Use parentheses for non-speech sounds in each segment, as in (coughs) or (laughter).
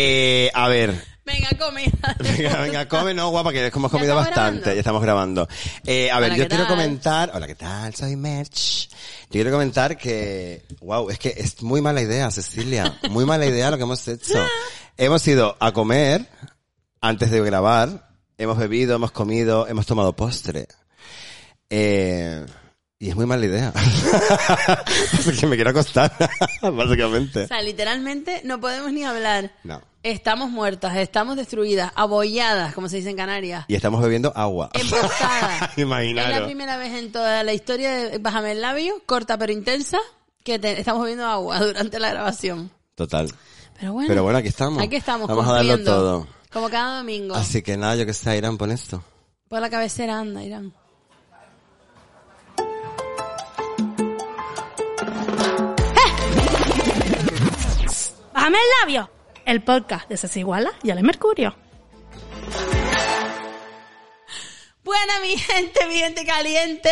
Eh, a ver, Venga, come. Venga, venga, come, no, guapa, que hemos comido bastante, grabando? ya estamos grabando. Eh, a ver, Hola, yo ¿qué quiero tal? comentar, hola, ¿qué tal? Soy Merch. Yo quiero comentar que, wow, es que es muy mala idea, Cecilia, muy mala idea lo que hemos hecho. (laughs) hemos ido a comer antes de grabar, hemos bebido, hemos comido, hemos tomado postre. Eh, y es muy mala idea. (laughs) Porque me quiero acostar, (laughs) básicamente. O sea, literalmente no podemos ni hablar. No. Estamos muertas, estamos destruidas, abolladas, como se dice en Canarias. Y estamos bebiendo agua. Emboscadas. (laughs) Imaginaros. Es la primera vez en toda la historia de Bájame el labio, corta pero intensa, que te- estamos bebiendo agua (laughs) durante la grabación. Total. Pero bueno. Pero bueno, aquí estamos. Aquí estamos, Vamos a darlo todo. Como cada domingo. Así que nada, yo que sé, Irán, pon esto. Por la cabecera anda, Irán. Bájame el labio. El podcast de Ceci Iguala y Ale Mercurio. Buena mi gente, mi gente caliente.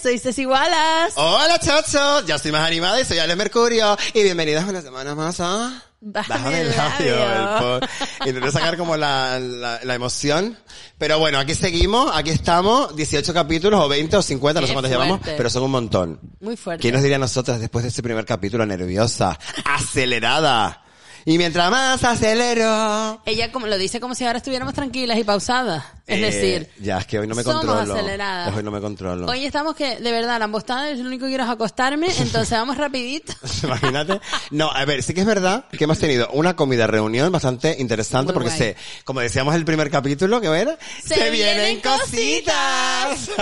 Soy Ceci Wallace. Hola, chachos. Ya estoy más animada y soy Ale Mercurio. Y bienvenidas una semana más a... Bájame el el labio. Intenté sacar como la, la, la emoción. Pero bueno, aquí seguimos, aquí estamos. 18 capítulos o 20 o 50, no sé Qué cuántos llevamos, pero son un montón. Muy fuerte. ¿Quién nos diría a nosotras después de este primer capítulo nerviosa, acelerada? Y mientras más acelero... Ella como lo dice como si ahora estuviéramos tranquilas y pausadas. Es Eh, decir, Ya, es que hoy no me somos controlo. aceleradas. Hoy no me controlo. hoy estamos que, de verdad, la embostada, yo lo único que quiero es acostarme, entonces vamos rapidito. (laughs) Imagínate. No, a ver, sí que es verdad que hemos tenido una comida reunión bastante interesante Muy porque guay. se, como decíamos en el primer capítulo, que era, Se vienen cositas. (laughs)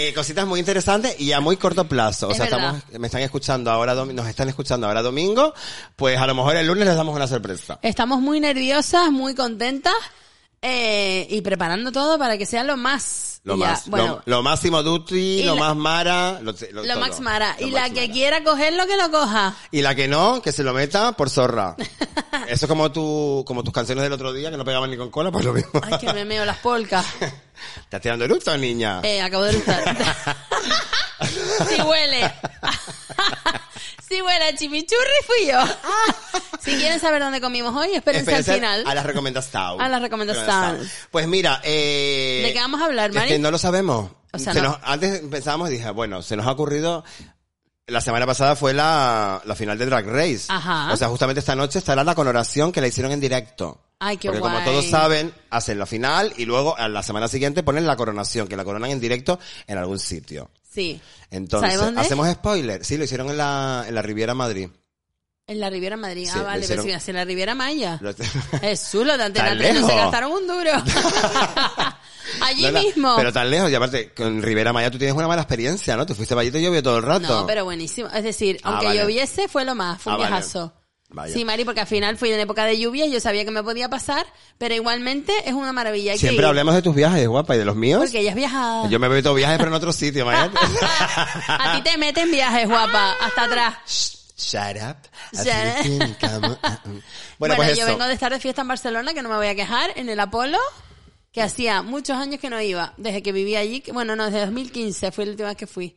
Eh, cositas muy interesantes y a muy corto plazo. O Es sea, verdad. estamos, me están escuchando ahora, nos están escuchando ahora domingo, pues a lo mejor el lunes les damos una sorpresa. Estamos muy nerviosas, muy contentas, eh, y preparando todo para que sea lo más. Lo ya, más, bueno, lo, lo máximo Duty, lo la- más Mara, lo. Max Mara. Y la que Mara. quiera cogerlo, que lo coja. Y la que no, que se lo meta por zorra. (laughs) Eso es como tu, como tus canciones del otro día que no pegaban ni con cola, pues lo mismo. Ay, que me meo las polcas. (laughs) ¿Estás tirando eructo, niña? Eh, acabo de eructar. si (laughs) huele. si huele a chimichurri, fui yo. si quieren saber dónde comimos hoy, espérense al final. A las recomendaciones. A las recomendaciones. Pues mira, eh... ¿De qué vamos a hablar, Es Mari? que no lo sabemos. O sea, Se no. nos- antes pensábamos y dije, bueno, se nos ha ocurrido... La semana pasada fue la, la final de Drag Race. Ajá. O sea, justamente esta noche estará la coloración que la hicieron en directo. Ay, qué Porque como guay. todos saben, hacen la final y luego a la semana siguiente ponen la coronación, que la coronan en directo en algún sitio. Sí. Entonces, hacemos spoiler. Sí, lo hicieron en la, en la Riviera Madrid. En la Riviera Madrid. Sí, ah, vale, hicieron- pero si en la Riviera Maya. (laughs) Es chulo, de antena Tan 3 no se gastaron un duro. (laughs) (laughs) Allí No, no, mismo. Pero tan lejos, y aparte, con Rivera Maya tú tienes una mala experiencia, ¿no? Te fuiste para allí y te llovió todo el rato. No, pero buenísimo. Es decir, Ah, aunque vale. lloviese, fue lo más. Fue un Ah, vale. Vaya. Sí, Mari, porque al final fui en época de lluvia y yo sabía que me podía pasar, pero igualmente es una maravilla. Hay que Siempre ir, hablemos de tus viajes, guapa, y de los míos. Porque ella es viajada. Yo me he visto viajes, pero en otro sitio. (laughs) A ti te meten viajes, guapa, hasta atrás. Shut up. Shut up. que. Bueno, (laughs) Bueno, pues yo eso. vengo de estar de fiesta en Barcelona, que no me voy a quejar, en el Apolo, que hacía muchos años que no iba, desde que vivía allí, que- bueno, no, desde 2015 fue la última vez que fui.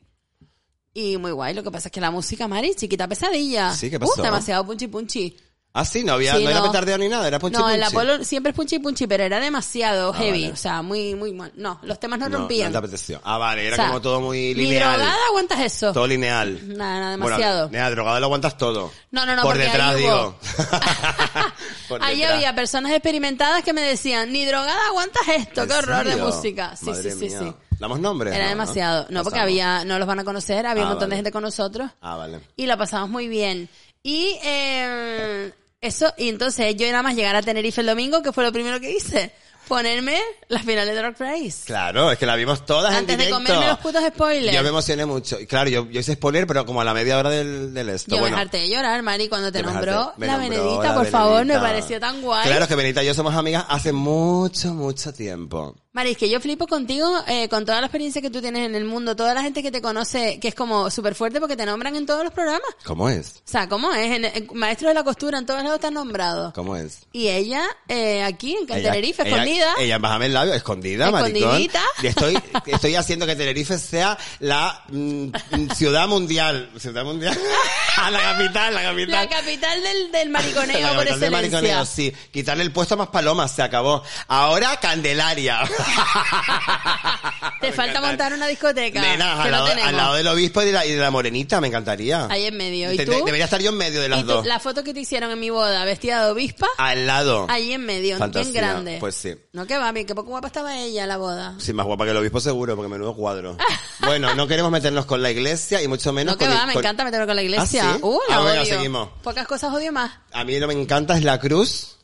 Y muy guay, lo que pasa es que la música, Mari, chiquita pesadilla. Sí, ¿qué Uh, pasó? demasiado punchi punchi. Ah, sí, no había, Sí, no, era no. petardeo ni nada, era punchi no, el punchi. Apolo siempre es punchi punchi, pero era demasiado Ah, heavy, vale. o sea, muy, muy mal. No, los temas no, No, rompían. no te apeteció. Ah, vale, era O sea, como todo muy Ni lineal. drogada aguantas eso. Todo lineal. Nada, nada, demasiado. Bueno, nada, drogada lo aguantas todo. No, no, no, Por porque detrás, ahí digo. (laughs) Por Ahí detrás. había personas experimentadas que me decían, ni drogada aguantas esto, ¿En qué horror de música. Sí, Madre sí, sí, mía. sí. ¿Damos nombres? Era No, demasiado. No, porque Pasamos. había, no los van a conocer, había Ah, un montón de vale. gente con nosotros. Ah, vale. Y la pasamos muy bien. Y eh, eso, y entonces yo nada más llegar a Tenerife el domingo, que fue lo primero que hice. Ponerme la final de Drag Race. Claro, es que la vimos todas Antes en de directo. comerme los putos spoilers. Yo me emocioné mucho. Claro, yo, yo hice spoiler, pero como a la media hora del, del esto. Yo me bueno, harté de llorar, Mari, cuando te me nombró. Me la nombró Benedita, la por favor, me Benedita. pareció tan guay. Claro, es que Benita y yo somos amigas hace mucho, mucho tiempo. Mari, es que yo flipo contigo eh, con toda la experiencia que tú tienes en el mundo, toda la gente que te conoce, que es como súper fuerte porque te nombran en todos los programas. ¿Cómo es? O sea, ¿cómo es? En, en- maestro de la costura, en todos lados están nombrados. ¿Cómo es? Y ella, eh, aquí, en Ella- Tenerife, ella- escondida. Ella, bájame el labio, escondida, maricón. Escondidita. Y estoy, estoy haciendo que Tenerife sea la mm, mm, ciudad mundial. Ciudad mundial. (laughs) la capital, la capital. la capital del, del (laughs) mariconeo La por capital del excelencia. mariconeo, sí. Quitarle el puesto a más palomas, se acabó. Ahora Candelaria. Te falta montar una discoteca. Nena, que al, no lado, tenemos. al lado del obispo y de, la, y de la morenita, me encantaría. Ahí en medio. ¿Y Te- tú? Debería estar yo en medio de las ¿Y tú? dos. La foto que te hicieron en mi boda, vestida de obispa, Al lado. ahí en medio, Fantasía. bien grande. Pues sí. No, que va, que poco guapa estaba ella en la boda. Sí, más guapa que el obispo seguro, porque menudo cuadro. (laughs) bueno, no queremos meternos con la iglesia y mucho menos No, que con... va, me con- encanta meterlo con la iglesia. ¿Ah, sí? Uh, la Ah, bueno, odio. seguimos. Pocas cosas odio más. A mí lo que me encanta es la cruz.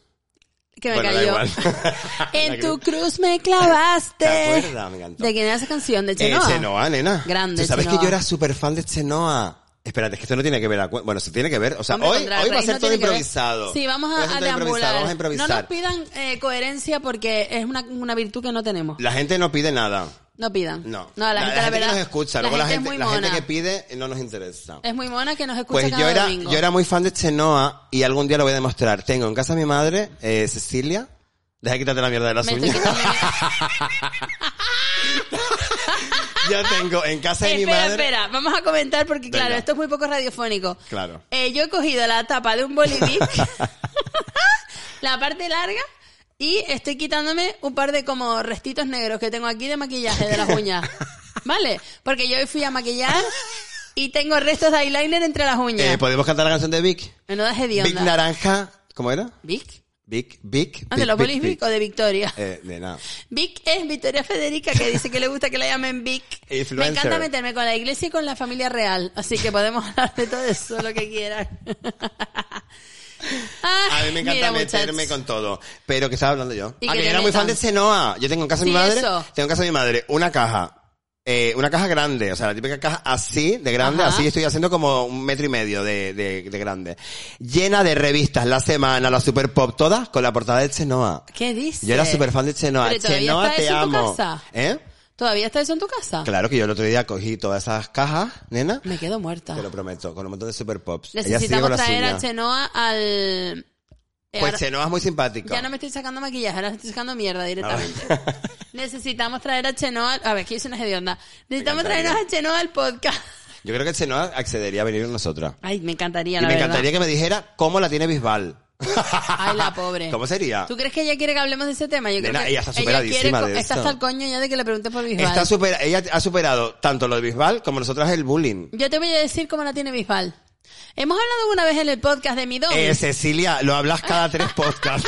Que me Bueno, da cayó. igual. (laughs) en tu cruz me clavaste. ¿Te acuerdas? Me encantó. ¿De quién era esa canción? ¿De Eh, Chenoa? Chenoa, nena. Grande, ¿Tú sabes Chenoa. que yo era súper fan de Chenoa? Espérate, es que esto no tiene que ver. a Bueno, se tiene que ver. O sea, Hombre, hoy, hoy va a ser no todo improvisado. Sí, vamos Va a, a improvisado, deambular. Vamos a No improvisar. nos pidan eh, coherencia porque es una, una virtud que no tenemos. La gente no pide nada. No pidan. No. No, la, gente, la, verdad. que nos escucha. la Luego la gente gente, es muy la mona. gente que pide no nos interesa. Es muy mona que nos escucha Pues cada yo era, domingo. yo era muy fan de Chenoa y algún día lo voy a demostrar. Tengo en casa a mi madre, eh, Cecilia. Deja de quitarte la mierda de las Me uñas. Yo (laughs) tengo en casa de mi espera, madre. espera, vamos a comentar porque claro, Venga. esto es muy poco radiofónico. Claro. Eh, yo he cogido la tapa de un bolivic, (laughs) (laughs) la parte larga, y estoy quitándome un par de como restitos negros que tengo aquí de maquillaje de las uñas. (laughs) ¿Vale? Porque yo hoy fui a maquillar y tengo restos de eyeliner entre las uñas. Eh, ¿Podemos cantar la canción de Vic? Menuda Vic hedionda. Naranja. ¿Cómo era? ¿Vic? Vic, Vic. ¿De Vic, los Vic, bolis Vic. Vic o de Victoria? Eh, de nada. Vic es Victoria Federica, que dice que le gusta que la llamen Vic. (laughs) Me Influencer. encanta meterme con la iglesia y con la familia real, así que podemos hablar de todo eso, lo que quieran. (laughs) A mí me encanta Mira, meterme muchachos. con todo. Pero que estaba hablando yo. Y Ah, que que te yo era muy fan de. Chenoa. Yo tengo en casa de mi Sí, madre, eso. tengo en casa de mi madre una caja. Eh, una caja grande, o sea, la típica caja así, de grande, Ajá. así estoy haciendo como un metro y medio de, de, de grande. Llena de revistas, La Semana, la Super Pop, todas con la portada de Chenoa. ¿Qué dices? Yo era súper fan de Chenoa. Pero todavía Chenoa, está te eso en tu amo. casa. ¿Eh? ¿Todavía está eso en tu casa? Claro que yo el otro día cogí todas esas cajas, nena. Me quedo muerta. Te lo prometo, con un montón de Super Pops. Necesitamos traer a. Chenoa al... Eh, Pues Chenoa es muy simpática. Ya no me estoy sacando maquillaje, ahora estoy sacando mierda directamente. (laughs) Necesitamos traer a Chenoa... A ver, que hice una hedionda. Necesitamos Me traernos a Chenoa al podcast. Yo creo que Chenoa accedería a venir con nosotras. Ay, me encantaría, Y la me verdad. encantaría que me dijera cómo la tiene Bisbal. Ay, la pobre. ¿Cómo sería? ¿Tú crees que ella quiere que hablemos de ese tema? Yo creo Nena, que ella está quiere superadísima co- de Está hasta el coño ya de que le pregunte por Bisbal. Está supera, ella ha superado tanto lo de Bisbal como nosotras el bullying. Yo te voy a decir cómo la tiene Bisbal. Hemos hablado alguna vez en el podcast de mi don. Eh, Cecilia, lo hablas cada (laughs) tres podcasts.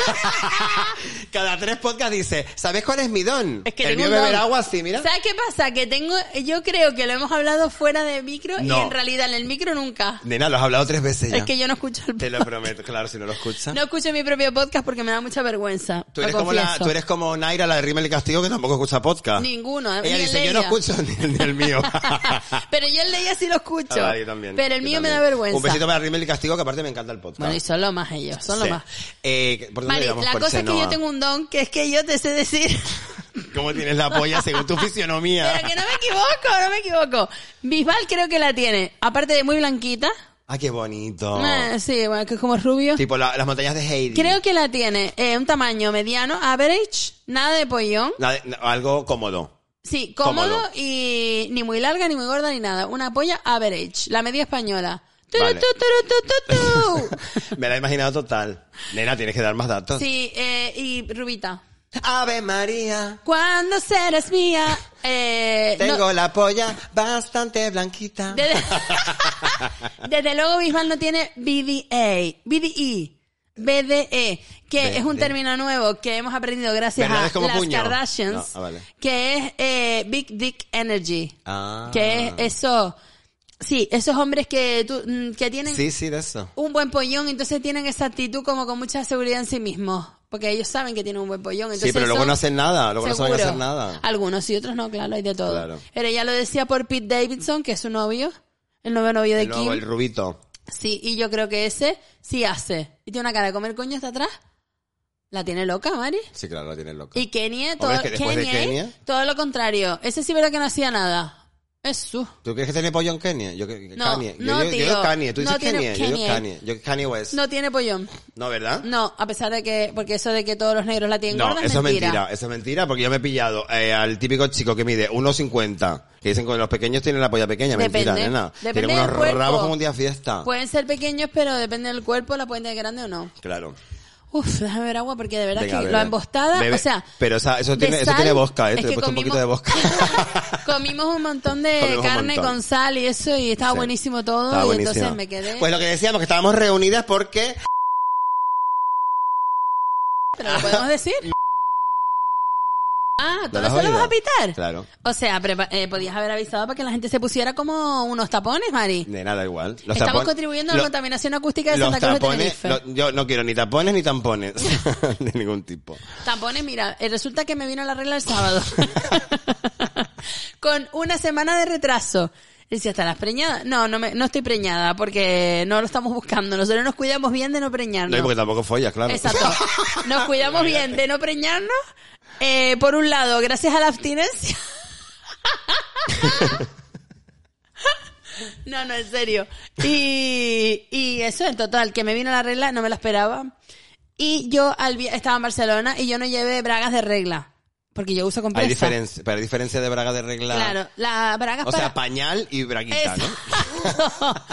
(laughs) cada tres podcasts dice, ¿sabes cuál es mi don? Es que el tengo mío un beber agua así, mira. ¿Sabes qué pasa? Que tengo, yo creo que lo hemos hablado fuera de micro y No. en realidad en el micro nunca. Nena, lo has hablado tres veces ya. Es que yo no escucho el Te lo prometo, claro, si no lo escuchas. No escucho mi propio podcast porque me da mucha vergüenza. Tú lo eres, como la, confieso. tú eres como Naira, la de Rimmel y Castigo, que tampoco escucha podcast. Ninguno, Ella ni el dice, de yo no ella". escucho ni el, ni el mío. (laughs) Pero yo el de ella sí lo escucho. Ah, yo también. Pero el yo mío me también. da vergüenza. Un besito para Rimmel y Castigo, que aparte me encanta el podcast. Bueno, y son lo más ellos, son lo Sí. más. Eh, ¿Por dónde Mari, íbamos? la Por cosa es que Chenoa. yo tengo un don, que es que yo te sé decir... (laughs) ¿Cómo tienes la polla según tu fisionomía? Pero que no me equivoco, no me equivoco. Bisbal creo que la tiene. Aparte de muy blanquita. Ah, qué bonito. eh, sí, bueno, que es como rubio. Tipo la- las montañas de Heidi. Creo que la tiene eh, un tamaño mediano, average, nada de pollón. La de- algo cómodo. Sí, cómodo, Cómodo. y ni muy larga ni muy gorda ni nada. Una polla average, la media española. Vale. (laughs) Me la he imaginado total. Nena, tienes que dar más datos. Sí, eh, y rubita. Ave María. ¿Cuándo serás mía? Eh, no- Tengo la polla bastante blanquita. Desde, (laughs) desde luego Bisbal no tiene BDA, BDE, BDE, que BDE. es un término nuevo que hemos aprendido gracias a las puño. Kardashians, No, ah, vale. que es eh, Big Dick Energy, Ah. que es eso, sí, esos hombres que, tú- mm, que tienen Sí, sí, de eso. un buen pollón, entonces tienen esa actitud como con mucha seguridad en sí mismos. Porque ellos saben que tienen un buen pollón. Entonces Sí, pero luego no hacen nada. Luego no saben hacer nada. Algunos sí, otros no, claro, hay de todo. Claro. Pero ella lo decía por Pete Davidson, que es su novio, el nuevo novio de El Kim. nuevo, el rubito. Sí, y yo creo que ese sí hace. Y tiene una cara de comer coño hasta atrás. La tiene loca, Mari. Sí, claro, la tiene loca. Y Kenia, Hombre, todo, es que después de Kenia. Kenia- todo lo contrario. Ese sí verdad que no hacía nada. Es su. ¿Tú crees que tiene pollo en Kenia? Yo, que- que No, Kanye. Yo, no, yo- yo tío. digo Kanye. Tú No dices Kenia. Yo digo Kanye. Yo Kanye West. No, No tiene pollón. ¿verdad? No, a pesar de que, porque eso de que todos los negros la tienen No, gorda eso es mentira. Eso es mentira porque yo me he pillado eh, al típico chico que mide 1,50. Que dicen que los pequeños tienen la polla pequeña. Mentira, Depende. nena. Depende tienen unos del rabos como un día fiesta. Pueden ser pequeños, pero depende del cuerpo, la pueden tener grande o no. Claro. Uf, déjame ver agua porque de verdad Venga, que bebe. la embostada, Bebe. o sea... Pero eso tiene, eso tiene bosca, ¿eh? es Te que he puesto un poquito de comimos- bosca. (laughs) comimos un montón de Comimos carne montón. con sal y eso y estaba Sí. buenísimo todo Estaba y entonces me quedé... Pues lo que decíamos, que estábamos reunidas porque... ¿Pero lo podemos decir? (laughs) Ah, ¿Lo ¿todo has eso lo vas a pitar? Claro. O sea, eh, podías haber avisado para que la gente se pusiera como unos tapones, Mari. De nada, igual. Los Estamos contribuyendo a la contaminación acústica de los Santa Cruz de tapones, Tenerife. lo- yo no quiero ni tapones ni tampones. (laughs) (laughs) de ningún tipo. Tampones, mira, eh, resulta que me vino la regla el sábado. (laughs) Con una semana de retraso. Decía, ¿estarás preñada? No, no, me, no estoy preñada porque no lo estamos buscando. Nosotros nos cuidamos bien de no preñarnos. No, porque tampoco follas, claro. Exacto. (laughs) Nos cuidamos bien de no preñarnos. Eh, por un lado, gracias a la abstinencia. (laughs) No, no, en serio. Y, y eso en total, que me vino la regla, no me la esperaba. Y yo al estaba en Barcelona y yo no llevé bragas de regla. Porque yo uso compresa. Hay diferencia, pero hay diferencia de braga de regla. Claro, la bragas O para... sea, pañal y braguita, ¿no? (laughs)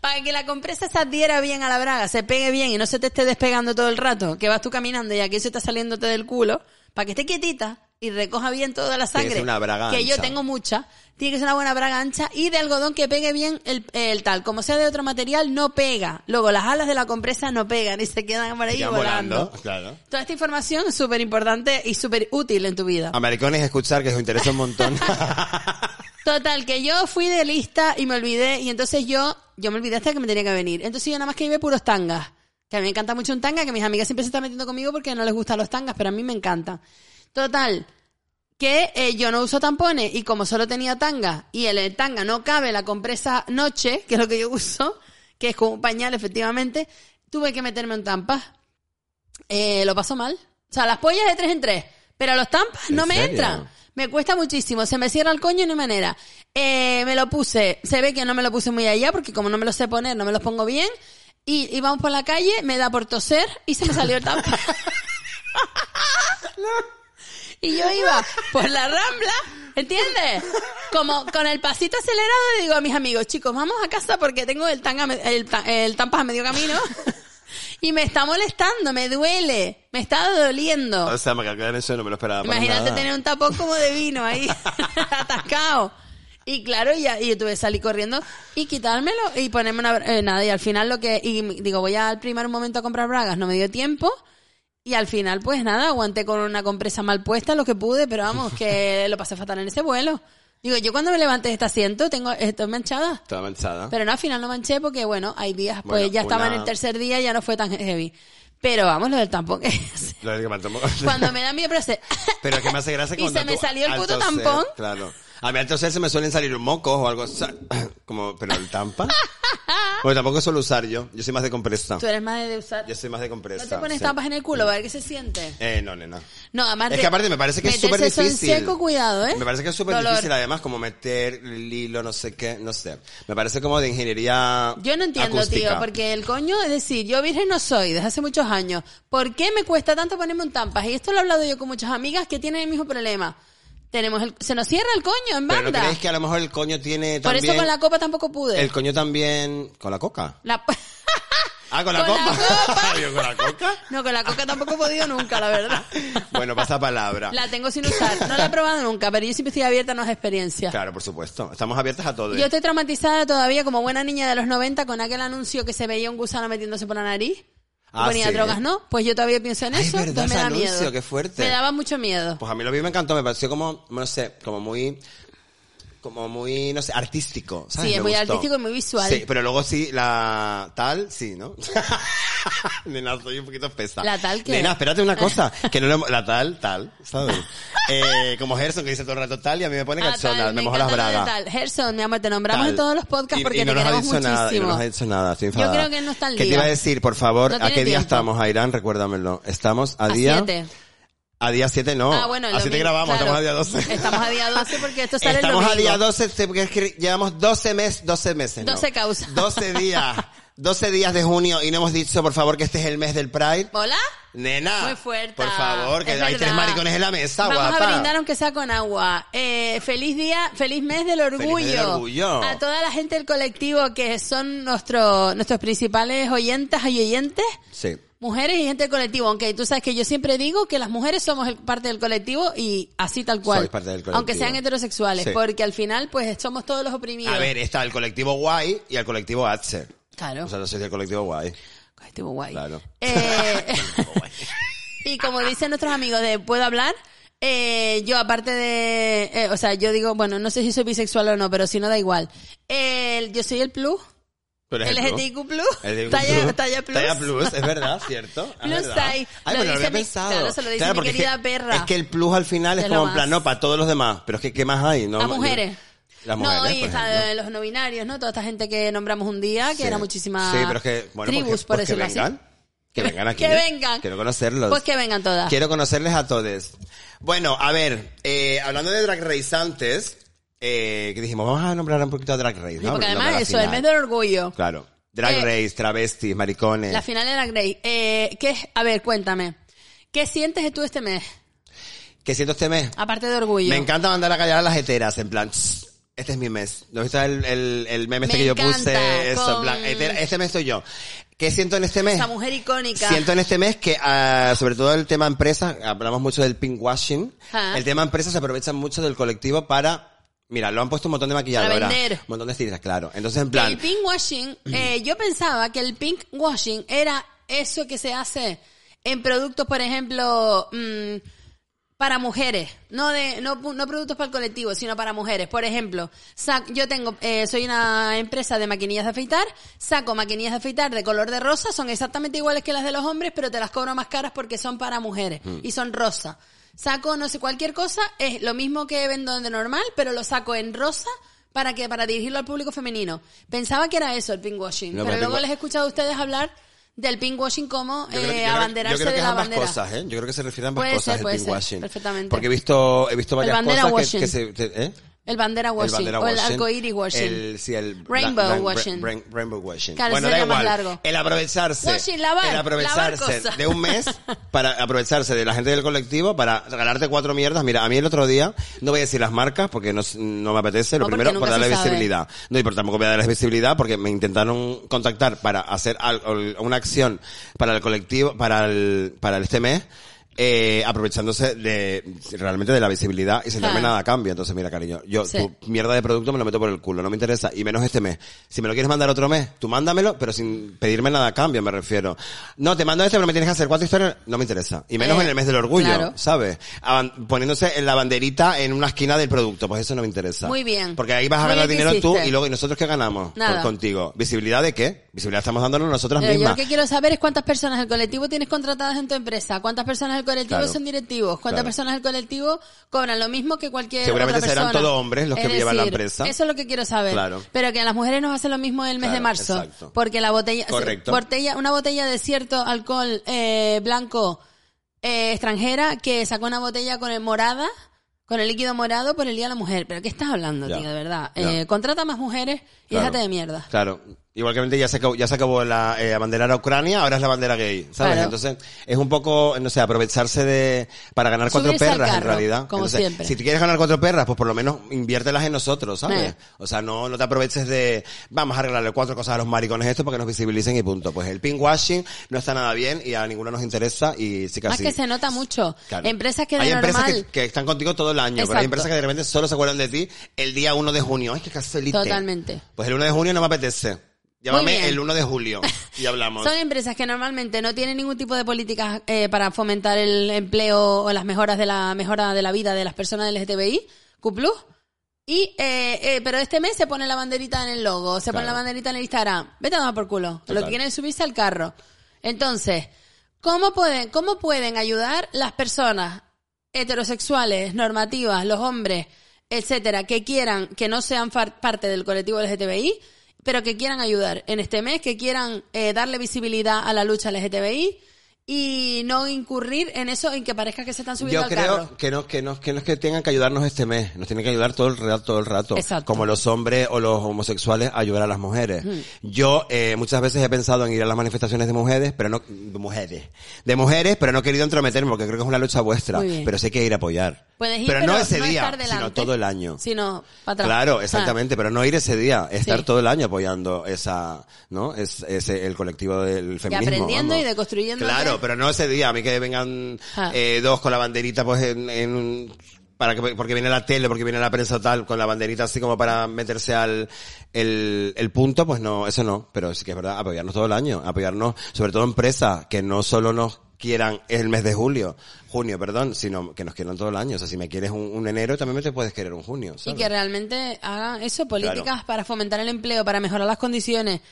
Para que la compresa se adhiera bien a la braga, se pegue bien y no se te esté despegando todo el rato, que vas tú caminando y aquí se está saliéndote del culo, para que esté quietita y recoja bien toda la Tiene que sangre. ser una braga que yo tengo mucha. Tiene que ser una buena braga ancha y de algodón que pegue bien el, el tal. Como sea de otro material, no pega. Luego las alas de la compresa no pegan y se quedan por ahí volando. volando, claro. Toda esta información es súper importante y súper útil en tu vida. Americanos escuchar que os interesa un montón. (laughs) Total, que yo fui de lista y me olvidé, y entonces yo, yo me olvidé hasta que me tenía que venir. Entonces yo nada más que iba puros tangas. Que a mí me encanta mucho un tanga, que mis amigas siempre se están metiendo conmigo porque no les gustan los tangas, pero a mí me encanta. Total, que eh, yo no uso tampones, y como solo tenía tanga, y el, el tanga no cabe la compresa noche, (laughs) que es lo que yo uso, que es como un pañal efectivamente, tuve que meterme un tampa. Eh, lo paso mal. O sea, las pollas de tres en tres, pero los tampas ¿En no me serio? entran. Me cuesta muchísimo, se me cierra el coño y no hay manera. Eh, me lo puse, se ve que no me lo puse muy allá porque como no me lo sé poner, no me los pongo bien. Y íbamos por la calle, me da por toser y se me salió el tampa. (laughs) (laughs) y yo iba por la rambla, ¿entiendes? Como con el pasito acelerado le digo a mis amigos, chicos, vamos a casa porque tengo el, tanga, el, el tampas a medio camino. y me está molestando, me duele, me está doliendo. o sea, me cago en eso, no me lo esperaba. para Imagínate nada. tener un tapón como de vino ahí, (laughs) atascado. Y claro, ya, y yo tuve que salir corriendo y quitármelo y ponerme una, eh, nada, y al final lo que, y digo, voy al primer un momento a comprar bragas, no me dio tiempo. Y al final, pues nada, aguanté con una compresa mal puesta lo que pude, pero vamos, que (laughs) lo pasé fatal en ese vuelo. Digo, yo cuando me levanté de este asiento, tengo, estoy manchada. Estaba manchada. Pero no, al final no manché porque, bueno, hay días, pues Bueno, ya estaba en el tercer día, ya no fue tan heavy. Pero vamos, lo del tampón que Lo de que me tomo- cuando me da miedo, pero se... Pero que me hace gracia (laughs) Y cuando se me tú, salió el puto tampón. Claro. A mí al toser se me suelen salir mocos o algo. (clears throat) Como, pero el tampa. Porque tampoco suelo usar yo. Yo soy más de compresa. Tú eres más de usar... Yo soy más de compresa. ¿No te pones sí. tampas en el culo a ver qué se siente? Eh, no, nena. No, además Es que aparte me parece que es súper eso en difícil. seco, cuidado, ¿eh? Me parece que es súper difícil además como meter el hilo, no sé qué, no sé. Me parece como de ingeniería Yo no entiendo, acústica. tío, porque el coño, es decir, yo virgen no soy desde hace muchos años. ¿Por qué me cuesta tanto ponerme un tampas? Y esto lo he hablado yo con muchas amigas que tienen el mismo problema. Tenemos el, se nos cierra el coño en Pero ¿no banda. creéis que a lo mejor el coño tiene Por también... eso con la copa tampoco pude. El coño también... ¿Con la coca? La- (laughs) Ah, ¿con la Con la copa? copa. (laughs) Yo, ¿Con la coca? No, con la coca tampoco he podido nunca, la verdad. (laughs) Bueno, pasa palabra. La tengo sin usar. No la he probado nunca, pero yo siempre estoy abierta a nuevas experiencias. Claro, por supuesto. Estamos abiertas a todo. Yo estoy traumatizada todavía como buena niña de los 90 con aquel anuncio que se veía un gusano metiéndose por la nariz. Ah, ponía sí. drogas, ¿no? Pues yo todavía pienso en Ay, eso, verdad, entonces me da anuncio, miedo. qué fuerte. Me daba mucho miedo. Pues a mí lo vi me encantó. Me pareció como, no sé, como muy... como muy, no sé, artístico, ¿sabes? Sí, es Me muy gustó. artístico y muy visual. Sí, pero luego sí, la tal, sí, ¿no? (laughs) Nena, soy un poquito espesa. ¿La tal qué? Nena, espérate una cosa, (laughs) que no hemos- la tal, tal, ¿sabes? Eh, como Gerson que dice todo el rato tal y a mí me pone Ah, tal, me mojo las lo bragas. tal. Gerson, mi amor, te nombramos Tal. en todos los podcasts Y- porque y te no nos ha queremos dicho nada, y muchísimo. no nos ha dicho nada, estoy Yo enfadada. creo que no está al ¿Qué te iba a decir, por favor? No ¿A qué día tiempo. estamos, Airán? Recuérdamelo. Estamos a, A día... siete. A día 7 no. Ah, bueno, a 7 mismo, grabamos, claro. estamos a día 12. Estamos a día 12 porque esto sale el Estamos a domingo. día 12 sí, porque es que llevamos 12 meses, 12 meses. no. 12 causas. 12 días. (laughs) 12 días de junio y no hemos dicho, por favor, que este es el mes del Pride. ¿Hola? Nena. Muy fuerte. Por favor, que Es hay verdad. tres maricones en la mesa, Vamos guapa. a brindar aunque sea con agua. Eh, feliz día, feliz mes del orgullo. mes del orgullo. A toda la gente del colectivo que son nuestro, nuestros principales oyentes y oyentes. Sí. Mujeres y gente del colectivo, aunque tú sabes que yo siempre digo que las mujeres somos el- parte del colectivo y así tal cual. Sois parte del colectivo. Aunque sean heterosexuales, Sí. porque al final pues somos todos los oprimidos. A ver, está el colectivo guay y el colectivo Atzer. Claro. O sea, no soy del colectivo guay. Colectivo guay. Claro. Eh, (laughs) (laughs) y como dicen nuestros amigos de ¿Puedo hablar? Eh, yo aparte de, eh, o sea, yo digo, bueno, no sé si soy bisexual o no, pero si no da igual. El- yo soy el plus, Pero el LGTIQ plus, El talla, plus. talla plus. Talla plus, es verdad, ¿cierto? Es Plus size. Ay, Lo lo había mi- pensado. claro, se lo dice mi porque es que- querida perra. Es que el plus al final es como en plan, no, para todos los demás. Pero es que, ¿qué más hay? No, Las mujeres. Las mujeres, no, y por de los no binarios, ¿no? Toda esta gente que nombramos un día, que Sí. era muchísimas Sí, pero es que, bueno, tribus, pues que- por pues que decirlo así. vengan. Que vengan aquí. Que vengan. Quiero conocerlos. Pues que vengan todas. Quiero conocerles a todos. Bueno, a ver, eh, hablando de Drag Race antes, eh, que dijimos, vamos a nombrar un poquito a Drag Race, ¿no? Porque además eso, el mes del orgullo. Claro. Drag Eh, Race, travestis, maricones. La final era Grey. Eh, ¿qué, a ver, cuéntame. ¿Qué sientes tú este mes? ¿Qué siento este mes? Aparte de orgullo. Me encanta mandar a callar a las heteras, en plan, "Tss, este es mi mes. ¿No viste el, el, el meme este Me que yo puse? Eso, con- hetera, este mes soy yo. ¿Qué siento en este mes? Esa mujer icónica. Siento en este mes que, ah, sobre todo el tema empresa, hablamos mucho del pink washing. Ajá. El tema empresa se aprovecha mucho del colectivo para, mira, lo han puesto un montón de maquilladoras. Para vender. Un montón de estilistas, claro. Entonces, en plan, el pink washing, (clears throat) eh, yo pensaba que el pink washing era eso que se hace en productos, por ejemplo, mm, para mujeres, no de, no, no productos para el colectivo, sino para mujeres. Por ejemplo, sac- yo tengo, eh, soy una empresa de maquinillas de afeitar, saco maquinillas de afeitar de color de rosa, son exactamente iguales que las de los hombres, pero te las cobro más caras porque son para mujeres y son rosa. Saco, no sé, cualquier cosa, es lo mismo que vendo de normal, pero lo saco en rosa para que para dirigirlo al público femenino. Pensaba que era eso el pink washing, No, pero pero luego les he escuchado a ustedes hablar del pink washing como Yo creo, eh, yo abanderarse yo creo que de la ambas bandera. cosas, ¿eh? Yo creo que se refiere a ambas Puede cosas ser, el puede pink ser, washing. perfectamente. Porque he visto, he visto varias cosas que, que se, ¿eh? El bandera El washing o el arcoíris washing. El, sí, el Rainbow blan- blan- washing. rain- rainbow washing. Claro, bueno, da más igual. largo. El aprovecharse. Washing, lavar, el aprovecharse de un mes (laughs) para aprovecharse de la gente del colectivo para regalarte cuatro mierdas. Mira, a mí el otro día, no voy a decir las marcas porque no, no me apetece. Lo No, primero, por darle visibilidad. No, y por tampoco voy a darles visibilidad porque me intentaron contactar para hacer algo, una acción para el colectivo, para el, para este mes. Eh, aprovechándose de realmente de la visibilidad y sin darme Claro. nada a cambio. Entonces, mira, cariño, yo Sí. tu mierda de producto me lo meto por el culo, no me interesa, y menos este mes. Si me lo quieres mandar otro mes, tú mándamelo, pero sin pedirme nada a cambio, me refiero. No, te mando este, pero me tienes que hacer cuatro historias, no me interesa. Y menos Eh, en el mes del orgullo, claro. ¿sabes? Aban- poniéndose en la banderita en una esquina del producto, pues eso no me interesa. Muy bien. Porque ahí vas a Muy ganar bien que dinero tú hiciste. y luego, ¿y nosotros qué ganamos Nada. contigo? ¿Visibilidad de qué? Visibilidad estamos dándonos nosotras Pero yo mismas. lo que quiero saber es cuántas personas del colectivo tienes contratadas en tu empresa, cuántas personas del colectivo Claro. son directivos, cuántas Claro. personas del colectivo cobran lo mismo que cualquier Seguramente otra serán persona. todos hombres los que Es llevan la decir, empresa. Eso es lo que quiero saber. Claro. Pero que a las mujeres nos hace lo mismo el mes de marzo, exacto. porque la botella, Correcto. botella, una botella de cierto alcohol eh, blanco eh, extranjera que sacó una botella con el morada. Con el líquido morado por el Día de la Mujer. ¿Pero qué estás hablando, Ya. tío? De verdad. Eh, contrata más mujeres y déjate de mierda. Claro. Igualmente ya se acabó, ya se acabó la eh, bandera a Ucrania, ahora es la bandera gay, ¿sabes? Claro. Entonces, es un poco, no sé, aprovecharse de, para ganar cuatro Subirse perras en realidad. como Entonces, siempre. Si te quieres ganar cuatro perras, pues por lo menos inviértelas en nosotros, ¿sabes? Eh. O sea, no, no te aproveches de, vamos a arreglarle cuatro cosas a los maricones esto para que nos visibilicen y punto. Pues el pink washing no está nada bien y a ninguno nos interesa y sí que Más así. que se nota mucho. Claro. Empresas que de hay empresas que, que están contigo todo el año, pero hay empresas que de repente solo se acuerdan de ti el día 1 de junio. Ay, qué casualidad. Totalmente. Pues el 1 de junio no me apetece. Llámame el 1 de julio y (laughs) hablamos. Son empresas que normalmente no tienen ningún tipo de políticas eh, para fomentar el empleo o las mejoras de la mejora de la vida de las personas del LGTBI, Q+, Y, eh, eh, pero este mes se pone la banderita en el logo, se pone la banderita en el Instagram. Vete a tomar por culo. Lo que quieren es subirse al carro. Entonces, ¿cómo pueden, cómo pueden ayudar las personas heterosexuales, normativas, los hombres, etcétera, que quieran, que no sean parte del colectivo LGTBI, pero que quieran ayudar. En este mes, que quieran eh, darle visibilidad a la lucha LGTBI y no incurrir en eso, en que parezca que se están subiendo Yo al creo carro. que no, que no, que no es que tengan que ayudarnos este mes, nos tienen que ayudar todo el rato, todo el rato. Exacto. Como los hombres o los homosexuales a ayudar a las mujeres. Yo, eh, muchas veces he pensado en ir a las manifestaciones de mujeres, pero no, de mujeres. De mujeres, pero no he querido entrometerme porque creo que es una lucha vuestra. Pero hay que ir a apoyar. Puedes ir, pero, no ese no día, estar delante, sino todo el año. Sino para atrás. Claro, Ah. exactamente, pero no ir ese día, estar Sí. todo el año apoyando esa, ¿no? Es, ese, el colectivo del feminismo. aprendiendo vamos. y deconstruyéndote. Claro, pero no ese día, a mí que vengan Ah. eh, dos con la banderita pues en, en un- para que, porque viene la tele, porque viene la prensa tal, con la banderita así como para meterse al, el, el punto, pues no, eso no, pero sí que es verdad, apoyarnos todo el año, apoyarnos, sobre todo empresas que no solo nos quieran el mes de julio, junio, perdón, sino que nos quieran todo el año. O sea, si me quieres un, un enero, también me te puedes querer un junio. Y ¿sabes? que realmente hagan eso, políticas Claro. para fomentar el empleo, para mejorar las condiciones.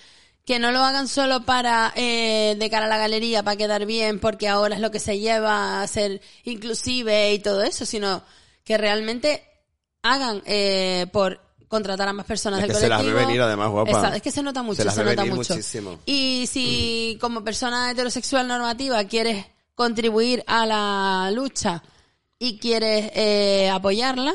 Que no lo hagan solo para, eh, de cara a la galería, para quedar bien, porque ahora es lo que se lleva a ser inclusive y todo eso, sino que realmente hagan, eh, por contratar a más personas Es del que se las ve colectivo. venir, además, guapa. Exacto, es que se nota mucho, Se las nota mucho. muchísimo. Y si como persona heterosexual normativa quieres contribuir a la lucha y quieres eh, apoyarla,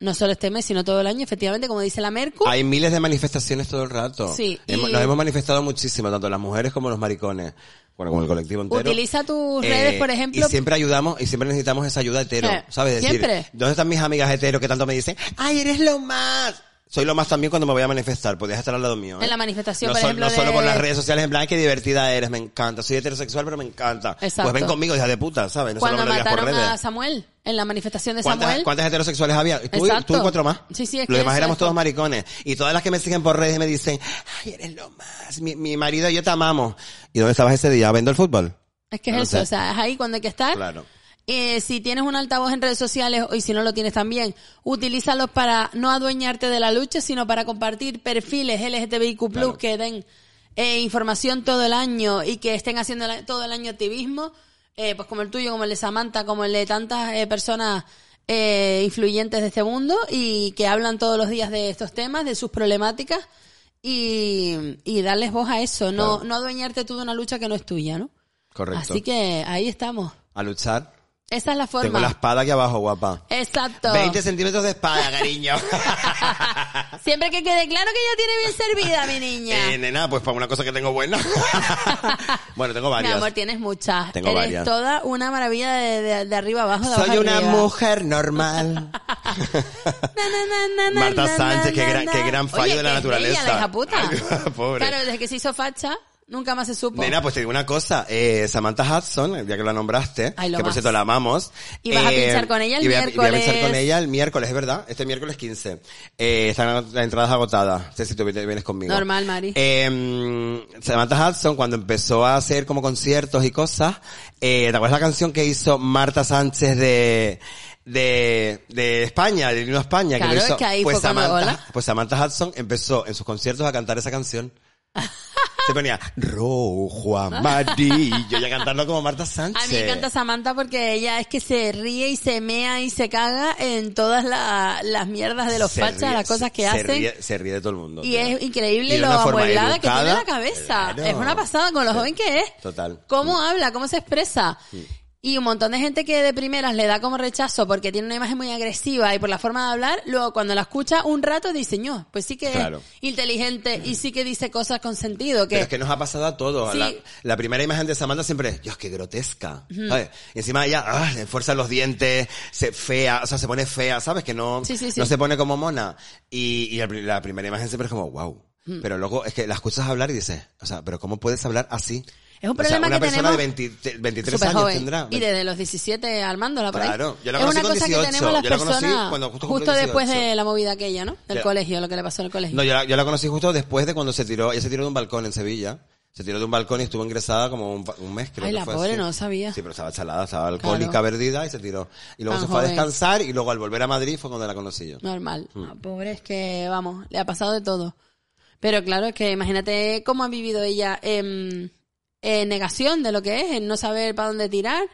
no solo este mes, sino todo el año, efectivamente, como dice la Mercu, Hay miles de manifestaciones todo el rato. Sí, Hemos- y- Nos hemos manifestado muchísimo, tanto las mujeres como los maricones. Bueno, como el colectivo entero. utiliza tus Eh, redes, por ejemplo. Y siempre ayudamos, y siempre necesitamos esa ayuda hetero, Eh, ¿sabes? Decir, siempre. ¿dónde están mis amigas hetero que tanto me dicen, ay, eres lo más? Soy lo más también cuando me voy a manifestar, podías estar al lado mío. ¿eh? En la manifestación, no por ejemplo, No solo por las redes sociales, en plan, qué divertida eres, me encanta. Soy heterosexual, pero me encanta. Exacto. Pues ven conmigo, hija de puta, ¿sabes? No cuando solo me lo digas por mataron redes. a Samuel, en la manifestación de ¿Cuántas, Samuel. cuántas heterosexuales había? Tú, Exacto. cuatro más. Sí, sí, es Los que demás éramos todos maricones. Y todas las que me siguen por redes me dicen, ay, eres lo más. Mi, mi marido y yo te amamos. ¿Y dónde estabas ese día? ¿Viendo el fútbol? Es que es No eso, sé. o sea, es ahí cuando hay que estar. Claro. Eh, si tienes un altavoz en redes sociales y si no lo tienes también, utilízalos para no adueñarte de la lucha, sino para compartir perfiles LGTBIQ+, Claro. que den eh, información todo el año y que estén haciendo todo el año activismo, eh, pues como el tuyo, como el de Samantha, como el de tantas eh, personas eh, influyentes de este mundo y que hablan todos los días de estos temas, de sus problemáticas y, y darles voz a eso, no, Claro. no adueñarte tú de una lucha que no es tuya, ¿no? Correcto. Así que ahí estamos. A luchar. Esa es la forma. Tengo la espada aquí abajo, guapa. Exacto. 20 centímetros de espada, cariño. (laughs) Siempre que quede claro que ya tiene bien servida, mi niña. eh, nena, pues para una cosa que tengo buena. (laughs) bueno, tengo mi varias. amor, tienes muchas. Tengo Eres varias. toda una maravilla de, de- de arriba abajo. De Soy una arriba. mujer normal. (laughs) Na, na, na, Marta Sánchez, qué gran, qué gran fallo Oye, de la naturaleza. la hija puta. Ay, pobre. Claro, desde que se hizo facha, nunca más se supo. Nena, pues te digo una cosa, eh, Samantha Hudson, ya que la nombraste, Ay, lo que por más. cierto la amamos. Y vas a eh, pinchar con ella el y voy a- y voy a pinchar miércoles. con ella el miércoles, es verdad, este miércoles 15. Eh, están las entradas agotadas, no sé si tú vienes conmigo. Normal, Mari. Eh, Samantha Hudson, cuando empezó a hacer como conciertos y cosas, eh, ¿te acuerdas la canción que hizo Marta Sánchez de, de, de España, de Himno a España? Claro, que lo hizo? es que ahí pues fue cuando- Samantha, hola. pues Samantha Hudson empezó en sus conciertos a cantar esa canción. Se ponía rojo, amarillo, y a cantarlo como Marta Sánchez. A mí me encanta Samantha porque ella es que se ríe y se mea y se caga en todas la- las mierdas de los Se fachas, ríe- las cosas que se hacen. Ríe, se ríe de todo el mundo. Y tío. es increíble Y lo amueblada que tiene la cabeza. Claro. Es una pasada con lo joven que es. Total. Cómo habla, cómo se expresa. Y un montón de gente que de primeras le da como rechazo porque tiene una imagen muy agresiva y por la forma de hablar, luego cuando la escucha un rato dice, no, pues sí que Claro. es inteligente y sí que dice cosas con sentido. Que Pero es que nos ha pasado a todos. Sí. La, la primera imagen de Samantha siempre es, Dios, qué grotesca. ¿sabes? Y encima ella, ah, le fuerza los dientes, se fea, o sea, se pone fea, ¿sabes? Que no, Sí, sí, sí. no se pone como mona. Y, y la primera imagen siempre es como, wow. Pero luego es que la escuchas hablar y dices, o sea, pero ¿cómo puedes hablar así? Es un O sea, problema una que persona tenemos de 20 23 súper años joven. tendrá. Y desde los 17 armándola por ahí. Claro, yo la es conocí una con cosa 18, que tenemos las yo la conocí personas justo después 18. de la movida aquella, ¿no? Del colegio, lo que le pasó el colegio. No, yo la, yo la conocí justo después de cuando se tiró, ella se tiró de un balcón en Sevilla. Se tiró de un balcón y estuvo ingresada como un, mes, creo Ay, que la fue pobre, así. no sabía. Sí, pero estaba chalada, estaba alcohólica, Claro. perdida y se tiró. Y luego Tan se fue a descansar y luego al volver a Madrid fue cuando la conocí yo. Normal. Mm. Pobre, es que, vamos, le ha pasado de todo. Pero claro, es que imagínate cómo ha vivido ella en, en negación de lo que es, en no saber para dónde tirar.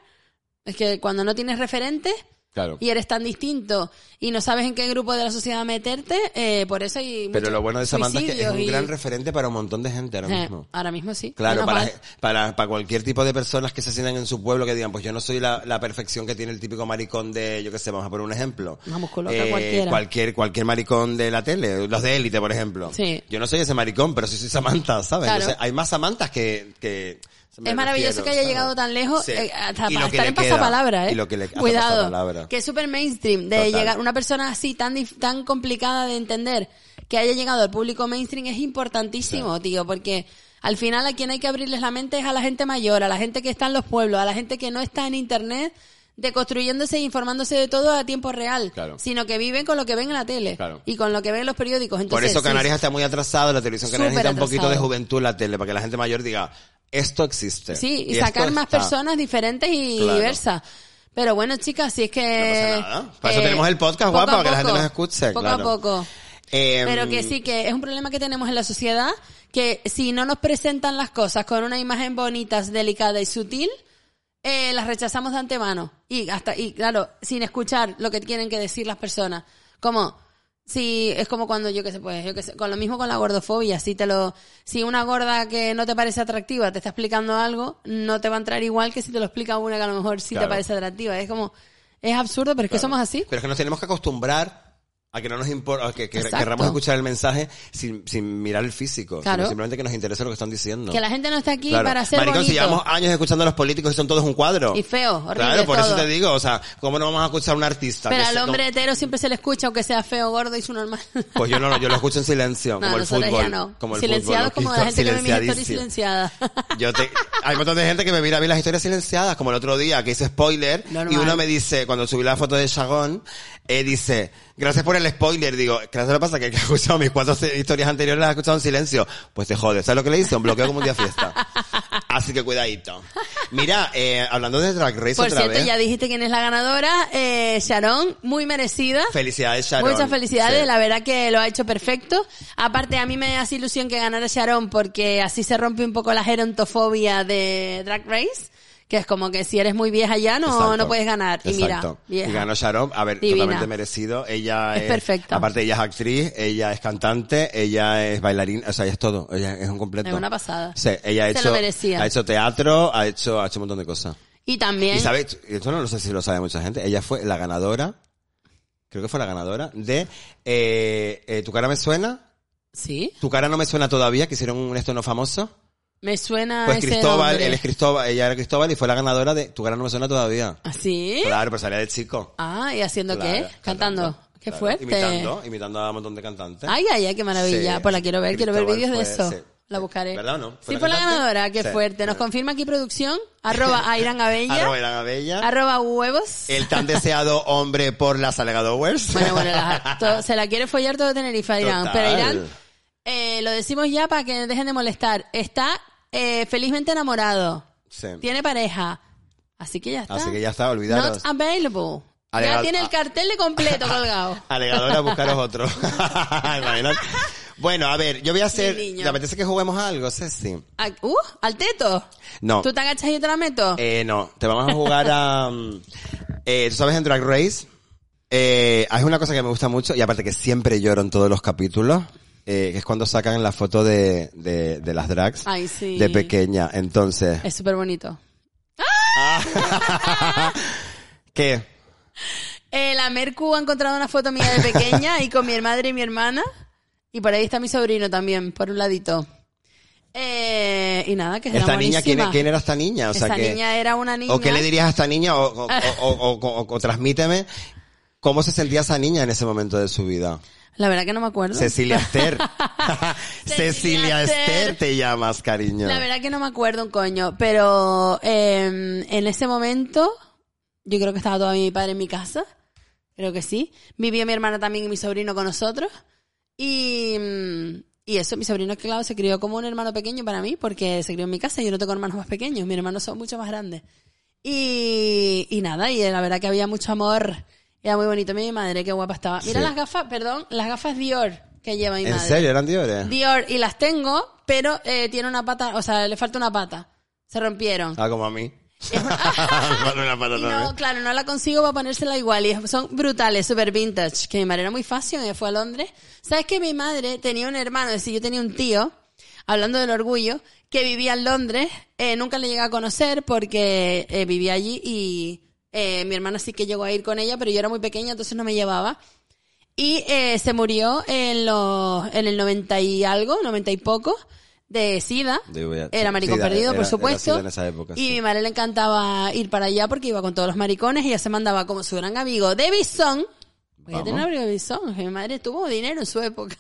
Es que cuando no tienes referentes Claro. y eres tan distinto y no sabes en qué grupo de la sociedad meterte, eh, por eso hay Pero lo bueno de Samantha es que es un y- gran referente para un montón de gente ahora Eh, mismo. ahora mismo sí. Claro, para, para, para cualquier tipo de personas que se sientan en su pueblo que digan, pues yo no soy la, la perfección que tiene el típico maricón de, yo qué sé, vamos a poner un ejemplo. Una musculoca cualquiera. Cualquier, cualquier maricón de la tele, los de élite, por ejemplo. Sí. Yo no soy ese maricón, pero sí soy Samantha, ¿sabes? Claro. Entonces, hay más Samantas que, que Es maravilloso refiero, que haya llegado tan lejos Sí. eh, hasta para estar en pasapalabra, ¿eh? Y lo que le Cuidado. pasapalabra. Que es súper mainstream. De Total. llegar, una persona así tan, tan complicada de entender que haya llegado al público mainstream es importantísimo, tío, porque al final a quien hay que abrirles la mente es a la gente mayor, a la gente que está en los pueblos, a la gente que no está en internet deconstruyéndose e informándose de todo a tiempo real, Claro. sino que viven con lo que ven en la tele Claro. y con lo que ven en los periódicos. Por Entonces, eso sí, Canarias está muy atrasado, la televisión canaria necesita un poquito de juventud en la tele, para que la gente mayor diga, esto existe. Sí, y, sacar más está". personas diferentes y Claro. diversas. Pero bueno, chicas, si es que... No pasa nada. Para eso eh, tenemos el podcast, guapa, para que la gente nos escuche, Poco claro. a poco. Em, Pero que sí, que es un problema que tenemos en la sociedad, que si no nos presentan las cosas con una imagen bonita, delicada y sutil, eh, las rechazamos de antemano. Y hasta, y claro, sin escuchar lo que quieren que decir las personas. Como, si, es como cuando yo que sé, pues, yo que sé, con lo mismo con la gordofobia, si te lo, si una gorda que no te parece atractiva te está explicando algo, no te va a entrar igual que si te lo explica una que a lo mejor sí Claro. te parece atractiva. Es como, es absurdo, pero es que somos así. Pero es que nos tenemos que acostumbrar a que no nos importa, a que, que querramos escuchar el mensaje sin, sin mirar el físico. Claro. simplemente que nos interese lo que están diciendo. Que la gente no está aquí Claro. para ser Maricón, si bonito. llevamos años escuchando a los políticos y son todos un cuadro. Y feo, horrible Claro, por eso te digo, o sea, ¿cómo no vamos a escuchar a un artista? Pero al hombre no- hetero siempre se le escucha, aunque sea feo, gordo y su normal. (laughs) Pues yo no, yo lo escucho en silencio, No, como el fútbol. ya no. Como el Silenciados fútbol, como la gente que ve mi historia silenciadísimo. silenciada. (laughs) Yo te, hay un montón de gente que me mira a mí las historias silenciadas, como el otro día que hice spoiler, Normal. y uno me dice, cuando subí la foto de Chagón, eh, dice, gracias por el spoiler, digo, gracias lo que pasa que (laughs) ha escuchado mis cuatro historias anteriores las ha escuchado en silencio. Pues te jodes, ¿sabes lo que le hice? Un bloqueo como un día fiesta. (laughs) Así que cuidadito. Mira, eh, hablando de Drag Race Por otra cierto, vez. ya dijiste quién es la ganadora, eh, Sharon, muy merecida. Felicidades, Sharon. Muchas felicidades, Sí. la verdad que lo ha hecho perfecto. Aparte, a mí me hace ilusión que ganara Sharon porque así se rompe un poco la gerontofobia de Drag Race, que es como que si eres muy vieja ya no, Exacto. no puedes ganar. Y mira, vieja. Y ganó Sharon, a ver, Divina. totalmente merecido. Ella Es es, perfecta. Aparte ella es actriz, ella es cantante, ella es bailarina, o sea, ella es todo, ella es un completo. Es una pasada. Sí, ella ha Se hecho, lo merecía. ha hecho teatro, ha hecho, ha hecho un montón de cosas. Y también... Y sabes, esto no lo sé si lo sabe mucha gente, ella fue la ganadora, creo que fue la ganadora de, eh, eh, Tu cara me suena, Sí, Tu cara no me suena todavía, que hicieron un esto no famoso. Me suena Pues ese Cristóbal, nombre. él es Cristóbal, ella era Cristóbal y fue la ganadora de Tu cara no me suena todavía. ¿Así? Claro, pero salía de chico. Ah, ¿y haciendo Claro, qué? Cantando. Qué claro. fuerte. Imitando, imitando a un montón de cantantes. Ay, ay, ay, qué maravilla. Sí. Pues la quiero ver, quiero ver Cristóbal vídeos de fue- eso. sí. La buscaré. ¿Verdad o no? ¿Fue Sí, la fue la cantante? ganadora, qué Sí. fuerte. Nos confirma aquí producción, (laughs) arroba Airan Abella, Arroba Irán Abella. arroba huevos. El tan deseado hombre por las Alegadowers. Bueno, bueno, la- (laughs) to- se la quiere follar todo Tenerife a Irán. Total. Pero Irán, eh, lo decimos ya para que dejen de molestar. Está eh, felizmente enamorado. Sí. Tiene pareja. Así que ya está. Así que ya está, olvidaros. Not available. Alega- ya tiene el cartel de completo colgado. (laughs) Alegadora, buscaros otro. (laughs) Bueno, a ver, yo voy a hacer... ¿Te apetece que juguemos a algo, Ceci? Ah, Uh, al teto. No. ¿Tú te agachas y yo te la meto? Eh, no, te vamos a jugar a... mm, eh, ¿Tú sabes en Drag Race? Eh, hay una cosa que me gusta mucho, y aparte que siempre lloro en todos los capítulos, eh, que es cuando sacan la foto de, de, de las drags Ay, sí. de pequeña. Entonces, Es súper bonito. (laughs) ¿qué? Eh, la Mercu ha encontrado una foto mía de pequeña y con mi madre y mi hermana. Y por ahí está mi sobrino también, por un ladito. Eh, y nada, que Esta niña, ¿quién, quién era esta niña? O sea, Esta que, niña era una niña. ¿O qué le dirías a esta niña? O, o, o, o- o- o transmíteme cómo se sentía esa niña en ese momento de su vida. La verdad que no me acuerdo. Cecilia Esther. (laughs) Cecilia Esther te llamas, cariño. La verdad que no me acuerdo un coño, pero eh, en ese momento yo creo que estaba todavía mi padre en mi casa, creo que sí. Vivía mi hermana también y mi sobrino con nosotros y, mm, Y eso, mi sobrino, claro, se crió como un hermano pequeño para mí, porque se crió en mi casa y yo no tengo hermanos más pequeños, mis hermanos son mucho más grandes. Y, y nada, y la verdad que había mucho amor, era muy bonito. Mi madre, qué guapa estaba. Mira Sí. las gafas, perdón, las gafas Dior que lleva mi ¿En madre. serio? ¿Eran Diores? Dior, y las tengo, pero eh, tiene una pata, o sea, le falta una pata. Se rompieron. Ah, como a mí. (laughs) (laughs) Es una- pata Y también. no, claro, no la consigo para ponérsela igual. Y son brutales, super vintage. Que mi madre era muy fashion y fue a Londres. ¿Sabes que mi madre tenía un hermano? Es decir, yo tenía un tío, hablando del orgullo, que vivía en Londres. Eh, nunca le llegué a conocer porque eh, vivía allí y eh, mi hermana sí que llegó a ir con ella, pero yo era muy pequeña, entonces no me llevaba. Y eh, se murió en, los, en el 90 y algo, 90 y poco, de SIDA. De. Era maricón SIDA, perdido, era- por supuesto. En esa época, y sí. mi madre le encantaba ir para allá porque iba con todos los maricones y ella se mandaba como su gran amigo de Bison. Voy a tener amigo de Bison. Mi madre tuvo dinero en su época.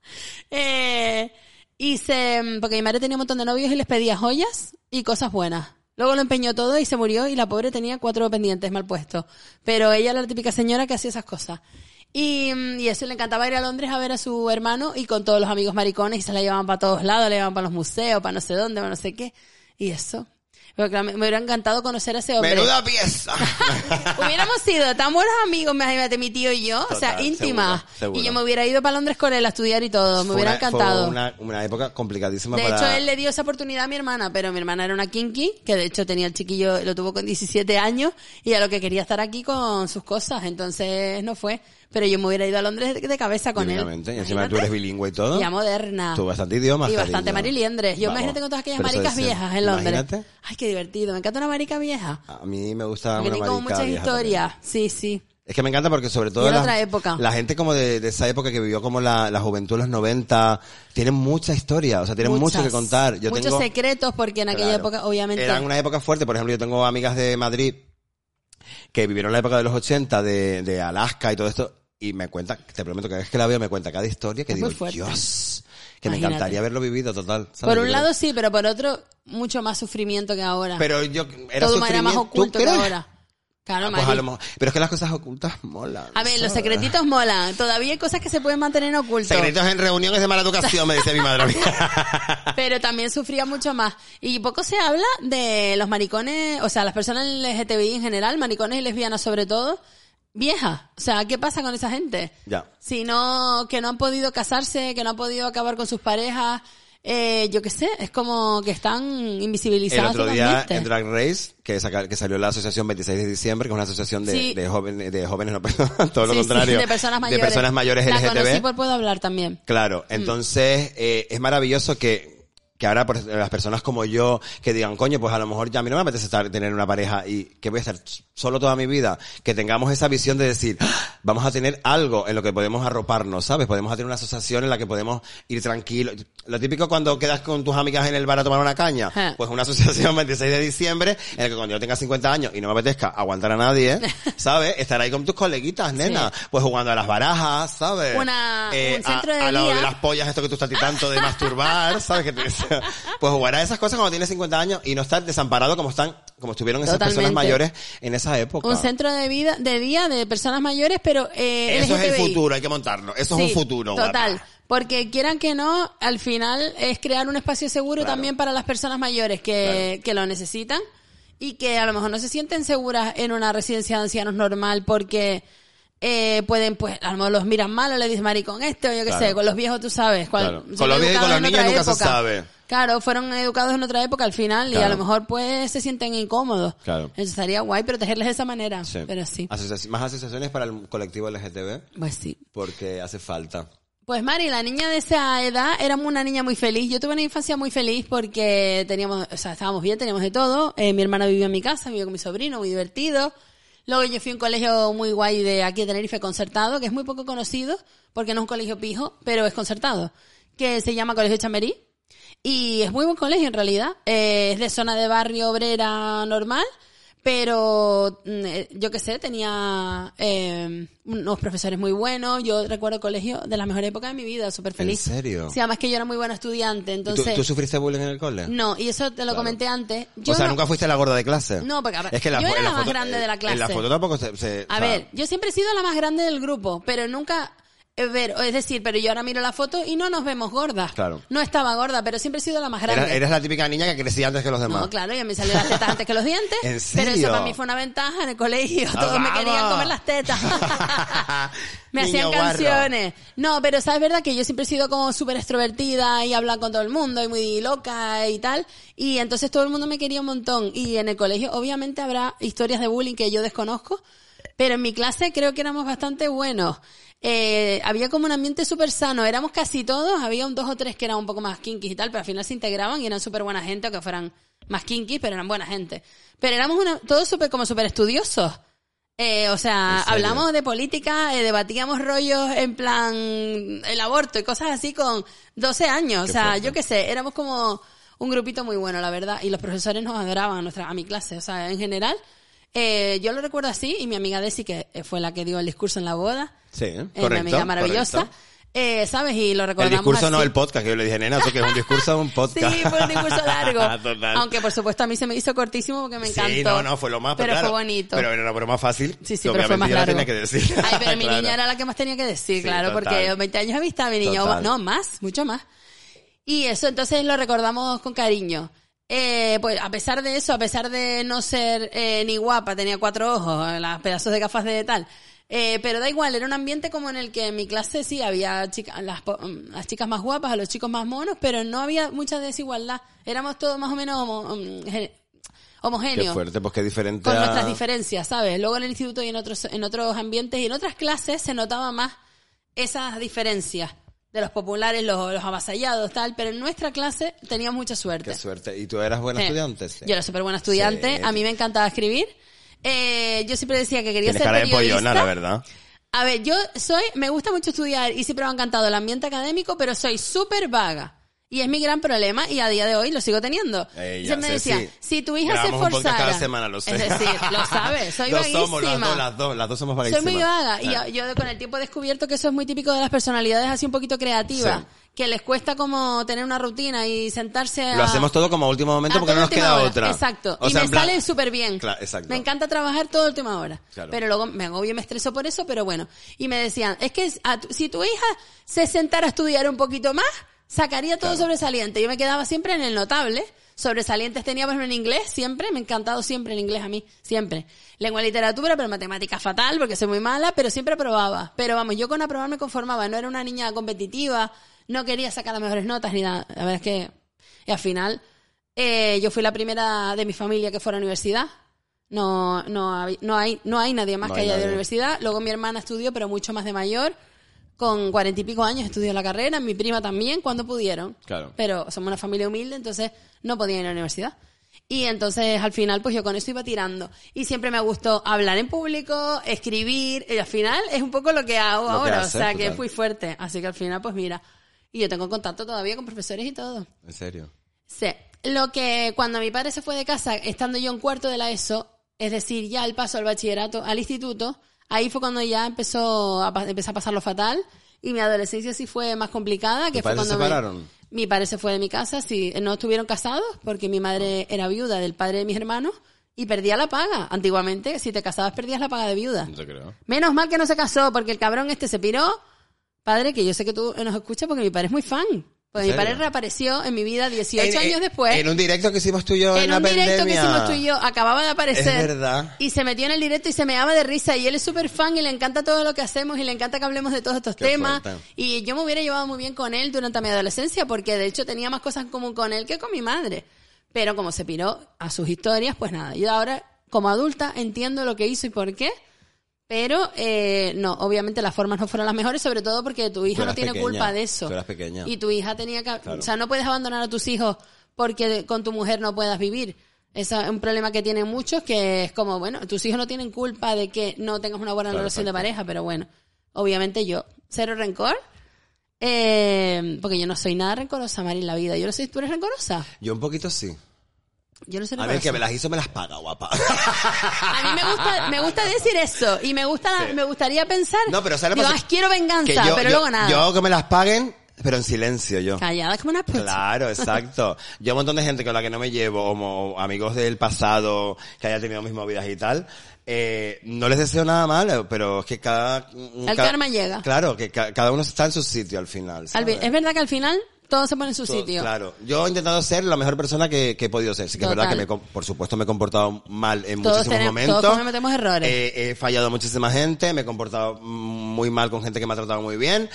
(laughs) eh, y se, porque mi madre tenía un montón de novios y les pedía joyas y cosas buenas. Luego lo empeñó todo y se murió y la pobre tenía cuatro pendientes mal puestos. Pero ella era la típica señora que hacía esas cosas. Y, mm, y eso le encantaba ir a Londres a ver a su hermano y con todos los amigos maricones y se la llevaban para todos lados, le llevaban para los museos, para no sé dónde, para no sé qué. Y eso. Me, me hubiera encantado conocer a ese hombre. ¡Menuda pieza! (laughs) Hubiéramos sido tan buenos amigos, imagínate, mi tío y yo, o sea, íntimas. Y yo me hubiera ido para Londres con él a estudiar y todo, me Fue hubiera una- encantado. Fue una, una época complicadísima De para... hecho, él le dio esa oportunidad a mi hermana, pero mi hermana era una kinky, que de hecho tenía el chiquillo, lo tuvo con 17 años, y a lo que quería estar aquí con sus cosas, entonces no fue. Pero yo me hubiera ido a Londres de, cabeza con él. Y encima tú eres bilingüe y todo. Ya moderna. Tú bastante idiomas, Y bastante cariño. mariliendres. Yo Vamos. imagínate con todas aquellas maricas viejas en Londres. Imagínate. Ay, qué divertido. Me encanta una marica vieja. A mí me gusta Porque una tiene como marica muchas vieja historias. Sí, sí. Es que me encanta porque sobre todo la, otra época. la gente como de, de esa época que vivió como la, la juventud los 90, tienen mucha historia, o sea, tienen mucho que contar. Yo Muchos tengo, secretos porque en aquella Claro. época, obviamente. Era una época fuerte, por ejemplo, yo tengo amigas de Madrid que vivieron la época de los 80, de, de Alaska y todo esto, y me cuenta, te prometo que cada vez que la veo me cuenta cada historia que Es digo. Dios, que me encantaría haberlo vivido total. ¿sabes? Por un creo- lado sí, pero por otro, mucho más sufrimiento que ahora. Pero yo, era Todo era más sufrimiento, ¿tú oculto que crees? ahora. Claro, Ah, pues Mari. a lo mejor- pero es que las cosas ocultas molan. A ver, los secretitos molan. Todavía hay cosas que se pueden mantener ocultos. Secretos en reuniones de mala educación, me dice mi madre. (laughs) Pero también sufría mucho más. Y poco se habla de los maricones, o sea, las personas LGTBI en general, maricones y lesbianas sobre todo, viejas. O sea, ¿qué pasa con esa gente? ya. Si no, que no han podido casarse, que no han podido acabar con sus parejas, eh, yo qué sé, es como que están El invisibilizadas otro día en Drag Race, que, saca- que salió la asociación 26 de diciembre, que es una asociación de, Sí. de jóvenes, de jóvenes, no, (laughs) perdón, todo lo sí, contrario. de personas mayores. De personas mayores La LGTB. conocí por Puedo Hablar también. Claro, entonces eh, es maravilloso que, que ahora por las personas como yo que digan, coño, pues a lo mejor ya a mí no me apetece estar, tener una pareja y que voy a estar solo toda mi vida, que tengamos esa visión de decir, "Ah, vamos a tener algo en lo que podemos arroparnos, ¿sabes? Podemos tener una asociación en la que podemos ir tranquilos. Lo típico cuando quedas con tus amigas en el bar a tomar una caña, Ajá. pues una asociación 26 de diciembre en la que cuando yo tenga 50 años y no me apetezca aguantar a nadie, (laughs) ¿sabes? Estar ahí con tus coleguitas, nena, pues jugando a las barajas, ¿sabes? Una- Eh, un centro a, de a día. de las pollas, esto que tú estás tanto de masturbar, ¿sabes? Que te- (laughs) pues jugar a esas cosas cuando tienes 50 años y no estar desamparado como están, como estuvieron esas Totalmente. personas mayores en esa época. Un centro de vida, de día de personas mayores, pero eh, Eso es el futuro, hay que montarlo. Eso es un futuro. Total. guapa. Porque quieran que no, al final es crear un espacio seguro Claro. también para las personas mayores que, que lo necesitan y que a lo mejor no se sienten seguras en una residencia de ancianos normal porque eh, pueden, pues, a lo mejor los miran mal o le dicen maricón este o yo qué Claro. sé, con los viejos tú sabes. Claro. Con los viejos y con los niños nunca se época. sabe. Claro, fueron educados en otra época al final y a lo mejor pues se sienten incómodos. Claro. Eso estaría guay protegerles de esa manera. Sí. Pero sí. Más asociaciones para el colectivo LGTB Pues sí. porque hace falta. Pues Mari, la niña de esa edad era una niña muy feliz. Yo tuve una infancia muy feliz porque teníamos, o sea, estábamos bien, teníamos de todo. Eh, mi hermana vivía en mi casa, vivía con mi sobrino, muy divertido. Luego yo fui a un colegio muy guay de aquí de Tenerife, concertado, que es muy poco conocido, porque no es un colegio pijo, pero es concertado, que se llama Colegio Chamberí. Y es muy buen colegio en realidad. Eh, es de zona de barrio obrera normal, pero mm, eh, yo qué sé, tenía eh, unos profesores muy buenos. Yo recuerdo el colegio de la mejor época de mi vida, súper feliz. ¿En serio? Sí, además que yo era muy buena estudiante, ¿Y entonces... ¿Tú, tú sufriste bullying en el cole? No, y eso te lo Claro. comenté antes. Yo o sea, no- nunca fuiste la gorda de clase. No, porque, es que la yo era la más foto- grande de la En la clase. foto tampoco se... se- A o sea, ver, yo siempre he sido la más grande del grupo, pero nunca eh, ver- es decir, pero yo ahora miro la foto y no nos vemos gordas. Claro. No estaba gorda, pero siempre he sido la más grande. Eras, eras la típica niña que crecía antes que los demás. No, claro, ya me salieron las tetas antes que los dientes. ¿En Pero eso serio? para mí fue una ventaja en el colegio. Ah, Todos me querían comer las tetas. (laughs) me hacían canciones. No, pero sabes verdad que yo siempre he sido como súper extrovertida y hablar con todo el mundo y muy loca y tal. Y entonces todo el mundo me quería un montón. Y en el colegio obviamente habrá historias de bullying que yo desconozco. Pero en mi clase creo que éramos bastante buenos. Eh, había como un ambiente súper sano, éramos casi todos, había un dos o tres que eran un poco más kinkies y tal, pero al final se integraban y eran súper buena gente, aunque fueran más kinkies, pero eran buena gente. Pero éramos una, todos súper, como súper estudiosos. Eh, o sea, hablamos de política, eh, debatíamos rollos en plan el aborto y cosas así con 12 años. Qué o sea, fuerte. yo qué sé, éramos como un grupito muy bueno, la verdad. Y los profesores nos adoraban a, nuestra, a mi clase. O sea, en general, eh, yo lo recuerdo así y mi amiga Desi, que fue la que dio el discurso en la boda, Sí, eh, correcto. mi amiga maravillosa, correcto. eh, ¿sabes? Y lo El recordamos discurso no el podcast, que yo le dije, nena, eso que es un discurso un (laughs) podcast. Sí, fue un discurso largo. (laughs) Total. Aunque por supuesto a mí se me hizo cortísimo porque me encantó. Sí, no, no, fue lo más, Pero claro, fue bonito. Pero era una broma fácil. Sí, sí, pero fue más la largo. tenía que decir. Ay, pero mi (laughs) Claro. niña era la que más tenía que decir, Sí, claro, total. porque 20 años de vista, mi niña, Total. no, más, mucho más. Y eso entonces lo recordamos con cariño. Eh, pues a pesar de eso, a pesar de no ser eh, ni guapa, tenía cuatro ojos, eh, las pedazos de gafas de tal. Eh, pero da igual, era un ambiente como en el que en mi clase sí había chicas, las, mm, las chicas más guapas, a los chicos más monos, pero no había mucha desigualdad. Éramos todos más o menos homo- mm, gen- Qué homogéneos fuerte, pues qué diferente con a- nuestras diferencias, ¿sabes? Luego en el instituto y en otros, en otros ambientes y en otras clases se notaba más esas diferencias de los populares, los, los avasallados, tal, pero en nuestra clase teníamos mucha suerte. Qué suerte. ¿Y tú eras buena Sí. estudiante? Sí. Yo era súper buena estudiante, Sí. a mí me encantaba escribir. Eh, yo siempre decía que quería Tienes ser cara de periodista. pollona, la verdad. A ver, yo soy, me gusta mucho estudiar y siempre me ha encantado el ambiente académico, pero soy súper vaga. Y es mi gran problema y a día de hoy lo sigo teniendo. Ya Siempre me decía, sí. si tu hija se Grabamos podcast esforzara... cada semana, lo sé. Es decir, lo sabes, soy vaguísima. somos, las dos, las dos, las dos somos Soy vaguísimas. muy vaga y yo, yo con el tiempo he descubierto que eso es muy típico de las personalidades así un poquito creativas, Sí. que les cuesta como tener una rutina y sentarse a... Lo hacemos todo como a último momento a porque no nos queda hora. otra. Exacto. O y sea, me plan- sale súper bien. Claro, exacto. Me encanta trabajar toda última hora. Claro. Pero luego me agobio y me estreso por eso, pero bueno. Y me decían, es que a tu- si tu hija se sentara a estudiar un poquito más, sacaría todo Claro. sobresaliente. Yo me quedaba siempre en el notable. Sobresalientes tenía, por ejemplo, en inglés, siempre. Me ha encantado siempre el inglés a mí, siempre. Lengua y literatura, pero matemática fatal, porque soy muy mala, pero siempre aprobaba. Pero vamos, yo con aprobar me conformaba. No era una niña competitiva, no quería sacar las mejores notas ni nada. La verdad es que, y al final, eh, yo fui la primera de mi familia que fue a la universidad. No, no, no hay, no hay nadie más No que hay haya de la universidad. Luego mi hermana estudió, pero mucho más de mayor. Con cuarenta y pico años estudió la carrera. Mi prima también, cuando pudieron. Claro. Pero somos una familia humilde, entonces no podían ir a la universidad. Y entonces al final, pues yo con eso iba tirando. Y siempre me gustó hablar en público, escribir. Y al final es un poco lo que hago Lo que ahora. o sea, que total. fui fuerte. Así que al final, pues mira. Y yo tengo contacto todavía con profesores y todo. En serio. Sí. Lo que cuando mi padre se fue de casa, estando yo en cuarto de la ESO, es decir, ya el paso al bachillerato, al instituto, ahí fue cuando ya empezó a, empecé a pasarlo fatal y mi adolescencia sí fue más complicada, que ¿Tus fue cuando se me- mi padre se fue de mi casa, sí, no estuvieron casados porque mi madre era viuda del padre de mis hermanos y perdía la paga. Antiguamente, si te casabas perdías la paga de viuda. No te creo. Menos mal que no se casó, porque el cabrón este se piró. Padre, que yo sé que tú nos escuchas porque mi padre es muy fan. ¿En mi padre reapareció en mi vida 18 En- años en- después. En un directo que hicimos tú y yo en, En la un directo que pandemia. hicimos tú y yo, acababa de aparecer. Es verdad. Y se metió en el directo y se me daba de risa. Y él es súper fan y le encanta todo lo que hacemos y le encanta que hablemos de todos estos Qué temas. fuerte. Y yo me hubiera llevado muy bien con él durante mi adolescencia porque de hecho tenía más cosas en común con él que con mi madre. Pero como se piró a sus historias, pues nada. Yo ahora, como adulta, entiendo lo que hizo y por qué. Pero, eh, no, obviamente las formas no fueron las mejores, sobre todo porque tu hija no tiene pequeña, culpa de eso. tú eras pequeña. Y tu hija tenía que, Claro. o sea, no puedes abandonar a tus hijos porque con tu mujer no puedas vivir. Ese es un problema que tienen muchos, que es como, bueno, tus hijos no tienen culpa de que no tengas una buena Claro, relación de pareja, pero bueno, obviamente yo, cero rencor, eh, porque yo no soy nada rencorosa, Mari, en la vida. Yo no soy, ¿tú eres rencorosa? Yo un poquito sí. Yo no soy A ver, que me las hizo, me las paga, guapa. A mí me gusta, me gusta (laughs) decir eso y me gusta, Sí. me gustaría pensar. No, pero ¿sabes digo? "Ay, quiero venganza, yo- pero yo- luego nada. Yo que me las paguen, pero en silencio yo. Callada como una pucha. Claro, (laughs) exacto. Yo un montón de gente con la que no me llevo, como amigos del pasado, que haya tenido mis movidas y tal, eh, no les deseo nada malo, pero es que cada... El karma llega. Claro, que ca- cada uno está en su sitio al final. Es verdad que al final todo se pone en su Todo- sitio. Claro. Yo he intentado ser la mejor persona que, que he podido ser. Sí que es verdad Total. que me, por supuesto me he comportado mal en Todos muchísimos tenemos- momentos. todos cometemos errores. Eh, he fallado a muchísima gente, me he comportado muy mal con gente que me ha tratado muy bien.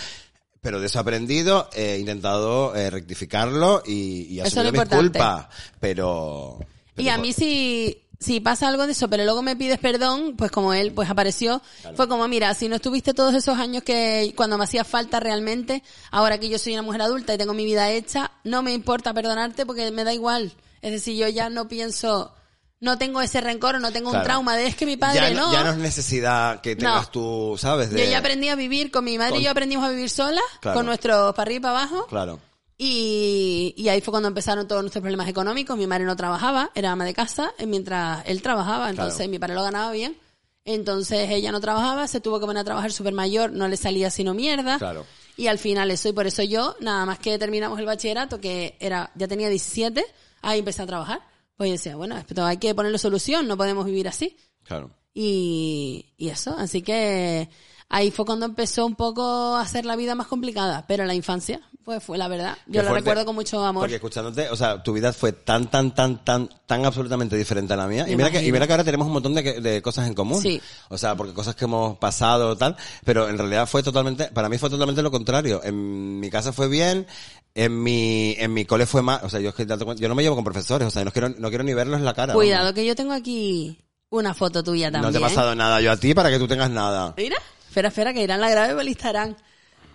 Pero de eso he aprendido, he intentado eh, rectificarlo y, y asumir importante. culpas. Pero, pero Y a mí si, si pasa algo de eso, pero luego me pides perdón, pues como él pues apareció, fue como, mira, si no estuviste todos esos años que cuando me hacía falta realmente, ahora que yo soy una mujer adulta y tengo mi vida hecha, no me importa perdonarte porque me da igual. Es decir, yo ya no pienso, no tengo ese rencor o no tengo un trauma de es que mi padre ya, no. ya no es necesidad que tengas No. tú, ¿sabes? De- Yo ya aprendí a vivir con mi madre Con- y yo aprendimos a vivir sola, Claro. con nuestros para arriba y para abajo. Claro. Y, y ahí fue cuando empezaron todos nuestros problemas económicos. Mi madre no trabajaba, era ama de casa, eh, mientras él trabajaba. Entonces Claro. mi padre lo ganaba bien. Entonces ella no trabajaba, se tuvo que poner a trabajar súper mayor, no le salía sino mierda. Claro. Y al final eso, y por eso yo, nada más que terminamos el bachillerato, que era, ya tenía 17, ahí empecé a trabajar. Pues yo decía, bueno, esto hay que ponerle solución, no podemos vivir así. Claro. Y, y eso, así que ahí fue cuando empezó un poco a hacer la vida más complicada, pero la infancia, pues fue la verdad. Yo lo recuerdo con mucho amor. Porque escuchándote, o sea, tu vida fue tan, tan, tan, tan, tan absolutamente diferente a la mía. Me Y mira, que, y mira que ahora tenemos un montón de, de cosas en común. Sí. O sea, porque cosas que hemos pasado tal, pero en realidad fue totalmente, para mí fue totalmente lo contrario. En mi casa fue bien, en mi, en mi cole fue mal. O sea, yo es que yo no me llevo con profesores, o sea, no quiero, no quiero ni verlos en la cara. Cuidado, que yo tengo aquí una foto tuya también. No te he pasado nada yo a ti para que tú tengas nada. Mira, espera, espera, que Irán la grabe por.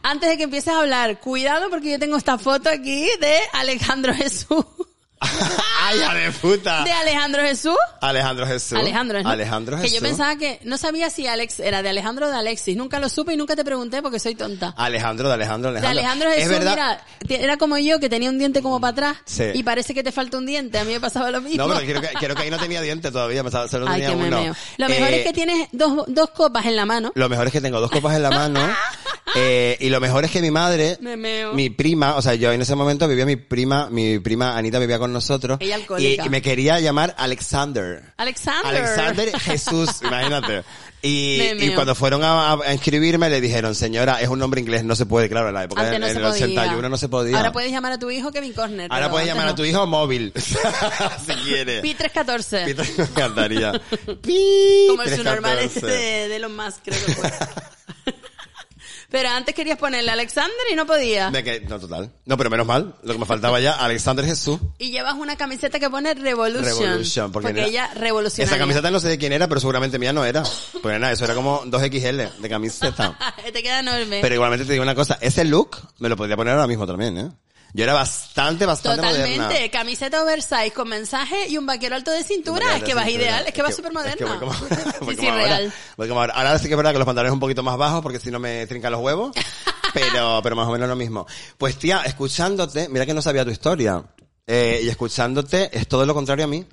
Antes de que empieces a hablar, cuidado porque yo tengo esta foto aquí de Alejandro Jesús. (laughs) ¡Ay, hija de puta! ¿De Alejandro Jesús? Alejandro Jesús. Alejandro, ¿no? Alejandro Que Jesús. yo pensaba que, no sabía si Alex era de Alejandro o de Alexis. Nunca lo supe y nunca te pregunté porque soy tonta. Alejandro, de Alejandro, De Alejandro. Alejandro Es Jesús, verdad. mira, era como yo que tenía un diente como para atrás Sí. y parece que te falta un diente. A mí me pasaba lo mismo. No, pero creo que, creo que ahí no tenía diente todavía, solo tenía uno. Lo mejor Eh, es que tienes dos, dos copas en la mano. Lo mejor es que tengo dos copas en la mano. (laughs) eh, y lo mejor es que mi madre, mi prima, o sea, yo en ese momento vivía mi prima, mi prima Anita vivía con nosotros. Ella y, y me quería llamar Alexander. Alexander. Alexander (laughs) Jesús, imagínate. Y, y cuando fueron a, a inscribirme le dijeron, señora, es un nombre inglés, no se puede, claro, en la época Antes no en se el podía. 81 no se podía. Ahora puedes llamar a tu hijo Kevin Corner. Ahora puedes llamar a no. tu hijo móvil, (laughs) si quiere. Pi314. (laughs) Peter, me encantaría. Pi, Como el su normal 314. de, de Elon Musk, creo que fue. Pero antes querías ponerle Alexander y no podía. De que, no, total. No, pero menos mal. Lo que me faltaba ya, Alexander Jesús. Y llevas una camiseta que pone Revolution. Revolution. Porque, era- ella revolucionaria. Esa camiseta no sé de quién era, pero seguramente mía no era. Pues nada, eso era como 2XL de camiseta. (laughs) Te queda enorme. Pero igualmente te digo una cosa, ese look me lo podría poner ahora mismo también, ¿eh? Yo era bastante, bastante Totalmente. moderna. Camiseta oversize con mensaje y un vaquero alto de cintura. Es que vas ideal. Es que vas súper es que moderna. voy como, (laughs) voy Sí, como sí, ahora. real. Voy como ahora. Ahora sí que es verdad que los pantalones un poquito más bajos porque si no me trincan los huevos. (laughs) Pero, pero más o menos lo mismo. Pues tía, escuchándote, mira que no sabía tu historia. Eh, y escuchándote es todo lo contrario a mí.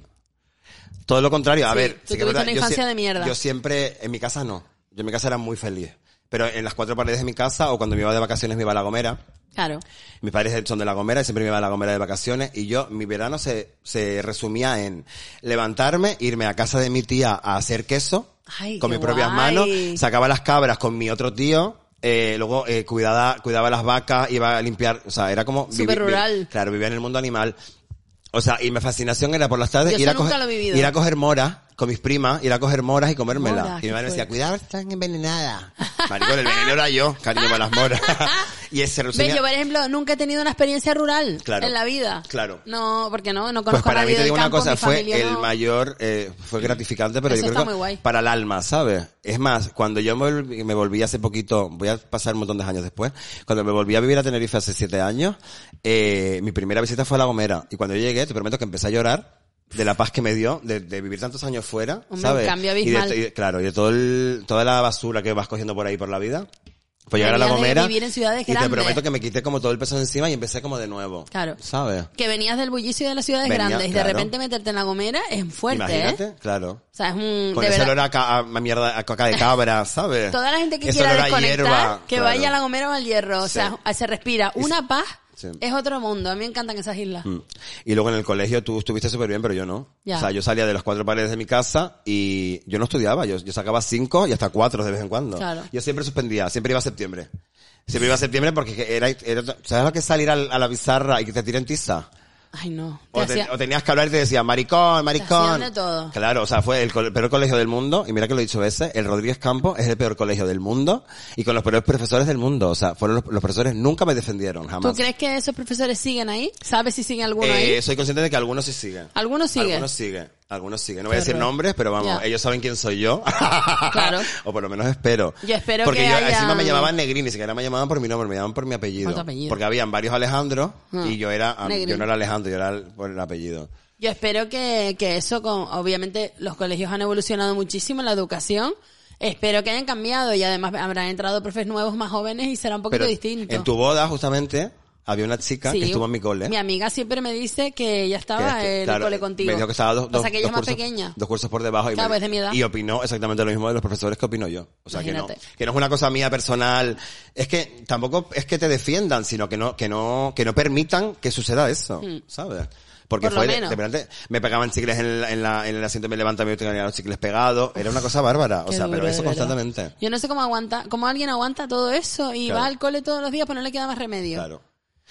Todo lo contrario. A Sí, ver, tú que verdad, una infancia de mierda. Yo siempre, en mi casa no. Yo en mi casa era muy feliz. Pero en las cuatro paredes de mi casa o cuando me iba de vacaciones me iba a La Gomera. Claro. Mis padres son de La Gomera y siempre me iba a La Gomera de vacaciones y yo, mi verano se, se resumía en levantarme, irme a casa de mi tía a hacer queso Ay, con mis propias guay. manos, sacaba las cabras con mi otro tío, eh, luego eh, cuidaba, cuidaba las vacas, iba a limpiar, o sea, era como... Súper vivi- rural. claro, vivía en el mundo animal. O sea, y mi fascinación era por las tardes ir a, coger, ir a coger moras con mis primas, ir a coger moras y comérmelas. Moras, y mi madre decía, cuidado, están envenenadas. Maricón, el veneno era yo, cariño, para las moras. (laughs) y ese Ves, resumía... yo, por ejemplo, nunca he tenido una experiencia rural Claro. en la vida. Claro. No, porque no, no Pues conozco a para mí nadie te del digo una campo, cosa, fue el mayor, eh, fue gratificante, pero Eso yo creo está que guay. para el alma, ¿sabes? Es más, cuando yo me volví, me volví hace poquito, voy a pasar un montón de años después, cuando me volví a vivir a Tenerife hace siete años, eh, mi primera visita fue a La Gomera. Y cuando yo llegué, te prometo que empecé a llorar de la paz que me dio de, de vivir tantos años fuera, Hombre, ¿sabes? cambio Y de- y claro, y de todo el, toda la basura que vas cogiendo por ahí por la vida. Pues llegar a la Gomera. vivir en ciudades y te grandes. prometo que me quité como todo el peso de encima y empecé como de nuevo. Claro. ¿Sabes? Que venías del bullicio de las ciudades Venía, grandes y de repente meterte en la Gomera es fuerte, Imagínate, ¿eh? claro. O sea, es un... Con ese olor a, ca- a mierda, a coca de cabra, (laughs) ¿sabes? Toda la gente que Ese quiera a desconectar, hierba, que claro. vaya a la Gomera o al Hierro. O Sí. sea, se respira una paz. Sí. Es otro mundo. A mí me encantan esas islas. Mm. Y luego en el colegio tú estuviste súper bien, pero yo no. Ya. O sea, yo salía de las cuatro paredes de mi casa y yo no estudiaba. Yo, yo sacaba cinco y hasta cuatro de vez en cuando. Claro. Yo siempre suspendía, siempre iba a septiembre. Siempre iba a septiembre porque era, era ¿sabes lo que es salir al- a, la pizarra y que te tiren tiza? Ay, no. Te O, te- hacía- o tenías que hablar y te decían, maricón, maricón. hacían de todo. Claro, o sea, fue el, peor colegio del mundo, y mira que lo he dicho veces, el Rodríguez Campo es el peor colegio del mundo, y con los peores profesores del mundo. O sea, fueron los, los profesores nunca me defendieron, jamás. ¿Tú crees que esos profesores siguen ahí? ¿Sabes si siguen alguno Eh, ahí? soy consciente de que algunos sí siguen. Algunos siguen. Algunos siguen. Algunos siguen. No voy a decir nombres, pero vamos, ellos saben quién soy yo. (laughs) Claro. o por lo menos espero. Yo espero Porque que yo haya- encima me llamaban Negrín, ni siquiera me llamaban por mi nombre, me llamaban por mi apellido. Apellido. Porque habían varios Alejandros Ah. y yo era, Negrín. yo no era Alejandro, yo era por el apellido. Yo espero que, que eso, con, obviamente los colegios han evolucionado muchísimo en la educación. Espero que hayan cambiado y además habrán entrado profes nuevos más jóvenes y será un poquito Pero distinto. en tu boda, justamente, había una chica Sí. que estuvo en mi cole. Mi amiga siempre me dice que ella estaba estu- en el cole contigo. Me dijo que estaba dos, O dos, sea, que ella dos es más cursos, pequeña. dos cursos por debajo. Y, Claro, me- de mi edad. y opinó exactamente lo mismo de los profesores que opino yo. O sea, que no, que no es una cosa mía personal. Es que tampoco es que te defiendan, sino que no, que no, que no permitan que suceda eso, ¿sabes? Porque Hmm. Por lo fue, de, verdad, me pegaban chicles en, la- en, la, en el asiento, me levantaba y tenía los chicles pegados. Era una cosa bárbara. O sea, duro, pero eso constantemente. Yo no sé cómo aguanta, cómo alguien aguanta todo eso y Claro. va al cole todos los días, pues no le queda más remedio. Claro.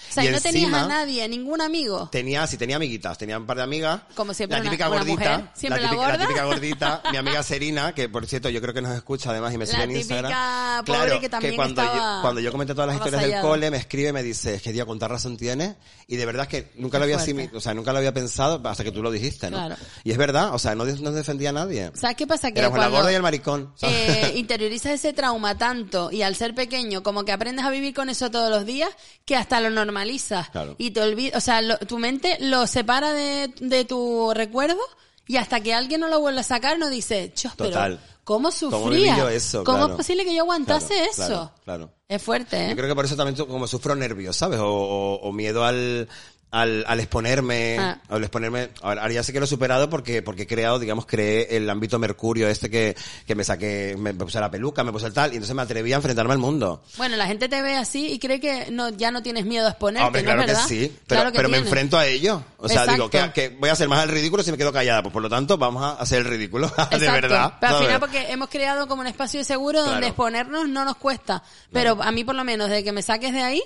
O sea, Y no tenías a nadie, a ningún amigo. Tenía, sí, tenía amiguitas, tenía un par de amigas. Como siempre, La típica una gordita. ¿Siempre la típica, típica gordita. (laughs) mi amiga Serina, que por cierto yo creo que nos escucha además y me La sigue en típica Instagram. pobre claro, que también cuando, estaba yo, cuando yo comenté todas las historias del cole, me escribe y me dice, es que tío, cuánta razón tienes. Y de verdad es que nunca lo había asimi- o sea, nunca lo había pensado hasta que tú lo dijiste, ¿no? Claro. Y es verdad, o sea, no, no defendía a nadie. ¿Sabes qué pasa? Que Era la cuando gorda y el maricón. eh, (laughs) interiorizas ese trauma tanto y al ser pequeño, como que aprendes a vivir con eso todos los días, que hasta lo normalizas. Claro. Y te olvidas, o sea, lo- tu mente lo separa de, de tu recuerdo y hasta que alguien no lo vuelve a sacar no dice, chos, Total. ¿cómo ¿Cómo sufría? yo eso? ¿Cómo Claro. es posible que yo aguantase Claro, eso? claro. Es fuerte, ¿eh? Yo creo que por eso también como sufro nervios, ¿sabes? O, o- o miedo al, al, al exponerme, Ah. al exponerme. Ahora, ahora ya sé que lo he superado porque, porque he creado, digamos, creé el ámbito mercurio este que, que me saqué, me, me puse la peluca, me puse el tal, y entonces me atreví a enfrentarme al mundo. Bueno, la gente te ve así y cree que no, ya no tienes miedo a exponerte, Hombre, ¿no claro es verdad? que sí, pero, Claro que pero me enfrento a ello. O sea, digo, que, que voy a hacer más el ridículo si me quedo callada. Pues por lo tanto, vamos a hacer el ridículo. (laughs) de verdad. Pero al final porque hemos creado como un espacio seguro donde Claro. exponernos no nos cuesta. Pero a mí por lo menos, de que me saques de ahí,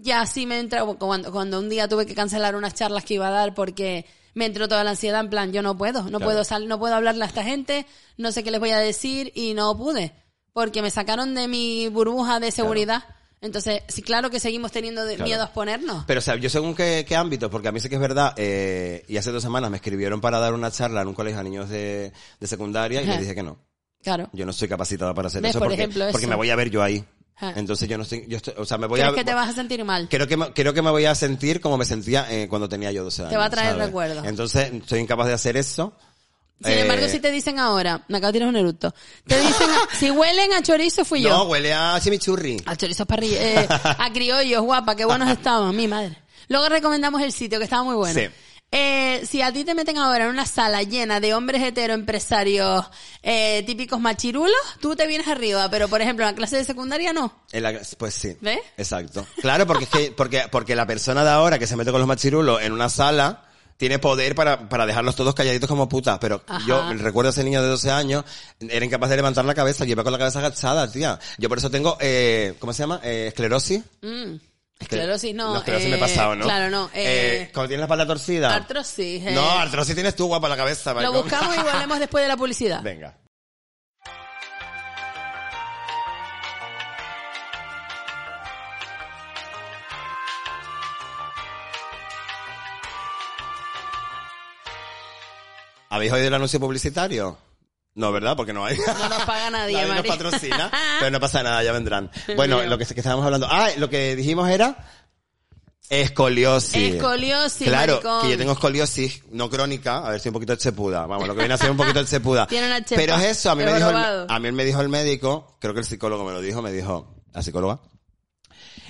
ya sí me entra, cuando, cuando un día tuve que cancelar unas charlas que iba a dar porque me entró toda la ansiedad en plan, yo no puedo, no Claro. puedo sal, no puedo hablarle a esta gente, no sé qué les voy a decir y no pude. Porque me sacaron de mi burbuja de seguridad. Entonces, sí, claro que seguimos teniendo de- Claro. miedo a exponernos. Pero, o sea, yo según qué, qué ámbito, porque a mí sí que es verdad, eh, y hace dos semanas me escribieron para dar una charla en un colegio a niños de, de secundaria y Ajá. les dije que no. Claro. Yo no estoy capacitada para hacer eso Por porque, ejemplo, porque me voy a ver yo ahí. Ajá. Entonces yo no estoy, yo estoy, o sea, me voy ¿Crees a... que te vas a sentir mal? Creo que, me, creo que me voy a sentir como me sentía eh, cuando tenía yo 12 años. va a traer ¿sabes? recuerdos. Entonces, soy incapaz de hacer eso. Sin Eh, embargo, si te dicen ahora, me acabo de tirar un eructo, te dicen, (laughs) si huelen a chorizo fui yo. No, huele a chimichurri. A chorizos parrilla, eh, a criollos, guapa, qué buenos (laughs) estaban, mi madre. Luego recomendamos el sitio, que estaba muy bueno. Sí. Eh, si a ti te meten ahora en una sala llena de hombres hetero empresarios eh, típicos machirulos, tú te vienes arriba, pero por ejemplo en la clase de secundaria no. En la- pues sí. ¿Ves? Exacto. Claro, porque es que, porque, porque la persona de ahora que se mete con los machirulos en una sala, tiene poder para, para dejarlos todos calladitos como putas, pero Ajá. yo recuerdo a ese niño de 12 años, era incapaz de levantar la cabeza, iba con la cabeza agachada, tía. Yo por eso tengo, eh, ¿cómo se llama? Eh, esclerosis. Mm. Esclerosis no. No, esclerosis eh, me he pasado, ¿no? Claro, no. Eh, Eh, cuando tienes la espalda torcida. artrosis. eh. No, artrosis tienes tú, guapa, la cabeza. Lo maricón. buscamos y volvemos después de la publicidad. Venga. ¿Habéis oído el anuncio publicitario? No, ¿verdad? Porque no hay. No nos paga (laughs) nadie, Nadie nos Mari. patrocina, (laughs) pero no pasa nada, ya vendrán. Bueno, lo que, que estábamos hablando. Ah, lo que dijimos era escoliosis. Escoliosis, Claro, maricón. que yo tengo escoliosis no crónica, a ver si un poquito de chepuda. Vamos, lo que viene a ser un poquito de chepuda. (laughs) Tiene una chepa, Pero es eso, a mí, me dijo el, jorobado. a mí me dijo el médico, creo que el psicólogo me lo dijo, me dijo, la psicóloga.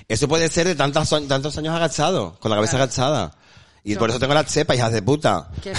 Eso puede ser de tantos, tantos años agachado, con la cabeza agachada. Y por eso tengo la cepa, hijas de puta. Qué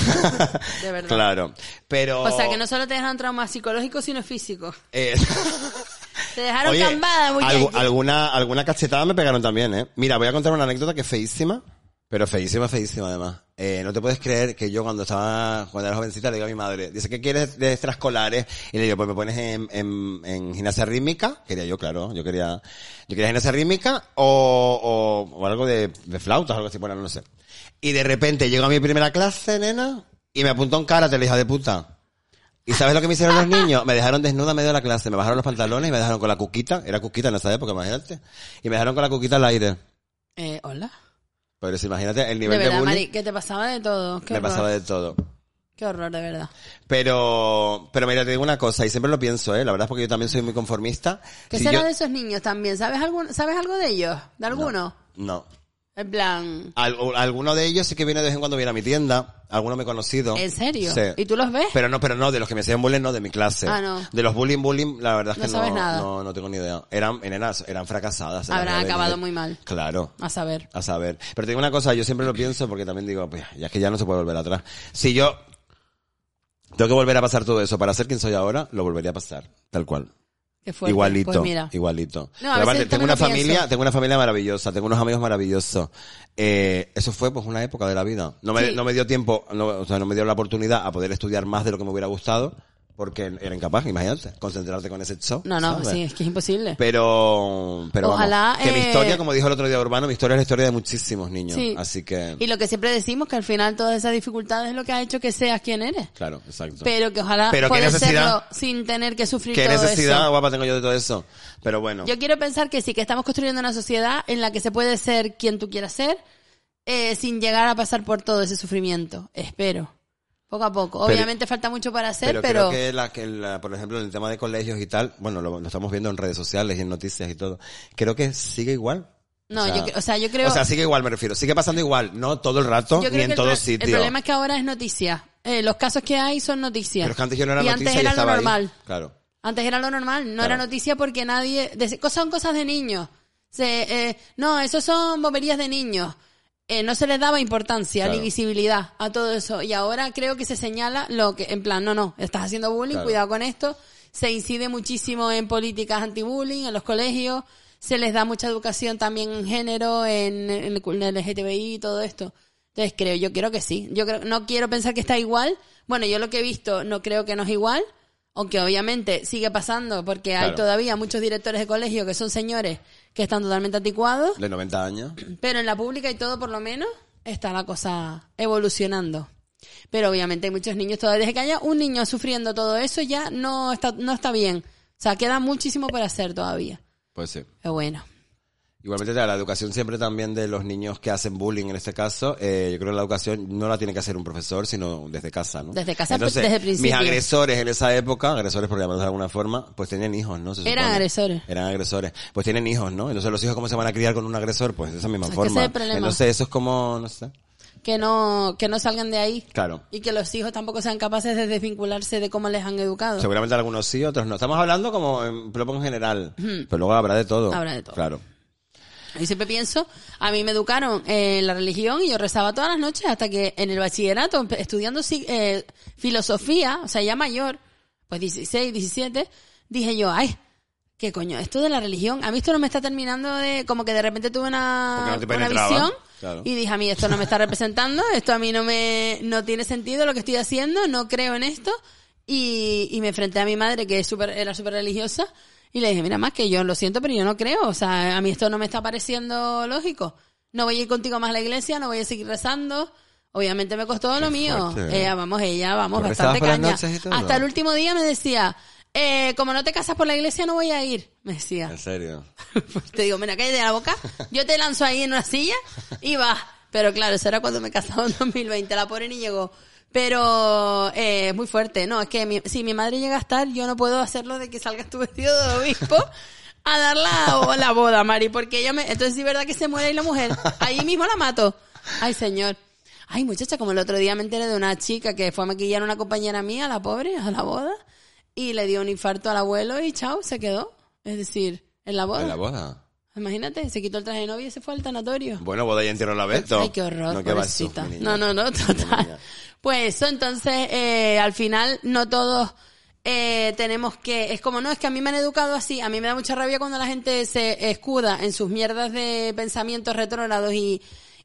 de verdad. (laughs) claro. Pero... O sea, que no solo te dejaron trauma psicológico, sino físico. eh, (laughs) Te dejaron Oye, cambada, muy algu- alguna, alguna cachetada me pegaron también, ¿eh? Mira, voy a contar una anécdota que es feísima, pero feísima, feísima además. Eh, no te puedes creer que yo cuando estaba, cuando era jovencita, le digo a mi madre, dice, ¿qué quieres de extraescolares? Y le digo, pues me pones en, en, en gimnasia rítmica, quería yo, claro, yo quería, yo quería gimnasia rítmica o, o, o algo de, de flautas, algo así, bueno, no sé. Y de repente llego a mi primera clase, nena, y me apuntó en cara, te la hija de puta. ¿Y sabes lo que me hicieron los niños? Me dejaron desnuda en medio de la clase, me bajaron los pantalones y me dejaron con la cuquita, era cuquita en esa época, imagínate, y me dejaron con la cuquita al aire. Eh, hola. Pues imagínate el nivel de, verdad, bullying, Mari, que te pasaba de todo. Qué me horror. pasaba de todo. Qué horror, de verdad. Pero, pero mira, te digo una cosa, y siempre lo pienso, eh, la verdad es porque yo también soy muy conformista. ¿Qué Si será yo- de esos niños también? ¿Sabes algún, ¿Sabes algo de ellos? ¿De alguno? No. En plan, Al- alguno de ellos sí que viene de vez en cuando viene a mi tienda, alguno me he conocido. ¿en serio? Sí. ¿Y tú los ves? Pero no, pero no, de los que me hacían bullying, no, de mi clase. Ah, no. De los bullying, bullying, la verdad es No que sabes no, nada. no, no tengo ni idea. Eran, nenas, eran fracasadas. la Habrán acabado muy mal. Claro. A saber. A saber. Pero te digo una cosa, yo siempre lo pienso porque también digo, pues ya es que ya no se puede volver atrás. Si yo tengo que volver a pasar todo eso para ser quien soy ahora, lo volvería a pasar. Tal cual. Igualito. Pues mira. Igualito. No, aparte, tengo una pienso. familia, tengo una familia maravillosa, tengo unos amigos maravillosos. Eh, eso fue pues una época de la vida. No me, Sí. no me dio tiempo, no, o sea, no me dio la oportunidad a poder estudiar más de lo que me hubiera gustado, porque era incapaz, imagínate, concentrarte con ese show. No, no, ¿sabes? sí, es que es imposible. Pero, pero Ojalá, vamos, que mi eh, historia, como dijo el otro día Urbano, mi historia es la historia de muchísimos niños. Sí. Así que, Y lo que siempre decimos, que al final todas esas dificultades es lo que ha hecho que seas quien eres. claro, exacto. Pero que ojalá Pero puedas necesidad- serlo sin tener que sufrir ¿Qué todo necesidad, eso. guapa, tengo yo de todo eso? Pero bueno. Yo quiero pensar que sí, que estamos construyendo una sociedad en la que se puede ser quien tú quieras ser, eh, sin llegar a pasar por todo ese sufrimiento. Espero. Poco a poco. Pero- Obviamente falta mucho para hacer, Pero, pero, creo que, la, que la- por ejemplo, en el tema de colegios y tal, bueno, lo, lo estamos viendo en redes sociales y en noticias y todo, creo que sigue igual. no, yo, cre- o sea, yo creo, O sea, sigue igual, me refiero. Sigue pasando igual, no todo el rato, yo ni en pro- sitios. El problema es que ahora es noticia. Eh, los casos que hay son noticias. Pero es que antes yo no era y noticia antes y era lo ahí. normal. Claro. Antes era lo normal, no Claro. era noticia porque nadie... de- son cosas de niños. Se, eh, no, eso son boberías de niños. Eh, no se les daba importancia Claro. ni visibilidad a todo eso. Y ahora creo que se señala lo que, en plan, no, no, estás haciendo bullying, Claro. cuidado con esto. Se incide muchísimo en políticas anti-bullying, en los colegios. Se les da mucha educación también en género, en, en el LGTBI y todo esto. Entonces creo, yo creo que sí. Yo creo, no quiero pensar que está igual. Bueno, yo lo que he visto no creo que no es igual. Aunque obviamente sigue pasando porque hay Claro. todavía muchos directores de colegio que son señores que están totalmente anticuados. De 90 años. Pero en la pública y todo, por lo menos, está la cosa evolucionando. Pero obviamente hay muchos niños todavía. Desde que haya un niño sufriendo todo eso ya no está, no está bien. O sea, queda muchísimo por hacer todavía. Pues sí. Pero bueno. Igualmente la educación siempre también de los niños que hacen bullying en este caso, eh, yo creo que la educación no la tiene que hacer un profesor, sino desde casa, ¿no? Desde casa, Entonces, desde el principio. Mis agresores en esa época, agresores por llamarlos de alguna forma, pues tenían hijos, ¿no? Se Eran supone. agresores. Eran agresores. Pues tienen hijos, ¿no? Entonces los hijos cómo se van a criar con un agresor, pues de esa misma Es que forma. es el. Entonces eso es como, no sé. Que no, que no salgan de ahí. Claro. Y que los hijos tampoco sean capaces de desvincularse de cómo les han educado. Seguramente algunos sí, otros no. Estamos hablando como en en general. Pero luego habrá de todo. Habrá de todo. Claro. Yo siempre pienso, a mí me educaron en la religión y yo rezaba todas las noches hasta que en el bachillerato, estudiando eh, filosofía, o sea, ya mayor, pues 16, 17, dije yo, ay, qué coño, esto de la religión, a mí esto no me está terminando de, como que de repente tuve una, no una visión claro. y dije, a mí esto no me está representando, esto a mí no me, no tiene sentido lo que estoy haciendo, no creo en esto y, y me enfrenté a mi madre que es súper era súper religiosa y le dije, mira, más que yo lo siento, pero yo no creo. O sea, a mí esto no me está pareciendo lógico. No voy a ir contigo más a la iglesia, no voy a seguir rezando. Obviamente me costó lo mío. fuerte. Ella, vamos, ella, vamos, ¿Tú bastante caña. Hasta el último día me decía, eh, como no te casas por la iglesia, no voy a ir. Me decía. En serio. (laughs) te digo, mira, cállate la boca. Yo te lanzo ahí en una silla y va. Pero claro, eso era cuando me casaba en (laughs) 2020. La pobre ni llegó. Pero eh, es muy fuerte. No, es que mi- si mi madre llega a estar, yo no puedo hacerlo de que salgas tu vestido de obispo a dar la, la boda, Mari. Porque ella me... Entonces sí verdad que se muere ahí la mujer. Ahí mismo la mato. Ay, señor. Ay, muchacha, como el otro día me enteré de una chica que fue a maquillar a una compañera mía, la pobre, a la boda, y le dio un infarto al abuelo y chao, se quedó. Es decir, en la boda. En la boda. Imagínate, se quitó el traje de novia y se fue al tanatorio. Bueno, boda y entierro a la vez, ¿no? Ay, qué horror, No, eso, pobrecita. No, no, no, total. Pues eso, entonces, eh, al final, no todos eh, tenemos que... Es como, no, es que a mí me han educado así. A mí me da mucha rabia cuando la gente se escuda en sus mierdas de pensamientos retrógrados y,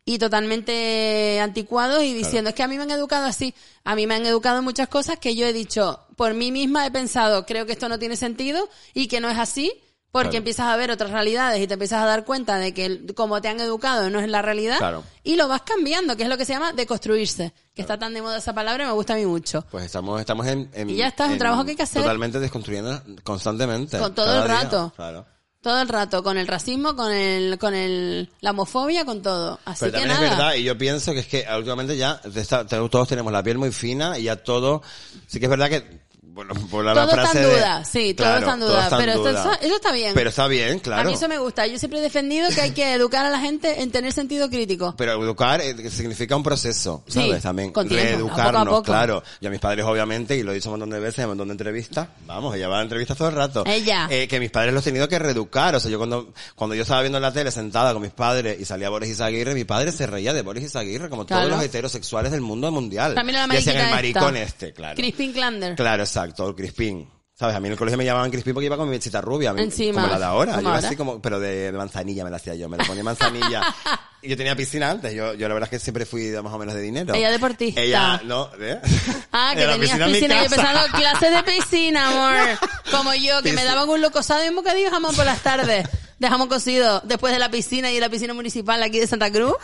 y totalmente anticuados y diciendo, es que a mí me han educado así. A mí me han educado muchas cosas que yo he dicho, por mí misma he pensado, creo que esto no tiene sentido y que no es así. Porque Claro. empiezas a ver otras realidades y te empiezas a dar cuenta de que el- como te han educado no es la realidad Claro. y lo vas cambiando, que es lo que se llama deconstruirse, que está tan de moda esa palabra y me gusta a mí mucho. Pues estamos, estamos en, en- Y ya está, es un trabajo que hay que hacer. Totalmente desconstruyendo constantemente. Con todo el rato. Claro. Todo el rato, con el racismo, con el, con el, la homofobia, con todo. Así Pero que también nada. es verdad, y yo pienso que es que últimamente ya está- todos tenemos la piel muy fina y ya todo, sí que es verdad que, bueno, (laughs) por la, Todo está frase en de- duda, sí, todo Claro, está en duda. está en pero esto- duda. Eso, eso está bien. Pero está bien, claro. A mí eso me gusta. Yo siempre he defendido que hay que educar a la gente en tener sentido crítico. Pero educar eh, significa un proceso, Sí, ¿sabes? También con tiempo, reeducarnos, poco a poco. claro. Y a mis padres, obviamente, y lo he dicho un montón de veces, en un montón de entrevistas, vamos, ella va a entrevistas todo el rato. Ella. Eh, que mis padres los he tenido que reeducar. O sea, yo cuando, cuando yo estaba viendo en la tele sentada con mis padres y salía Boris Izaguirre, mi padre se reía de Boris Izaguirre, como Claro. todos los heterosexuales del mundo mundial. También la Decían mariquita el maricón esta. este, claro. Crispin Klander. Claro, exacto, el Crispín. ¿Sabes? A mí en el colegio me llamaban Crispín porque iba con mi mechita rubia. Encima. Como la de ahora. Yo así como, pero de, de manzanilla me la hacía yo. Me la ponía manzanilla. y (laughs) yo tenía piscina antes. Yo, yo la verdad es que siempre fui de más o menos de dinero. Ella deportista. Ella, no, ¿eh? (laughs) Ah, que tenías en mi piscina. Yo (laughs) clases de piscina, amor. Como yo, que me Piscina. daban un locosado y un bocadillo de jamón por las tardes. De jamón cocido. Después de la piscina y la piscina municipal aquí de Santa Cruz.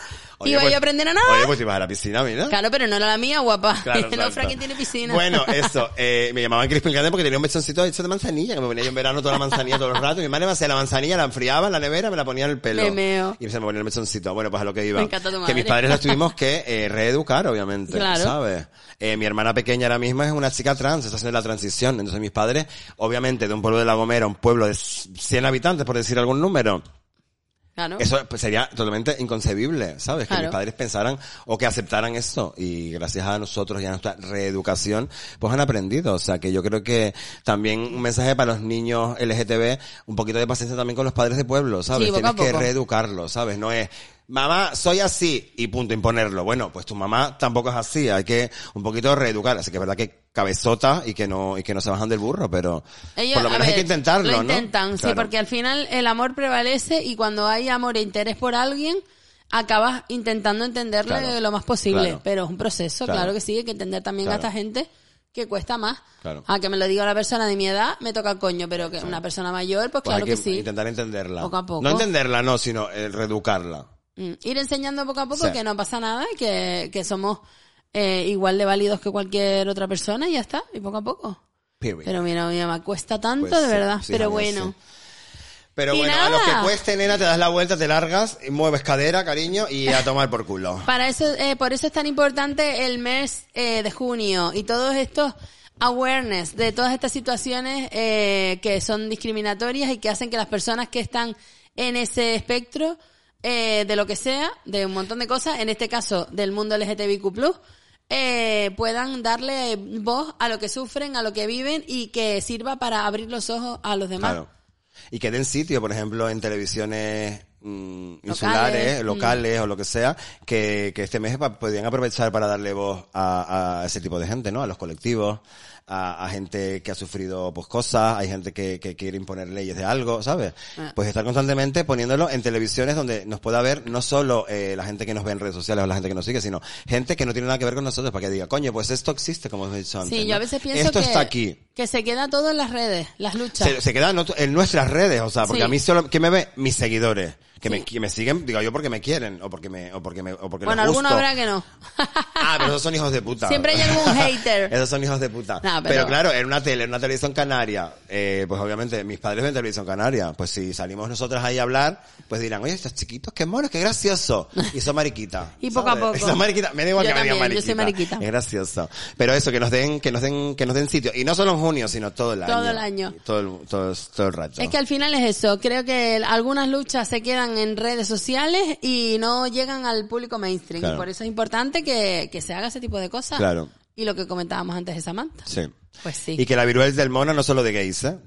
Oye, Iba pues- yo a aprender a nada. Oye, pues ibas a la piscina, mira. Claro, pero no era la mía, guapa. Claro, (laughs) no, exacto. Fra, ¿quién tiene piscina? Bueno, (laughs) eso, eh, me llamaban Crispin Grande porque tenía un mechoncito hecho de manzanilla, que me ponía yo en verano toda la manzanilla todo el rato. Mi madre me hacía la manzanilla, la enfriaba en la nevera, me la ponía en el pelo. Me meo. Y se me ponía el mechoncito. Bueno, pues a lo que iba. Me encanta tu Que madre. mis padres los tuvimos que eh, reeducar, obviamente. Claro. ¿Sabes? Eh, mi hermana pequeña ahora misma es una chica trans, está haciendo la transición. Entonces mis padres, obviamente, de un pueblo de La Gomera, un pueblo de 100 habitantes, por decir algún número, Claro. eso pues, sería totalmente inconcebible, ¿sabes? Que mis padres pensaran o que aceptaran eso. Y gracias a nosotros y a nuestra reeducación, pues han aprendido. O sea, que yo creo que también un mensaje para los niños LGTB, un poquito de paciencia también con los padres de pueblo, ¿sabes? Sí, Tienes que reeducarlos, ¿sabes? No es, mamá, soy así y punto, imponerlo. Bueno, pues tu mamá tampoco es así. Hay que un poquito reeducar. Así que es verdad que cabezota y que no, y que no se bajan del burro, pero Ellos, por lo menos hay ver, que intentarlo, Lo ¿no? intentan, sí, Claro. porque al final el amor prevalece y cuando hay amor e interés por alguien, acabas intentando entenderle Claro. lo más posible. Claro. Pero es un proceso, Claro. que sí, hay que entender también a esta gente que cuesta más. Claro. A que me lo diga la persona de mi edad, me toca el coño, pero que una persona mayor, pues, Pues claro hay que, que, sí. intentar entenderla. Poco a poco. No entenderla, no, sino eh, reeducarla. Mm, Ir enseñando poco a poco Sí. que no pasa nada y que, que somos eh, igual de válidos que cualquier otra persona y ya está, y poco a poco. Period. Pero mira, mira, me cuesta tanto, Pues de sí, verdad. sí, pero bueno. sí. Pero Y bueno, a lo nada. que cueste, nena, te das la vuelta, te largas, mueves cadera, cariño, y a tomar por culo. (laughs) Para eso, eh, por eso es tan importante el mes eh, de junio y todos estos awareness de todas estas situaciones eh, que son discriminatorias y que hacen que las personas que están en ese espectro eh, de lo que sea, de un montón de cosas, en este caso del mundo LGTBIQ+, eh, puedan darle voz a lo que sufren, a lo que viven y que sirva para abrir los ojos a los demás. Claro. Y que den sitio, por ejemplo, en televisiones mm, Locales, insulares, mm. locales o lo que sea, que, que este mes podrían aprovechar para darle voz a, a ese tipo de gente, ¿no? A los colectivos, a, a gente que ha sufrido pues cosas, hay gente que, que quiere imponer leyes de algo, ¿sabes? Ah. Pues estar constantemente poniéndolo en televisiones donde nos pueda ver no solo eh, la gente que nos ve en redes sociales o la gente que nos sigue, sino gente que no tiene nada que ver con nosotros para que diga, coño, pues esto existe, como os he dicho antes. Sí, yo a veces pienso Esto que, está aquí. que se queda todo en las redes, las luchas. Se, se queda en, nuestras redes, o sea, porque Sí. a mí solo, ¿quién me ve? Mis seguidores. Que, me, que me siguen, digo yo, porque me quieren, o porque me, o porque me, o porque bueno, les alguno gusto. habrá que no. (laughs) Ah, pero esos son hijos de puta. Siempre hay algún hater. (laughs) Esos son hijos de puta. No, pero... pero- claro, en una tele, en una televisión canaria, eh, pues obviamente mis padres ven televisión canaria. Pues si salimos nosotros ahí a hablar, pues dirán, oye, estos chiquitos, qué monos, qué gracioso. Y son mariquitas. (laughs) Y poco a poco. Son mariquitas. Me da igual Yo que me digan también, mariquita. yo soy mariquita. Es gracioso. Pero eso, que nos den, que nos den, que nos den sitio. Y no solo en junio, sino todo el año. Todo el año. Todo el, todo, todo el rato. Es que al final es eso. Creo que algunas luchas se quedan en redes sociales y no llegan al público mainstream. Claro. Y por eso es importante que, que se haga ese tipo de cosas. Claro. Y lo que comentábamos antes de Samantha. Sí. Pues sí. Y que la viruela del mono no solo de gays, ¿eh?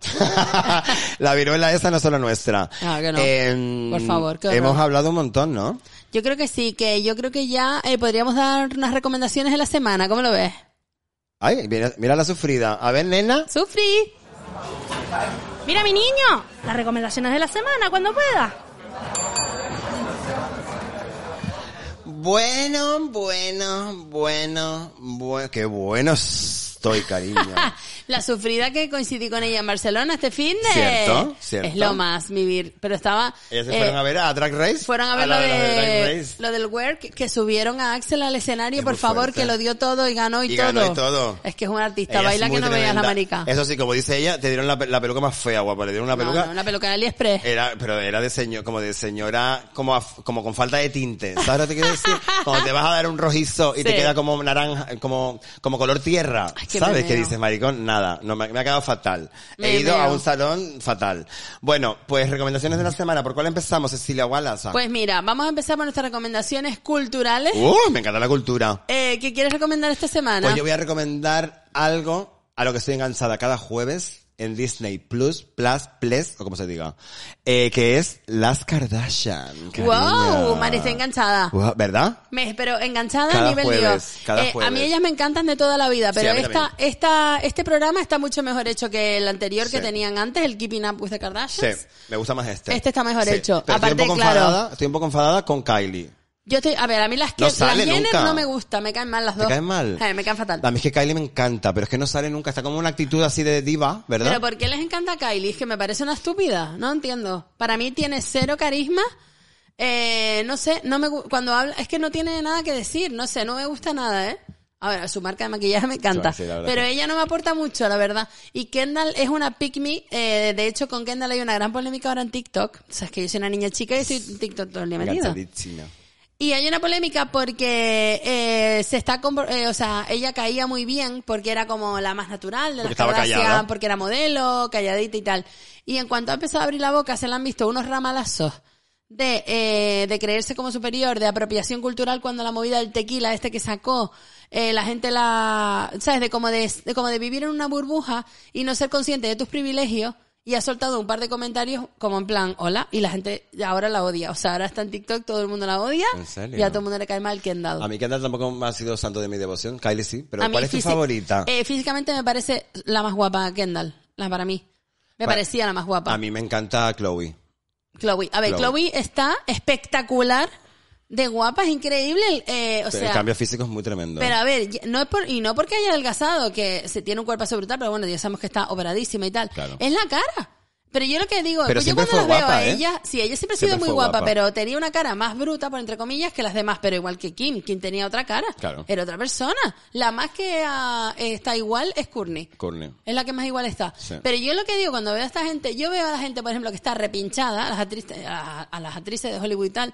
(laughs) la viruela esa no solo nuestra. Ah, que no. Em, Por favor, qué. Hemos hablado un montón, ¿no? Yo creo que sí, que yo creo que ya eh, podríamos dar unas recomendaciones de la semana. ¿Cómo lo ves? Ay, mira, mira la sufrida. A ver, nena. Sufrí. Mira, mi niño, las recomendaciones de la semana, cuando pueda. Bueno, bueno, bueno, bueno. Qué bueno estoy, cariño. (laughs) La sufrida que coincidí con ella en Barcelona este fin de... Cierto, cierto. Es lo más vivir. Pero estaba... Ellas se eh, fueron a ver a Drag Race. Fueron a ver lo, la de, lo del work que subieron a Axel al escenario, Es por favor, fuerte. que lo dio todo y ganó y, Y todo. ganó y todo. Es que es un artista, Ella baila que no veas la marica. Eso sí, como dice ella, te dieron la, la peluca más fea, guapa. Le dieron una peluca. no, una peluca de AliExpress. Era, pero era de señor, como de señora, como, a- como con falta de tinte. ¿Sabes lo que te quiero decir? (laughs) Cuando te vas a dar un rojizo y te queda como naranja, como, como color tierra. Ay, qué ¿Sabes qué dices, maricón? Nada, no, me, me ha quedado fatal. Me He ido a un salón fatal. Bueno, pues recomendaciones de la semana. ¿Por cuál empezamos, Cecilia Wallace? Pues mira, vamos a empezar por nuestras recomendaciones culturales. Uh, me encanta la cultura. Eh, ¿Qué quieres recomendar esta semana? Pues yo voy a recomendar algo a lo que estoy enganchada cada jueves en Disney Plus, Plus, Plus, o como se diga, eh, que es Las Kardashian. ¡Wow! cariño. Mari, estoy enganchada. Wow, ¿Verdad? Me, pero enganchada Cada a nivel jueves, Dios. cada Eh, a mí ellas me encantan de toda la vida, Sí, pero mí esta, también. esta, este programa está mucho mejor hecho que el anterior que Sí. tenían antes, el Keeping Up with the Sí, Kardashians. me gusta más este. Este está mejor Sí, hecho. Aparte, estoy un poco claro. enfadada, estoy un poco enfadada con Kylie. Yo estoy, a ver, a mí las que No sale las Jenner nunca. no me gusta, me caen mal las ¿Te dos. caen mal? Eh, me caen fatal. A mí es que Kylie me encanta, pero es que no sale nunca. Está como una actitud así de diva, ¿verdad? Pero ¿por qué les encanta Kylie? Es que me parece una estúpida, no entiendo. Para mí tiene cero carisma. Eh, no sé, no me cuando habla, es que no tiene nada que decir, no sé, no me gusta nada, ¿eh? A ver, su marca de maquillaje me encanta. Sí, pero ella no me aporta mucho, la verdad. Y Kendall es una pick me. eh, de hecho, con Kendall hay una gran polémica ahora en TikTok. O sea, es que yo soy una niña chica y estoy en TikTok todo el día metida. Y hay una polémica porque eh, se está, eh, o sea, ella caía muy bien porque era como la más natural de Porque las estaba Kardashian, callada. porque era modelo, calladita y tal. Y en cuanto ha empezado a abrir la boca, se le han visto unos ramalazos de, eh, de creerse como superior, de apropiación cultural cuando la movida del tequila este que sacó, eh, la gente la, sabes, de como de, de como de vivir en una burbuja y no ser consciente de tus privilegios y ha soltado un par de comentarios como en plan, hola, y la gente ahora la odia. O sea, ahora está en TikTok, todo el mundo la odia ¿En serio? y a todo el mundo le cae mal dado. A mí Kendall tampoco ha sido santo de mi devoción. Kylie sí, pero A ¿cuál es tu favorita? eh, físicamente me parece la más guapa Kendall, la para mí. Me Pa- parecía la más guapa. A mí me encanta Chloe. Chloe. A ver, Chloe. Chloe, está espectacular, de guapa, es increíble, eh, o Pero sea... el cambio físico es muy tremendo. Pero a ver, no es por, y no porque haya adelgazado, que se tiene un cuerpo brutal, pero bueno, ya sabemos que está operadísima y tal. Claro. Es la cara. Pero yo lo que digo, Pero pues yo cuando las veo a ¿eh? ella, sí, ella siempre ha sido muy guapa, guapa. pero tenía una cara más bruta, por entre comillas, que las demás, pero igual que Kim. Kim tenía otra cara. Claro. Era otra persona. La más que ah, está igual es Courtney. Courtney. Es la que más igual está. Sí. Pero yo lo que digo, cuando veo a esta gente, yo veo a la gente, por ejemplo, que está repinchada, a las actrices, a, a las actrices de Hollywood y tal,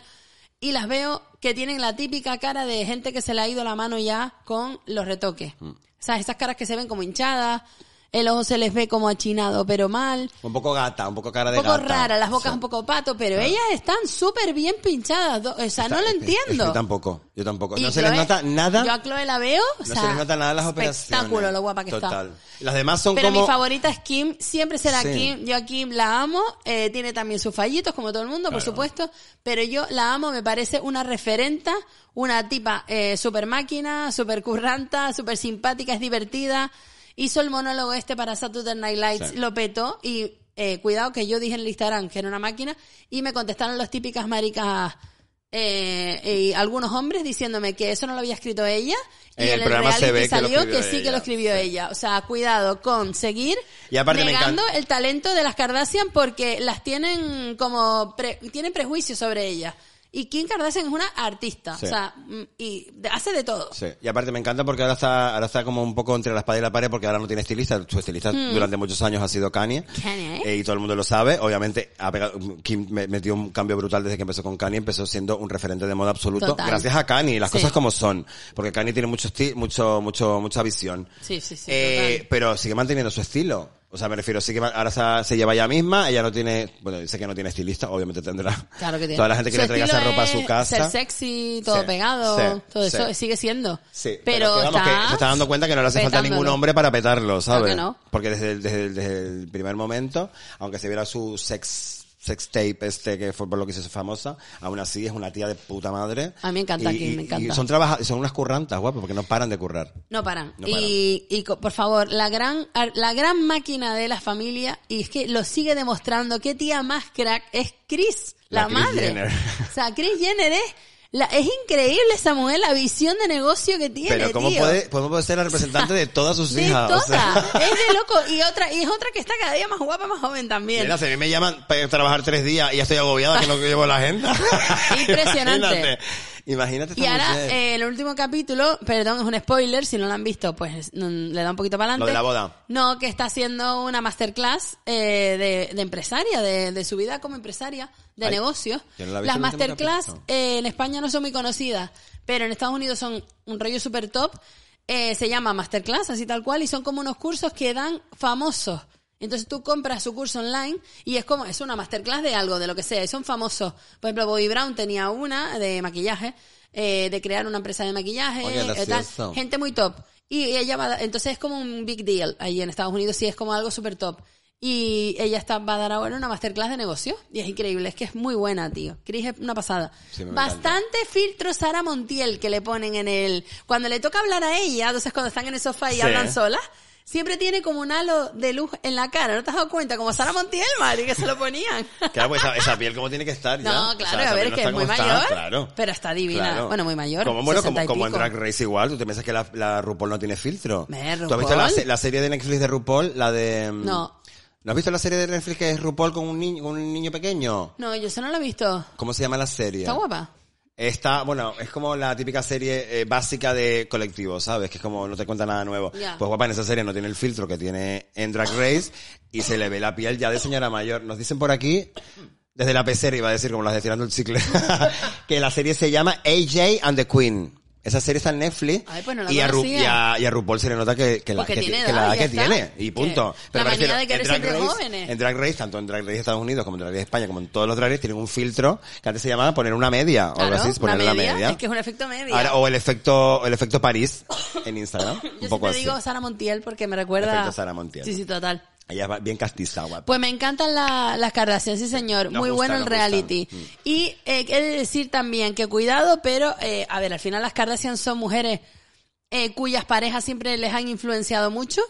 y las veo que tienen la típica cara de gente que se le ha ido la mano ya con los retoques. Mm. O sea, esas caras que se ven como hinchadas, el ojo se les ve como achinado, pero mal. Un poco gata, un poco cara Un de poco gata. rara, las bocas Sí. un poco pato, pero ellas están súper bien pinchadas. O sea, no lo entiendo. Yo tampoco, yo tampoco. Y no se les nota nada. Yo a Chloe la veo, o no se les nota nada las operaciones. espectáculo lo guapa que Total. está. Las demás son Pero como... mi favorita es Kim, siempre será Sí. Kim. Yo a Kim la amo, eh, tiene también sus fallitos, como todo el mundo, por supuesto, pero yo la amo, me parece una referenta, una tipa eh, super máquina, super curranta, super simpática, es divertida. Hizo el monólogo este para Saturday Night Lights, Sí. lo petó y eh, cuidado que yo dije en el Instagram que era una máquina y me contestaron las típicas maricas eh, y algunos hombres diciéndome que eso no lo había escrito ella y En el el, programa se ve que salió que, sí que lo escribió sí. ella. O sea, cuidado con seguir Y aparte negando el talento de las Kardashian porque las tienen como pre- tienen prejuicios sobre ellas. Y Kim Kardashian es una artista, Sí. o sea, mm, y hace de todo. Sí, y aparte me encanta porque ahora está, ahora está como un poco entre la espada y la pared porque ahora no tiene estilista. Su estilista Hmm. durante muchos años ha sido Kanye. Kanye. Eh, y todo el mundo lo sabe. Obviamente, ha pegado, Kim me- metió un cambio brutal desde que empezó con Kanye. Empezó siendo un referente de moda absoluto. Total. Gracias a Kanye, las Sí. cosas como son. Porque Kanye tiene mucho mucho, mucho, mucha visión. Sí, sí, sí. Eh, pero sigue manteniendo su estilo. O sea, me refiero, sí que ahora se, se lleva ella misma, ella no tiene, bueno, dice que no tiene estilista, obviamente tendrá. Claro que tiene. Toda la gente que Su le traiga esa ropa a su casa. Ser sexy, todo Sí, pegado, sí, todo eso sí. sigue siendo. Sí, pero, que, vamos, que se está dando cuenta que no le hace falta ningún hombre para petarlo, ¿sabes? Claro que no. Porque desde desde, desde el primer momento, aunque se viera su sex sex tape este que fue por lo que se hizo famosa, aún así es una tía de puta madre. A mí me encanta Y- Kim, y- me encanta. Y son son unas currantas, guapo, porque no paran de currar. No paran. No y, y co- por favor, la gran, la gran máquina de la familia, y es que lo sigue demostrando, qué tía más crack es Chris, la, La Kris madre. Jenner. O sea, Chris Jenner es, la, es increíble esa mujer, la visión de negocio que tiene, Pero ¿cómo tío. puede, cómo puede ser la representante de todas sus De hijas? todas. O sea, (laughs) Es de loco. Y otra, y es otra que está cada día más guapa, más joven también. Mira, si a mí me llaman para trabajar tres días y ya estoy agobiada que no llevo la agenda. (laughs) Impresionante. Imagínate, Imagínate esta Y ahora, mujer. eh, el último capítulo, perdón, es un spoiler, si no lo han visto, pues mm, le da un poquito para adelante. Lo de la boda. No, que está haciendo una masterclass eh, de, de empresaria, de, de su vida como empresaria, de Ay, negocios. yo no la Las masterclass eh, en España no son muy conocidas, pero en Estados Unidos son un rollo super top. Eh, se llama masterclass, así tal cual, y son como unos cursos que dan famosos. Entonces tú compras su curso online y es como, es una masterclass de algo, de lo que sea, y son famosos. Por ejemplo, Bobby Brown tenía una de maquillaje, eh, de crear una empresa de maquillaje, Oye, eh, tal. gente muy top. Y ella va, a dar- entonces es como un big deal ahí en Estados Unidos, sí es como algo súper top. Y ella está, va a dar ahora una masterclass de negocio. Y es increíble, es que es muy buena, tío. Chris es una pasada. Sí, Bastante filtro Sara Montiel que le ponen en el... Cuando le toca hablar a ella, entonces cuando están en el sofá y Sí. hablan solas, siempre tiene como un halo de luz en la cara. ¿No te has dado cuenta? Como Sara Montiel, Mari, que se lo ponían. (laughs) Claro, pues esa, esa piel como tiene que estar ya. No, O sea, claro, a ver, piel es no que es muy está, mayor, claro. pero está divina. Claro. Bueno, muy mayor. Como, bueno, 60 como, en. Drag Race igual. ¿Tú te piensas que la, la RuPaul no tiene filtro? Me, ¿Tú has visto la, la serie de Netflix de RuPaul? La de... mm, No. ¿No has visto la serie de Netflix que es RuPaul con un niño, con un niño pequeño? No, yo eso no lo he visto. ¿Cómo se llama la serie? Está guapa. Está, bueno, es como la típica serie eh, básica de colectivo, ¿sabes? Que es como no te cuenta nada nuevo. Pues guapa, en esa serie no tiene el filtro que tiene en Drag Race y se le ve la piel ya de señora mayor. Nos dicen por aquí, desde la pecera iba a decir, como las de tirando el chicle, (laughs) que la serie se llama AJ and the Queen. Esa serie está en Netflix Ay, pues no la y, a Ru- y, a, y a RuPaul se le nota que, que la, Porque que, tiene que edad, la edad que tiene y punto. Que la manía de querer Race- jóvenes. En Drag Race, tanto en Drag Race de Estados Unidos como en Drag Race de España, como en todos los Drag Race, tienen un filtro que antes se llamaba poner una media o algo Claro, así, poner una la media. media. Es que es un efecto media. Ahora, o el efecto, el efecto París en Instagram. (coughs) Yo un poco siempre así. digo Sara Montiel porque me recuerda... Efecto Sara Montiel. Sí, sí, total. Ella es bien castiza, guapa. Pues me encantan la- las Kardashian, sí señor. Nos Muy bueno el reality. Mm. Y eh, he de decir también que cuidado, pero eh, a ver, al final las Kardashian son mujeres eh, cuyas parejas siempre les han influenciado mucho.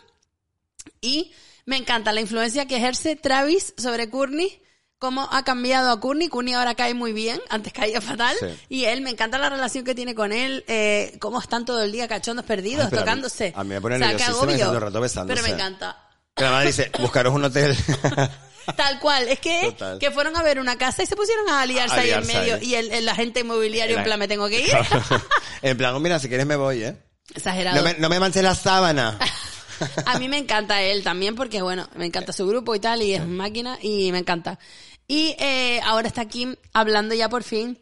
Y me encanta la influencia que ejerce Travis sobre Courtney. Cómo ha cambiado a Courtney. Courtney ahora cae muy bien. Antes caía fatal. Sí. Y él, me encanta la relación que tiene con él. Eh, cómo están todo el día cachondos perdidos, Ay, pero a mí- tocándose. a mí me pone O sea, el rato besándose. Pero me encanta. Que la madre dice, buscaros un hotel. (laughs) Tal cual, es que, Total. que fueron a ver una casa y se pusieron a aliarse A ahí en medio ahí. y el, el agente inmobiliario en La- plan me tengo que ir. (laughs) en plan, mira, si quieres me voy, ¿eh? Exagerado. No me, no me manches la sábana. (laughs) A mí me encanta él también porque, bueno, me encanta su grupo y tal y es máquina y me encanta. Y eh, ahora está Kim hablando ya por fin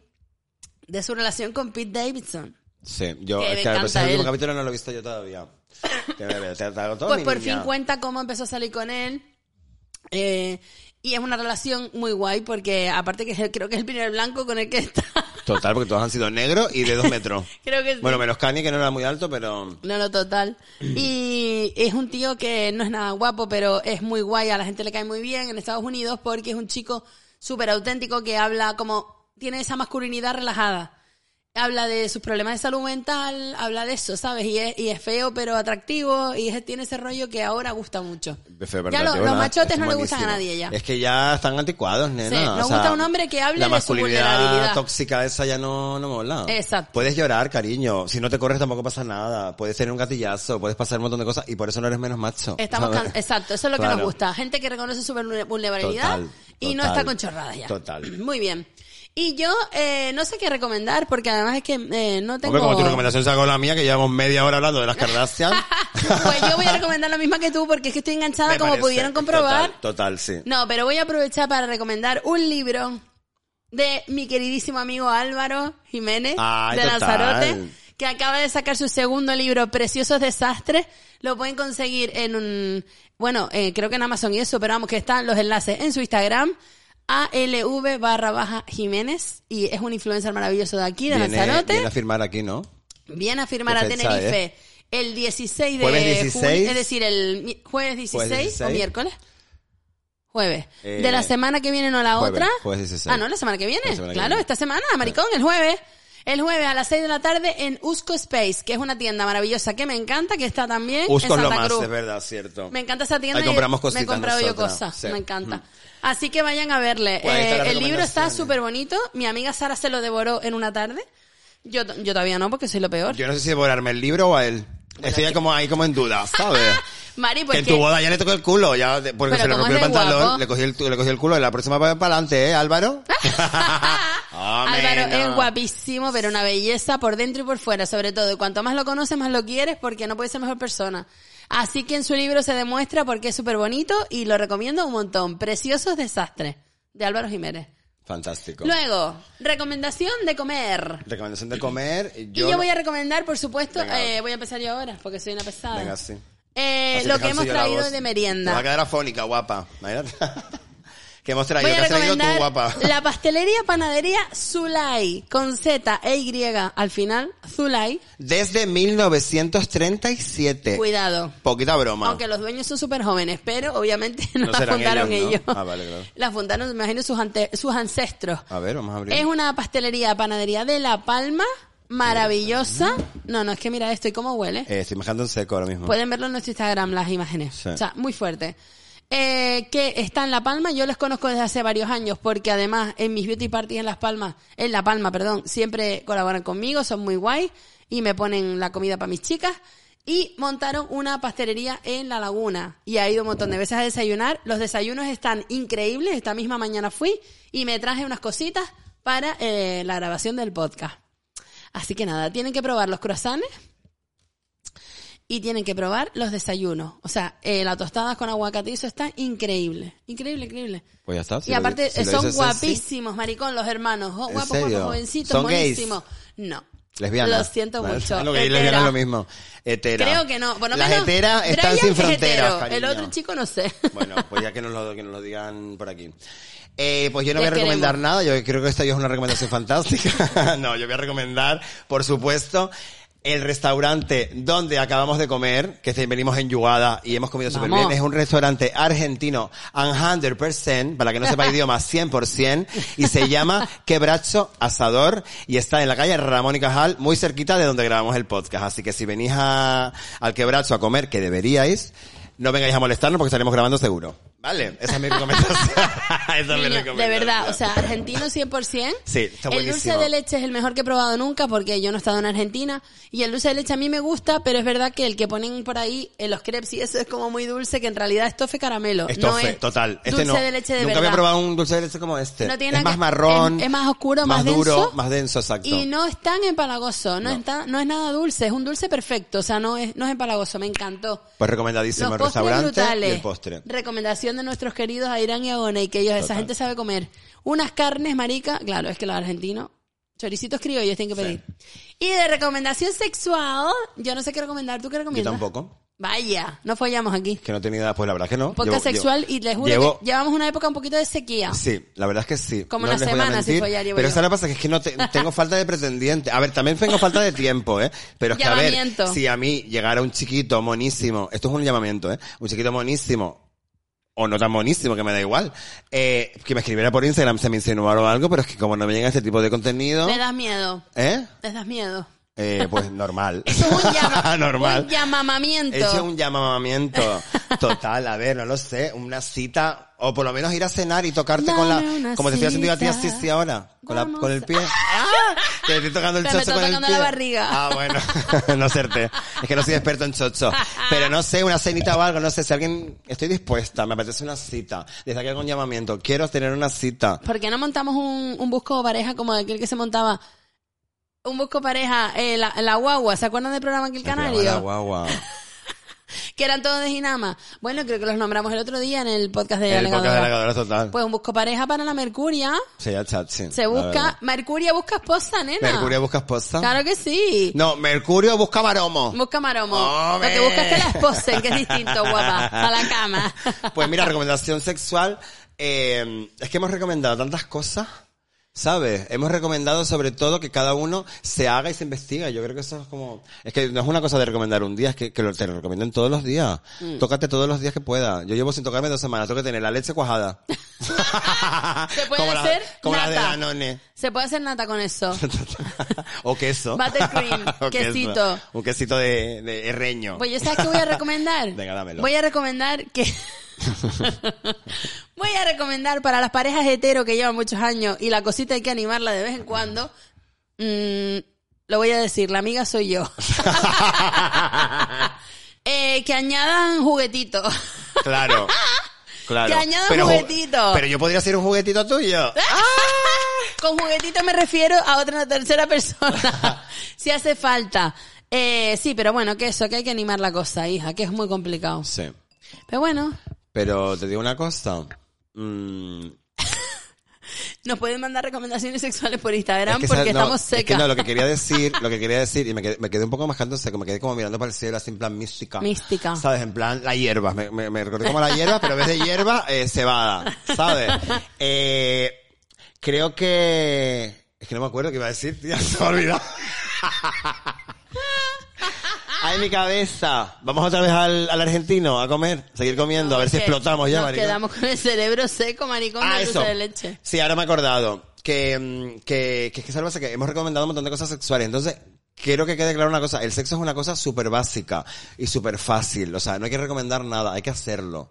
de su relación con Pete Davidson. Sí, yo, Que me es que encanta pues, el último capítulo no lo he visto yo todavía. Te, te, te, Pues por niña. fin cuenta cómo empezó a salir con él. Eh, y es una relación muy guay porque aparte que creo que es el primer blanco con el que está. Total, porque todos han sido negros y de dos (laughs) metros. creo que sí. Bueno, menos Kanye, que no era muy alto, pero... No, no, total. Y es un tío que no es nada guapo, pero es muy guay, a la gente le cae muy bien en Estados Unidos porque es un chico súper auténtico que habla como, tiene esa masculinidad relajada. Habla de sus problemas de salud mental, habla de eso, ¿sabes? Y es, y es feo pero atractivo y es- tiene ese rollo que ahora gusta mucho. Verdad, ya lo- los machotes es no le gustan a nadie ya. Es que ya están anticuados, nena. Sí, o nos sea, gusta un hombre que hable la de su masculinidad vulnerabilidad. tóxica esa ya no, no mola. Exacto. Puedes llorar, cariño. Si no te corres tampoco pasa nada. Puedes tener un gatillazo, puedes pasar un montón de cosas y por eso no eres menos macho. Estamos can- exacto, eso es lo que nos gusta. Gente que reconoce su vulner- vulnerabilidad Total, y no está con chorradas ya. total. Muy bien. Y yo eh, no sé qué recomendar porque además es que eh, no tengo... Hombre, como tu recomendación hago la mía, que llevamos media hora hablando de las Kardashian. (laughs) pues yo voy a recomendar la misma que tú porque es que estoy enganchada Me como parece. pudieron comprobar. Total, total, sí. No, pero voy a aprovechar para recomendar un libro de mi queridísimo amigo Álvaro Jiménez Ay, de total. Lanzarote que acaba de sacar su segundo libro, Preciosos Desastres. Lo pueden conseguir en un, bueno, eh, creo que en Amazon y eso, pero vamos, que están los enlaces en su Instagram, ALV barra baja Jiménez, y es un influencer maravilloso de aquí, de Viene, Lanzarote. viene a firmar aquí, ¿no? Viene a firmar ¿Qué a fecha Tenerife el 16 de Jueves 16. junio, es decir, el jueves 16, Jueves 16. o miércoles. Jueves. Eh, de la semana que viene, no la jueves, otra. jueves 16. Ah, no, la semana que viene. Que claro, viene. esta semana, maricón, el jueves. El jueves a las 6 de la tarde en Usco Space, que es una tienda maravillosa que me encanta, que está también Usco en es lo Santa más, Cruz. de verdad, cierto. Me encanta esa tienda Ahí compramos me he cositas comprado yo nosotras, cosas. sí. Me encanta. Mm. Así que vayan a verle. Pues Eh, el libro está súper bonito. Mi amiga Sara se lo devoró en una tarde. Yo, yo todavía no, porque soy lo peor. Yo no sé si devorarme el libro o a él. Estoy ya como ahí como en duda, ¿sabes? (laughs) Mari, que pues en tu boda ya le tocó el culo, ya porque Pero se le rompió el es pantalón, guapo. le cogí el, le cogí el culo y la próxima vez para adelante, ¿eh, Álvaro? (laughs) Álvaro Amén, es no. guapísimo, pero una belleza por dentro y por fuera, sobre todo. Y cuanto más lo conoces, más lo quieres, porque no puede ser mejor persona. Así que en su libro se demuestra porque es súper bonito y lo recomiendo un montón. Preciosos desastres, de Álvaro Jiménez. Fantástico. Luego, recomendación de comer. Recomendación de comer. y Yo, yo voy a recomendar, por supuesto, eh, voy a empezar yo ahora, porque soy una pesada. Venga, sí. Eh, lo te que hemos traído de Te merienda. va a quedar afónica, guapa. (laughs) Que hemos traído, Voy que has traído tú, guapa. la pastelería panadería Zulay, con Z e Y al final, Zulay. Desde 1937. Cuidado. Poquita broma. Aunque los dueños son súper jóvenes, pero obviamente no, No la fundaron ellos, ellos. ¿no? Ah, vale, claro. La fundaron, me imagino, sus, ante- sus ancestros. A ver, vamos a abrir. Es una pastelería, panadería de La Palma, maravillosa. No, no, es que mira esto y cómo huele. Eh, estoy dejando en seco ahora mismo. Pueden verlo en nuestro Instagram, las imágenes. Sí. O sea, muy fuerte. Eh, que está en La Palma, yo les conozco desde hace varios años, porque además en mis beauty parties en Las Palmas, en La Palma, perdón, siempre colaboran conmigo, son muy guay, y me ponen la comida para mis chicas. Y montaron una pastelería en La Laguna. Y ha ido un montón de veces a desayunar. Los desayunos están increíbles. Esta misma mañana fui y me traje unas cositas para eh, la grabación del podcast. Así que nada, tienen que probar los croissants y tienen que probar los desayunos. O sea, eh, las tostadas con aguacate, eso está increíble. Increíble, increíble. Pues ya está. si y lo aparte, si son guapísimos, maricón, los hermanos. Oh, ¿En guapos, guapos, jovencitos, ¿Son gays? buenísimos. No. Lesbianas. Lo siento mucho. Lo lesbianas es lo mismo. Hetera. Creo que no. Lo Las heteras están Brian sin es fronteras, hetero. El otro chico no sé. Bueno, pues ya que nos lo, que nos lo digan por aquí. Eh, pues yo no Les voy a recomendar queremos. nada, yo creo que esta ya es una recomendación (laughs) fantástica. (laughs) no, yo voy a recomendar, por supuesto, el restaurante donde acabamos de comer, que venimos en Yugada y hemos comido súper bien. Es un restaurante argentino, 100%, para que no sepa (laughs) idioma, 100%, y se llama Quebracho Asador, y está en la calle Ramón y Cajal, muy cerquita de donde grabamos el podcast. Así que si venís a, al Quebracho a comer, que deberíais, no vengáis a molestarnos porque estaremos grabando seguro. Vale, esa es mi recomendación. (laughs) esa es mi recomendación. de verdad, o sea, argentino 100%. Sí, está El dulce buenísimo. de leche es el mejor que he probado nunca porque yo no he estado en Argentina. Y el dulce de leche a mí me gusta, pero es verdad que el que ponen por ahí en los crepes y eso es como muy dulce, que en realidad es tofe caramelo. no Estofe, es total. Este dulce no. de leche de Nunca verdad. había probado un dulce de leche como este. No tiene es más que- marrón. es- es más oscuro, más duro, denso. más denso, exacto. Y no es tan empalagoso, no, No. Es tan- no es nada dulce, es un dulce perfecto, o sea, no es, no es empalagoso, me encantó. Pues recomendadísimo Los el restaurante brutales. y el postre. Recomendación de nuestros queridos Airán y Agone, y que ellos, esa gente sabe comer. Unas carnes, marica, claro, es que los argentinos, choricitos criollos tienen que pedir. Y de recomendación sexual, yo no sé qué recomendar, ¿tú qué Yo recomiendas? tampoco. Vaya, no follamos aquí. Que no tenía idea, pues la verdad que no. Podcast Llevo- sexual llevo- y les juro llevo- que llevamos una época un poquito de sequía. Sí, la verdad es que sí. Como no una semana sin mentir, follar llevo Pero yo. eso lo pasa que es que no te- (laughs) tengo falta de pretendiente. A ver, también tengo falta de tiempo, ¿eh? Pero es que a ver, si a mí llegara un chiquito monísimo, esto es un llamamiento, ¿eh? Un chiquito monísimo, o no tan monísimo, que me da igual, eh, que me escribiera por Instagram, se me insinuara o algo, pero es que como no me llega este tipo de contenido, Les das miedo, ¿eh? les das miedo. Eh, pues normal. (laughs) Eso es un, llama, (laughs) normal. un llamamamiento. Hecho un llamamiento total, a ver, no lo sé, una cita, o por lo menos ir a cenar y tocarte con Dame la, una como te estoy haciendo yo a ti así, sí, ahora, con, la, con el pie. (laughs) ¡Ah! Te estoy tocando el me chocho con el tocando pie. la barriga. Ah, bueno, no acerté. Es que no soy experto en chocho. Pero no sé, una cenita o algo, no sé, si alguien, estoy dispuesta, me apetece una cita. Desde aquí hago un llamamiento, quiero tener una cita. ¿Por qué no montamos un, un busco pareja como aquel que se montaba? Un busco pareja, eh, la, la guagua, ¿se acuerdan del programa Aquel El Canario? La guagua. (laughs) que eran todos de Ginama. Bueno, creo que los nombramos el otro día en el podcast de El podcast de la total. Pues un busco pareja para la Mercuria. Sí, ya chat, sí. Se la busca. Mercuria busca esposa, nena. Mercurio busca esposa. Claro que sí. No, Mercurio busca maromo. Busca maromo. Hombre. Lo que busca es que la esposen, que es distinto, guapa. A la cama. Pues mira, recomendación sexual. eh, es que hemos recomendado tantas cosas, ¿sabes? Hemos recomendado sobre todo que cada uno se haga y se investiga. Yo creo que eso es como... Es que no es una cosa de recomendar un día, es que, que lo- te lo recomienden todos los días. Mm. Tócate todos los días que pueda. Yo llevo sin tocarme dos semanas. Tengo que tener la leche cuajada. (laughs) (laughs) Se puede como hacer la, como la de nata. Danone. Se puede hacer nata con eso. (laughs) o queso. Buttercream, O queso. quesito. Un quesito de, de herreño. Pues yo sabes qué voy a recomendar. Venga, dámelo. Voy a recomendar que (laughs) voy a recomendar para las parejas hetero que llevan muchos años y la cosita hay que animarla de vez en cuando. mm, lo voy a decir, la amiga soy yo. (laughs) Eh, que añadan juguetitos. Claro. Claro. Que añadan ju- juguetito. Pero yo podría ser un juguetito tuyo. (laughs) Con juguetito me refiero a otra tercera persona. si hace falta. Eh, sí, pero bueno, que eso, que hay que animar la cosa, hija, que es muy complicado. Sí. Pero bueno, Pero te digo una cosa. Mm, (laughs) nos pueden mandar recomendaciones sexuales por Instagram es que porque no, estamos es que secas. no, lo que quería (laughs) decir, lo que quería decir, y me quedé, me quedé un poco mascando seco, me quedé como mirando para el cielo, así en plan mística. Mística. ¿Sabes? En plan, la hierba. Me, me, me recordé como la hierba, pero en vez de hierba, eh, cebada. ¿Sabes? Eh, creo que... Es que no me acuerdo qué iba a decir, tía, se me ha olvidado. (laughs) ¡Ay, mi cabeza! Vamos otra vez al, al argentino a comer, seguir comiendo, a ver si explotamos ya, Nos maricón. quedamos con el cerebro seco, maricón, Ah, de eso. dulce de leche. Sí, ahora me he acordado. Que, mm, que, que es que ¿sabes? que hemos recomendado un montón de cosas sexuales. Entonces, quiero que quede claro una cosa. El sexo es una cosa súper básica y súper fácil. O sea, no hay que recomendar nada, hay que hacerlo.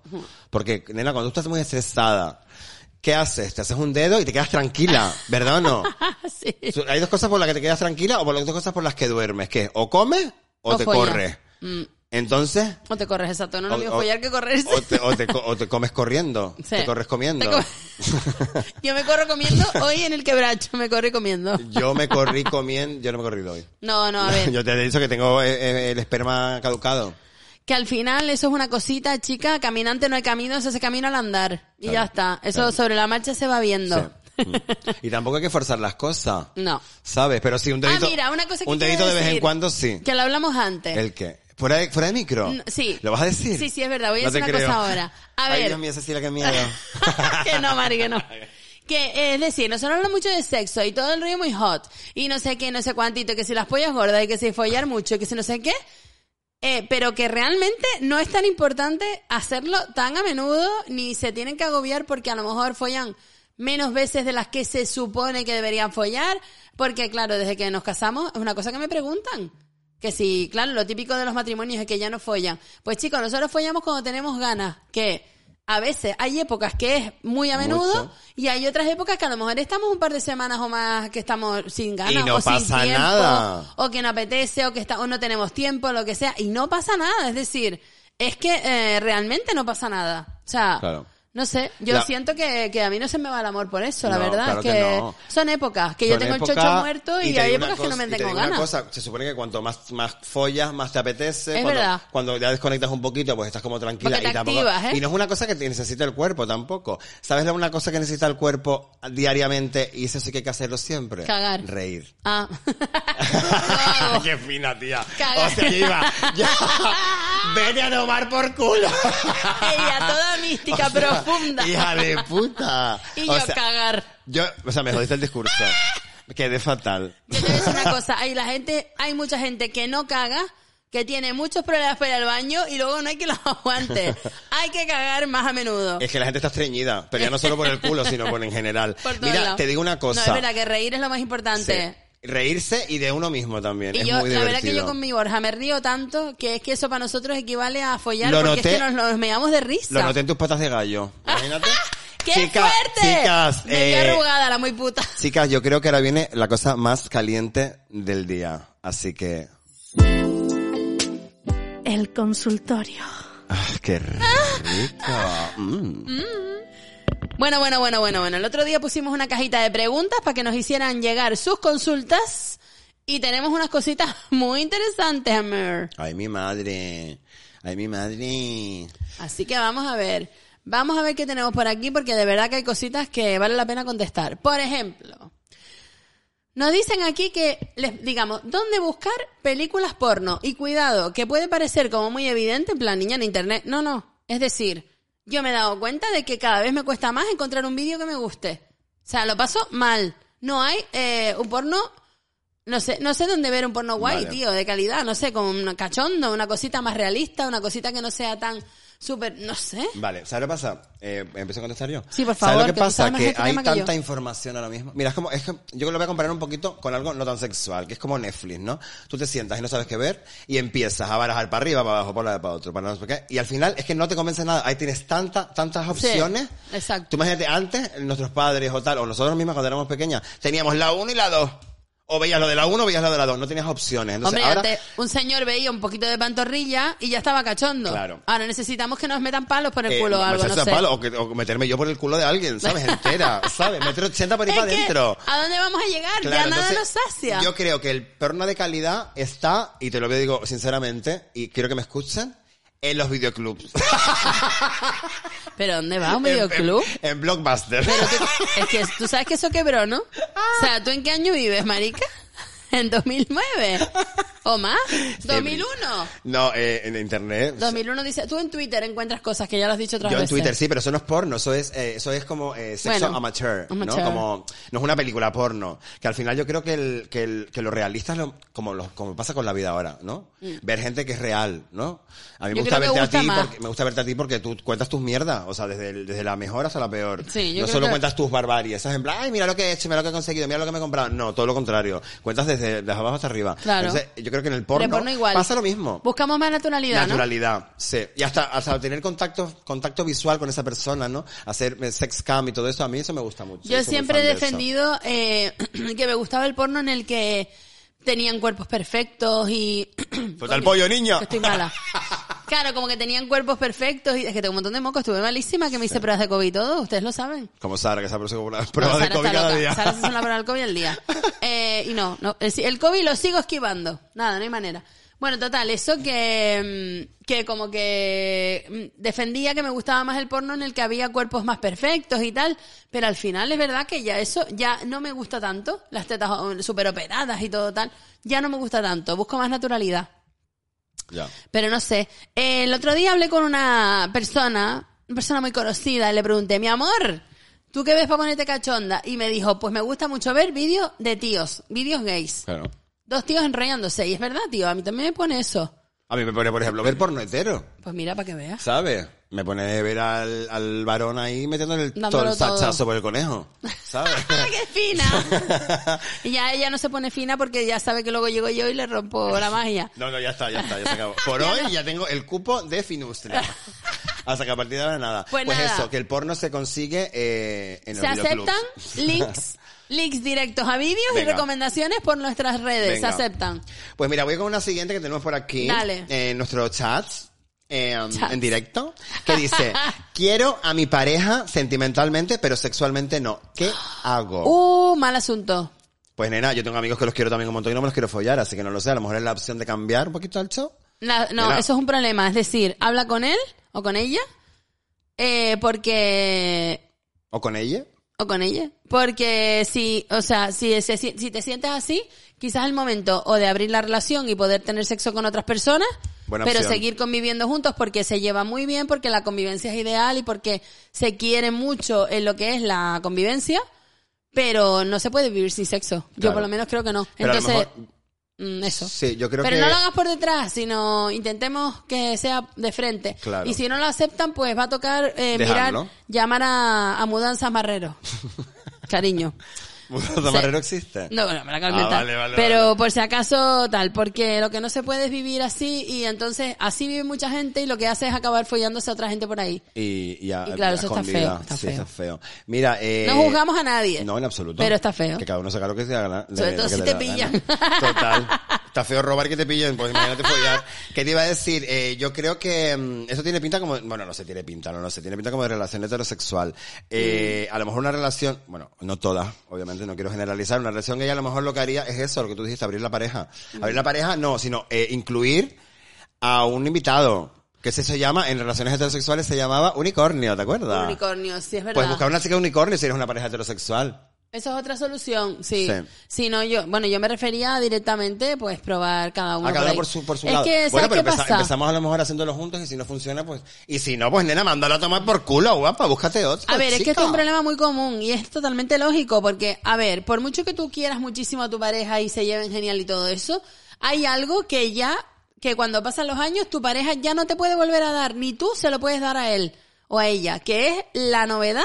Porque, nena, cuando tú estás muy estresada, ¿qué haces? Te haces un dedo y te quedas tranquila, ¿verdad o no? (laughs) sí. Hay dos cosas por las que te quedas tranquila o por las dos cosas por las que duermes. que O comes o, O te follas. corres. Mm. Entonces, O te corres exacto, no es lo mismo follar que correrse. o te, o te o te comes corriendo. Sí. Te corres comiendo. Te (laughs) Yo me corro comiendo, hoy en el quebracho me corrí comiendo. Yo me corrí comiendo, yo no me he corrido hoy. No, no, a ver. (laughs) Yo te he dicho que tengo eh, eh, el esperma caducado. Que al final eso es una cosita, chica, caminante no hay camino, se hace camino al andar. Y Claro, ya está. Eso claro. sobre la marcha se va viendo. Sí. Mm. Y tampoco hay que forzar las cosas. No. ¿Sabes? Pero sí, un dedito. ah, mira, una cosa que Un dedito de vez en cuando sí. Que lo hablamos antes. ¿El qué? ¿Fuera de, fuera de micro? No, sí. ¿Lo vas a decir? Sí, sí, es verdad. Voy a No decir una creo. cosa ahora. A Ay, ver. Dios mío, Cecilia, qué miedo. (laughs) que no, Mari, que no. Que, eh, es decir, nosotros hablamos mucho de sexo y todo el rollo muy hot. Y no sé qué, no sé cuántito, que si las pollas gordas y que si follar mucho y que si no sé qué. Eh, pero que realmente no es tan importante hacerlo tan a menudo ni se tienen que agobiar porque a lo mejor follan menos veces de las que se supone que deberían follar. Porque claro, desde que nos casamos es una cosa que me preguntan. Que si, claro, lo típico de los matrimonios es que ya no follan. Pues chicos, nosotros follamos cuando tenemos ganas. Que a veces hay épocas que es muy a menudo Mucho. y hay otras épocas que a lo mejor estamos un par de semanas o más que estamos sin ganas Y no o sin pasa tiempo nada. o que no apetece o que está, o no tenemos tiempo, lo que sea, y no pasa nada, es decir, es que eh, realmente no pasa nada. O sea, Claro. No sé, yo La- siento que, que a mí no se me va el amor por eso, la No, verdad, claro que, que no. son épocas, que yo tengo el chocho muerto y, te hay épocas que no me y te tengo digo una ganas. cosa, se supone que cuanto más, más follas, más te apetece. Es cuando, verdad. Cuando ya desconectas un poquito, pues estás como tranquila. Porque te y, tampoco- activas, ¿eh? y no es una cosa que te necesita el cuerpo tampoco. ¿Sabes la- una cosa que necesita el cuerpo diariamente? Y eso sí que hay que hacerlo siempre. Cagar. Reír. Ah. (laughs) (laughs) Qué fina, tía. Cagar. O sea, iba, ya, (laughs) vete a tomar por culo. Ella, toda mística, O sea, profunda. Hija de puta. Y O yo sea, cagar. Yo, o sea, me jodiste el discurso. (laughs) Quedé fatal. Yo te voy a decir una cosa, hay la gente, hay mucha gente que no caga, que tiene muchos problemas para ir al baño y luego no hay que los (laughs) aguante. hay que cagar más a menudo. Es que la gente está estreñida, pero ya no solo por el culo, sino por en general. (laughs) Por Mira, te digo una No, cosa. es verdad que reír es lo más importante. Sí. Reírse y de uno mismo también. Y es yo, muy la verdad que yo con mi Borja me río tanto que es que eso para nosotros equivale a follar Lo porque noté- es que nos, nos meamos de risa. Lo noté en tus patas de gallo. (laughs) Imagínate. (laughs) ¡Qué Chica- fuerte! Chicas, me eh, arrugada la muy puta. (laughs) chicas, yo creo que ahora viene la cosa más caliente del día. Así que... El consultorio. ah, ¡Qué rico! Mm. Bueno, bueno, bueno, bueno, bueno. El otro día pusimos una cajita de preguntas para que nos hicieran llegar sus consultas y tenemos unas cositas (laughs) muy interesantes, Amir. Ay, mi madre. Ay, mi madre. Así que vamos a ver. Vamos a ver qué tenemos por aquí porque de verdad que hay cositas que vale la pena contestar. Por ejemplo, nos dicen aquí que, les digamos, ¿dónde buscar películas porno? Y cuidado, que puede parecer como muy evidente, en plan niña en internet. No, no. Es decir, yo me he dado cuenta de que cada vez me cuesta más encontrar un vídeo que me guste. O sea, lo paso mal. No hay eh, un porno no sé, no sé dónde ver un porno guay, Vale. tío, de calidad, no sé, con un cachondo, una cosita más realista, una cosita que no sea tan súper, no sé. Vale, ¿sabes lo que pasa? Eh, ¿Empiezo a contestar yo? Sí, por ¿Sabes favor, lo que pasa? sabes Que este hay que tanta información ahora mismo. Mira, es como, es que yo lo voy a comparar un poquito con algo no tan sexual, que es como Netflix, ¿no? Tú te sientas y no sabes qué ver y empiezas a barajar para arriba, para abajo, para lado, para otro, para no sé qué. Y al final es que no te convence nada. Ahí tienes tanta, tantas opciones. exacto. Tú imagínate, antes, nuestros padres o tal, o nosotros mismos cuando éramos pequeñas, teníamos la 1 y la 2. O veías lo de la 1 o veías lo de la 2. No tenías opciones. Entonces, Hombre, ahora, antes un señor veía un poquito de pantorrilla y ya estaba cachondo. Claro. Ahora necesitamos que nos metan palos por el eh, culo o algo, no sé. palo, o, que- o meterme yo por el culo de alguien, ¿sabes? Entera, (laughs) ¿sabes? Meter 80 por ahí para adentro. ¿A dónde vamos a llegar? ya Claro, nada entonces, nos sacia. Yo creo que el porno de calidad está, y te lo digo sinceramente, y quiero que me escuchen, en los videoclubs. (laughs) ¿Pero dónde va? ¿Un En- videoclub? En, en Blockbuster. Pero tú- es que tú sabes que eso quebró, ¿no? O sea, ¿tú en qué año vives, marica? (laughs) ¿En 2009? ¿O más? (laughs) ¿2001? No, eh, en internet. 2001 dice, tú en Twitter encuentras cosas que ya lo has dicho otras Yo en veces. Twitter sí, pero eso no es porno, eso es, eh, eso es como eh, sexo Bueno, amateur, ¿no? Como, no es una película porno. Que al final yo creo que el, que el, que lo realista es lo, como lo, como pasa con la vida ahora, ¿no? Ver gente que es real, ¿no? A mí me Mm. Yo gusta creo que verte a ti más. porque, me gusta verte a ti porque tú cuentas tus mierdas, o sea, desde, el- desde la mejor hasta la peor. Sí, yo no creo solo que- cuentas tus barbaries, ¿sabes? En plan, ay, mira lo que he hecho, mira lo que he conseguido, mira lo que me he comprado. No, todo lo contrario. Cuentas desde, desde abajo hasta arriba. Claro. Entonces, yo creo que en el porno, en porno igual. pasa lo mismo. Buscamos más naturalidad, ¿no? Naturalidad, sí. Y hasta, hasta tener contacto, contacto visual con esa persona, ¿no? Hacer sex cam y todo eso, a mí eso me gusta mucho. Yo siempre he de defendido eh, (clears throat) que me gustaba el porno en el que tenían cuerpos perfectos y... (clears throat) Pues al pollo, niña. Que estoy mala. (laughs) Claro, como que tenían cuerpos perfectos y es que tengo un montón de mocos. Estuve malísima que me hice pruebas de COVID y todo. Ustedes lo saben. Como Sara, que se ha puesto una prueba No, de COVID cada día. Sara se hace una prueba del COVID al día. (laughs) Eh, y no, no. El, el COVID lo sigo esquivando. Nada, no hay manera. Bueno, total, eso que, mm, que como que mm, defendía que me gustaba más el porno en el que había cuerpos más perfectos y tal, pero al final es verdad que ya eso ya no me gusta tanto, las tetas oh, super operadas y todo tal, ya no me gusta tanto, busco más naturalidad. Ya. Pero no sé. El otro día hablé con una persona, una persona muy conocida, y le pregunté, mi amor, ¿tú qué ves para ponerte cachonda? Y me dijo, pues me gusta mucho ver vídeos de tíos, vídeos gays. Claro. Dos tíos enrollándose. Y es verdad, tío, a mí también me pone eso. A mí me pone, por ejemplo, ver porno hetero, Pues mira, para que veas. ¿sabes? Me pone ver al, al varón ahí metiéndole el, todo el sachazo por el conejo, ¿sabes? (laughs) ¡Qué fina! (laughs) y ya ella no se pone fina porque ya sabe que luego llego yo y le rompo la magia. No, no, ya está, ya está, ya se acabó. (laughs) Por hoy ya tengo el cupo de Finustria. Hasta que a partir de ahora nada. Pues nada. eso, que el porno se consigue eh, en Se los aceptan links, links directos a vídeos y recomendaciones por nuestras redes. Venga. Se aceptan. Pues mira, voy con una siguiente que tenemos por aquí. Dale. En nuestro chat. Eh, Chats. en directo. Que dice, (laughs) quiero a mi pareja sentimentalmente, pero sexualmente no. ¿Qué hago? Uh, mal asunto. Pues nena, yo tengo amigos que los quiero también un montón y no me los quiero follar, así que no lo sé. A lo mejor es la opción de cambiar un poquito el show. No, eso es un problema. Es decir, habla con él o con ella. Eh, porque. ¿O con ella? O con ella. Porque si, o sea, si, se- si, si te sientes así, quizás el momento o de abrir la relación y poder tener sexo con otras personas, Buena pero opción. seguir conviviendo juntos porque se lleva muy bien, porque la convivencia es ideal y porque se quiere mucho en lo que es la convivencia, pero no se puede vivir sin sexo. Yo Claro. por lo menos creo que no. Pero a lo Entonces, mejor- mm, eso. Sí, yo creo Pero que... no lo hagas por detrás, sino intentemos que sea de frente. Claro. Y si no lo aceptan, pues va a tocar eh, mirar, llamar a, a Mudanzas Marrero. (laughs) Cariño. ¿Mudanza Sí. Marrero existe? No, bueno, me la acabo de Ah, vale, vale, Pero vale. por si acaso tal, porque lo que no se puede es vivir así y entonces así vive mucha gente y lo que hace es acabar follándose a otra gente por ahí. Y, y, a- Y claro, eso está feo, está sí, feo. está feo. Mira, eh... No juzgamos a nadie. No, en absoluto. Pero está feo. Que cada uno saca lo que se haga. Sobre todo si te pillan. Total. (laughs) Está feo robar que te pillen, pues imagínate follar. (laughs) ¿Qué te iba a decir? Eh, yo creo que mm, eso tiene pinta como, bueno, no se tiene pinta, no, no se tiene pinta como de relación heterosexual. Eh, Mm. A lo mejor una relación, bueno, no todas, obviamente, no quiero generalizar, una relación que ella a lo mejor lo que haría es eso, lo que tú dijiste, abrir la pareja. Mm. Abrir la pareja, no, sino eh, incluir a un invitado. Que se llama, en relaciones heterosexuales se llamaba unicornio, ¿te acuerdas? Unicornio, sí, es verdad. Pues buscar una chica unicornio si eres una pareja heterosexual. Eso es otra solución, sí. Sí. Si no, yo, bueno, yo me refería directamente, pues, probar cada uno. A cada uno por su, por su es lado. que, ¿sabes bueno, pero qué empeza- pasa? empezamos a lo mejor haciéndolo juntos y si no funciona, pues... Y si no, pues nena, mándalo a tomar por culo, guapa, búscate otro, A ver, es que esto es un problema muy común y es totalmente lógico porque, a ver, por mucho que tú quieras muchísimo a tu pareja y se lleven genial y todo eso, hay algo que ya, que cuando pasan los años, tu pareja ya no te puede volver a dar, ni tú se lo puedes dar a él o a ella, que es la novedad.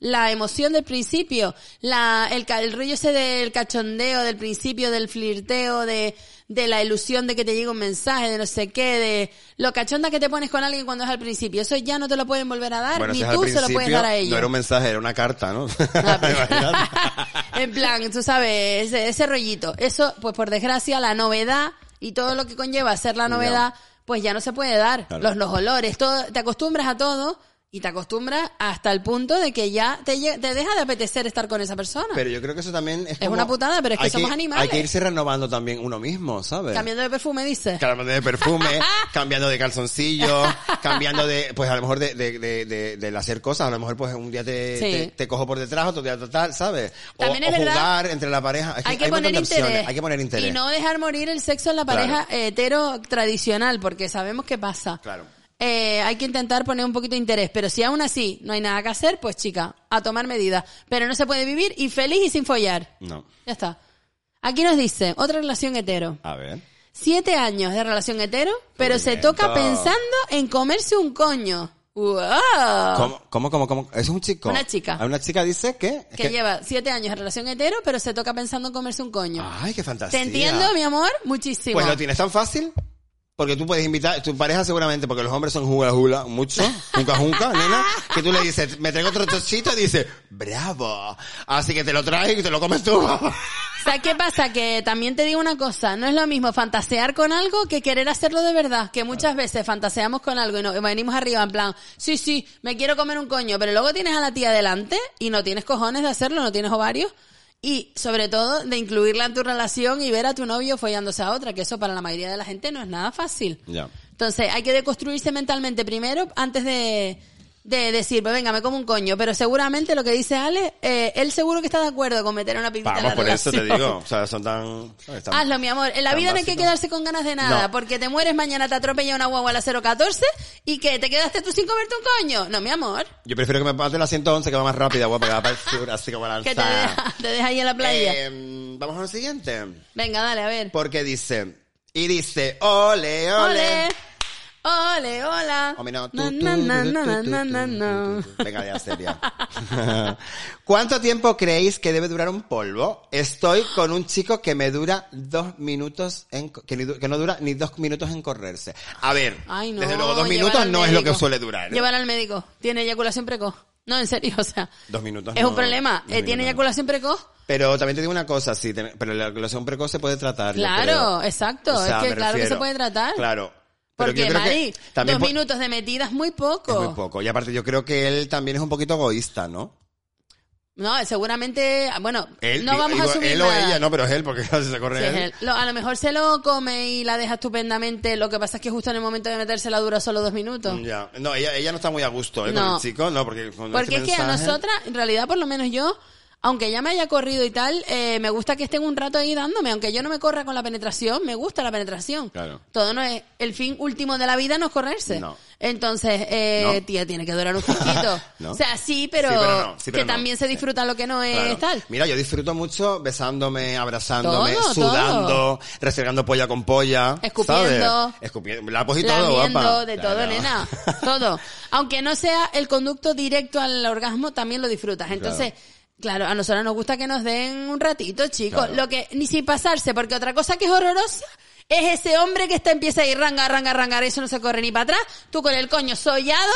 La emoción del principio, la, el, ca- el rollo ese del cachondeo, del principio, del flirteo, de, de la ilusión de que te llega un mensaje, de no sé qué, de lo cachonda que te pones con alguien cuando es al principio. Eso ya no te lo pueden volver a dar, Bueno, ni si tú se lo puedes dar a ellos. No era un mensaje, era una carta, ¿no? Ah, (laughs) Imagínate. (laughs) en plan, tú sabes, ese, ese rollito. Eso, pues por desgracia, la novedad y todo lo que conlleva ser la novedad, pues ya no se puede dar. Claro. Los, los olores, todo, te acostumbras a todo y te acostumbras hasta el punto de que ya te, te deja de apetecer estar con esa persona. Pero yo creo que eso también es Es como- una putada, pero es que hay somos animales. Hay que irse renovando también uno mismo, ¿sabes? Cambiando de perfume, dices. Cambiando de perfume, (laughs) cambiando de calzoncillo, cambiando de, pues a lo mejor de, de, de, de, hacer cosas, a lo mejor pues un día te, Sí. te, te cojo por detrás, otro día total, ¿sabes? O, También es o verdad- jugar entre la pareja. Es hay que montón poner interés. Hay que poner interés. Y no dejar morir el sexo en la Claro. pareja hetero tradicional, porque sabemos qué pasa. Claro. Eh, hay que intentar poner un poquito de interés, pero si aún así no hay nada que hacer, pues chica, a tomar medidas. Pero no se puede vivir y feliz y sin follar. No. Ya está. Aquí nos dice, otra relación hetero. A ver. Siete años de relación hetero, pero se toca pensando en comerse un coño. ¡Wow! ¿Cómo, cómo, cómo, cómo? ¿Es un chico? Una chica. Ah, Una chica dice que... Que lleva siete años de relación hetero, pero se toca pensando en comerse un coño. Ay, qué fantasía. ¿Te entiendo, mi amor? Muchísimo. Pues lo tienes tan fácil. Porque tú puedes invitar, tu pareja seguramente, porque los hombres son jula mucho, junca junca, nena, que tú le dices, me traigo otro tochito y dice, bravo. Así que te lo traes y te lo comes tú. ¿Sabes qué pasa? Que también te digo una cosa, no es lo mismo fantasear con algo que querer hacerlo de verdad, que muchas veces fantaseamos con algo y, no, y venimos arriba en plan, sí, sí, me quiero comer un coño, pero luego tienes a la tía delante y no tienes cojones de hacerlo, no tienes ovarios. Y sobre todo de incluirla en tu relación y ver a tu novio follándose a otra, que eso para la mayoría de la gente no es nada fácil. Ya. Entonces hay que deconstruirse mentalmente primero antes de, de decir, pues venga, me como un coño. Pero seguramente lo que dice Ale, eh, él seguro que está de acuerdo con meter una pipita en Vamos, la por eso te relación. digo. O sea, son tan... Hazlo, mi amor. En la vida no hay que quedarse con ganas de nada, No. porque te mueres mañana, te atropella una guagua a la 014 y que te quedaste tú sin comerte un coño. No, mi amor. Yo prefiero que me mate la 111 que va más rápida, guapa, que va para el sur, así como. Que te deja, te deja ahí en la playa. Eh, Vamos a lo siguiente. Venga, dale, a ver. Porque dice, y dice, ole, ole. Ole. Ole, hola. O mira, tú, Na, na, na. Venga, ya, seria. (laughs) ¿Cuánto tiempo creéis que debe durar un polvo? Estoy con un chico que me dura dos minutos en, que, ni que no dura ni dos minutos en correrse. A ver, Ay, no. desde luego dos minutos no es lo que suele durar. ¿eh? Llévala al médico. Tiene eyaculación precoz. No, en serio, o sea. Dos minutos Es no, un problema. Eh, ¿Tiene no. eyaculación precoz? Pero también te digo una cosa, sí, pero la eyaculación precoz se puede tratar. Claro, exacto, es que claro que se puede tratar. Claro. Pero Porque, yo creo que Mari, también dos minutos de metida es muy poco. Es muy poco. Y aparte yo creo que él también es un poquito egoísta, ¿no? No, seguramente, bueno, Él, no digo- vamos a asumir él nada. o ella, no, pero es él, porque (laughs) casi se corre Sí, él. él. Lo- a lo mejor se lo come y la deja estupendamente. Lo que pasa es que justo en el momento de meterse la dura solo dos minutos. Ya. No, ella, ella no está muy a gusto, ¿eh? Con el chico, no, porque con Porque es que a nosotras, en realidad, por lo menos yo, aunque ya me haya corrido y tal, eh, me gusta que estén un rato ahí dándome. Aunque yo no me corra con la penetración, me gusta la penetración. Claro. Todo no es, el fin último de la vida no es correrse. No. Entonces, eh, No. tía, tiene que durar un poquito. (laughs) No. O sea, sí, pero, Sí, pero no, sí, pero que también se disfruta lo que no es Claro. tal. Mira, yo disfruto mucho besándome, abrazándome, Todo, sudando, todo. restregando polla con polla. Escupiendo. ¿sabes? Escupiendo. La y todo, guapa. de todo, Claro. nena. (laughs) Todo. Aunque no sea el conducto directo al orgasmo, también lo disfrutas. Entonces, claro, a nosotros nos gusta que nos den un ratito, chicos. Claro. Lo que, ni sin pasarse, porque otra cosa que es horrorosa es ese hombre que está empieza a ir ranga, ranga, ranga, eso no se corre ni para atrás. Tú con el coño sollado,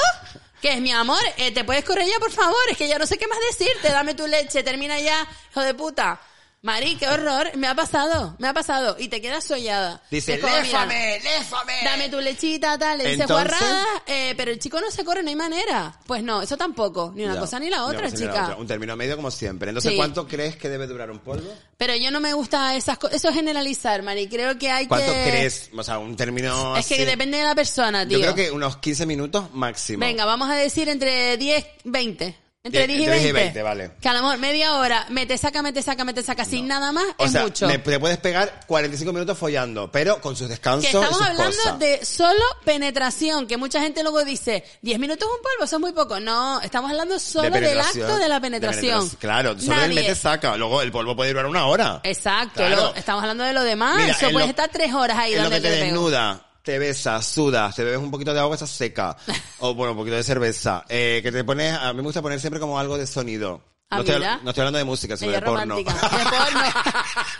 que es mi amor, eh, te puedes correr ya, por favor, es que ya no sé qué más decirte, dame tu leche, termina ya, hijo de puta. Mari, qué horror. Me ha pasado, me ha pasado. Y te quedas sollada. Dice, léfame, léfame. Dame tu lechita, tal, le dice guarrada, eh, pero el chico no se corre, no hay manera. Pues no, eso tampoco, ni una Ya. cosa ni la otra, ni la chica. otra. Un término medio como siempre. Entonces, Sí. ¿cuánto crees que debe durar un polvo? Pero yo no me gusta esas cosas, eso es generalizar, Mari, creo que hay ¿Cuánto que... crees? O sea, un término Es que así. depende de la persona, tío. Yo creo que unos 15 minutos máximo. Venga, vamos a decir entre 10, 20. Entre 10 Die- y entre 20. 10 y 20, vale. Que a lo mejor media hora, me te saca, me te saca, me te saca, sin nada más, O es sea, mucho. me- te puedes pegar 45 minutos follando, pero con sus descansos Que y estamos sus hablando cosas. de solo penetración, que mucha gente luego dice, 10 minutos un polvo, eso es muy poco. No, estamos hablando solo De del acto de la de penetración. penetración. Claro, solo el Nadie- mete saca. Luego el polvo puede durar una hora. Exacto, Claro. luego estamos hablando de lo demás, Mira, eso lo- estar tres horas ahí en lo que te de pego. desnuda, te besas, sudas, te bebes un poquito de agua, estás seca. (laughs) o bueno, un poquito de cerveza. Eh, que te pones, a mí me gusta poner siempre como algo de sonido. Ah, no, estoy, mira. no estoy hablando de música, sino de porno. romántica. De porno.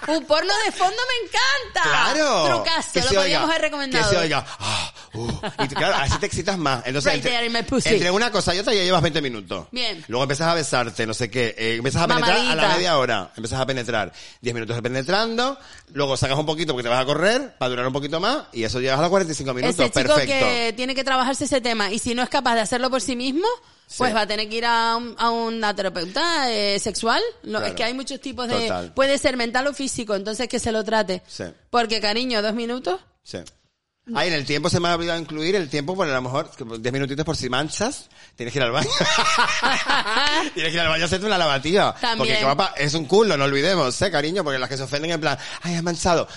(laughs) Un porno de fondo me encanta. Claro. Trucazo, Que lo podríamos haber recomendado. Que se oiga. ah, uh, y claro, así te excitas más. Entonces, Right entre, una cosa y otra ya llevas 20 minutos. Bien. Luego empiezas a besarte, no sé qué. eh, empiezas a penetrar a la media hora. Empiezas a penetrar. 10 minutos penetrando. Luego sacas un poquito porque te vas a correr para durar un poquito más. Y eso llegas a los 45 minutos. Ese chico Perfecto. que tiene que trabajarse ese tema y si no es capaz de hacerlo por sí mismo, pues Sí. va a tener que ir a, un- a una terapeuta eh, sexual. Lo- Claro. Es que hay muchos tipos de... Total. Puede ser mental o físico, entonces que se lo trate. Sí. Porque, cariño, dos minutos. Sí. Ah, y en el tiempo se me ha olvidado incluir el tiempo, por a lo mejor 10 minutitos por si manchas, tienes que ir al baño. (laughs) tienes que ir al baño a hacerte una lavativa. También. Porque guapa, es un culo, no olvidemos, ¿eh, cariño? Porque las que se ofenden en plan, ay, has manchado.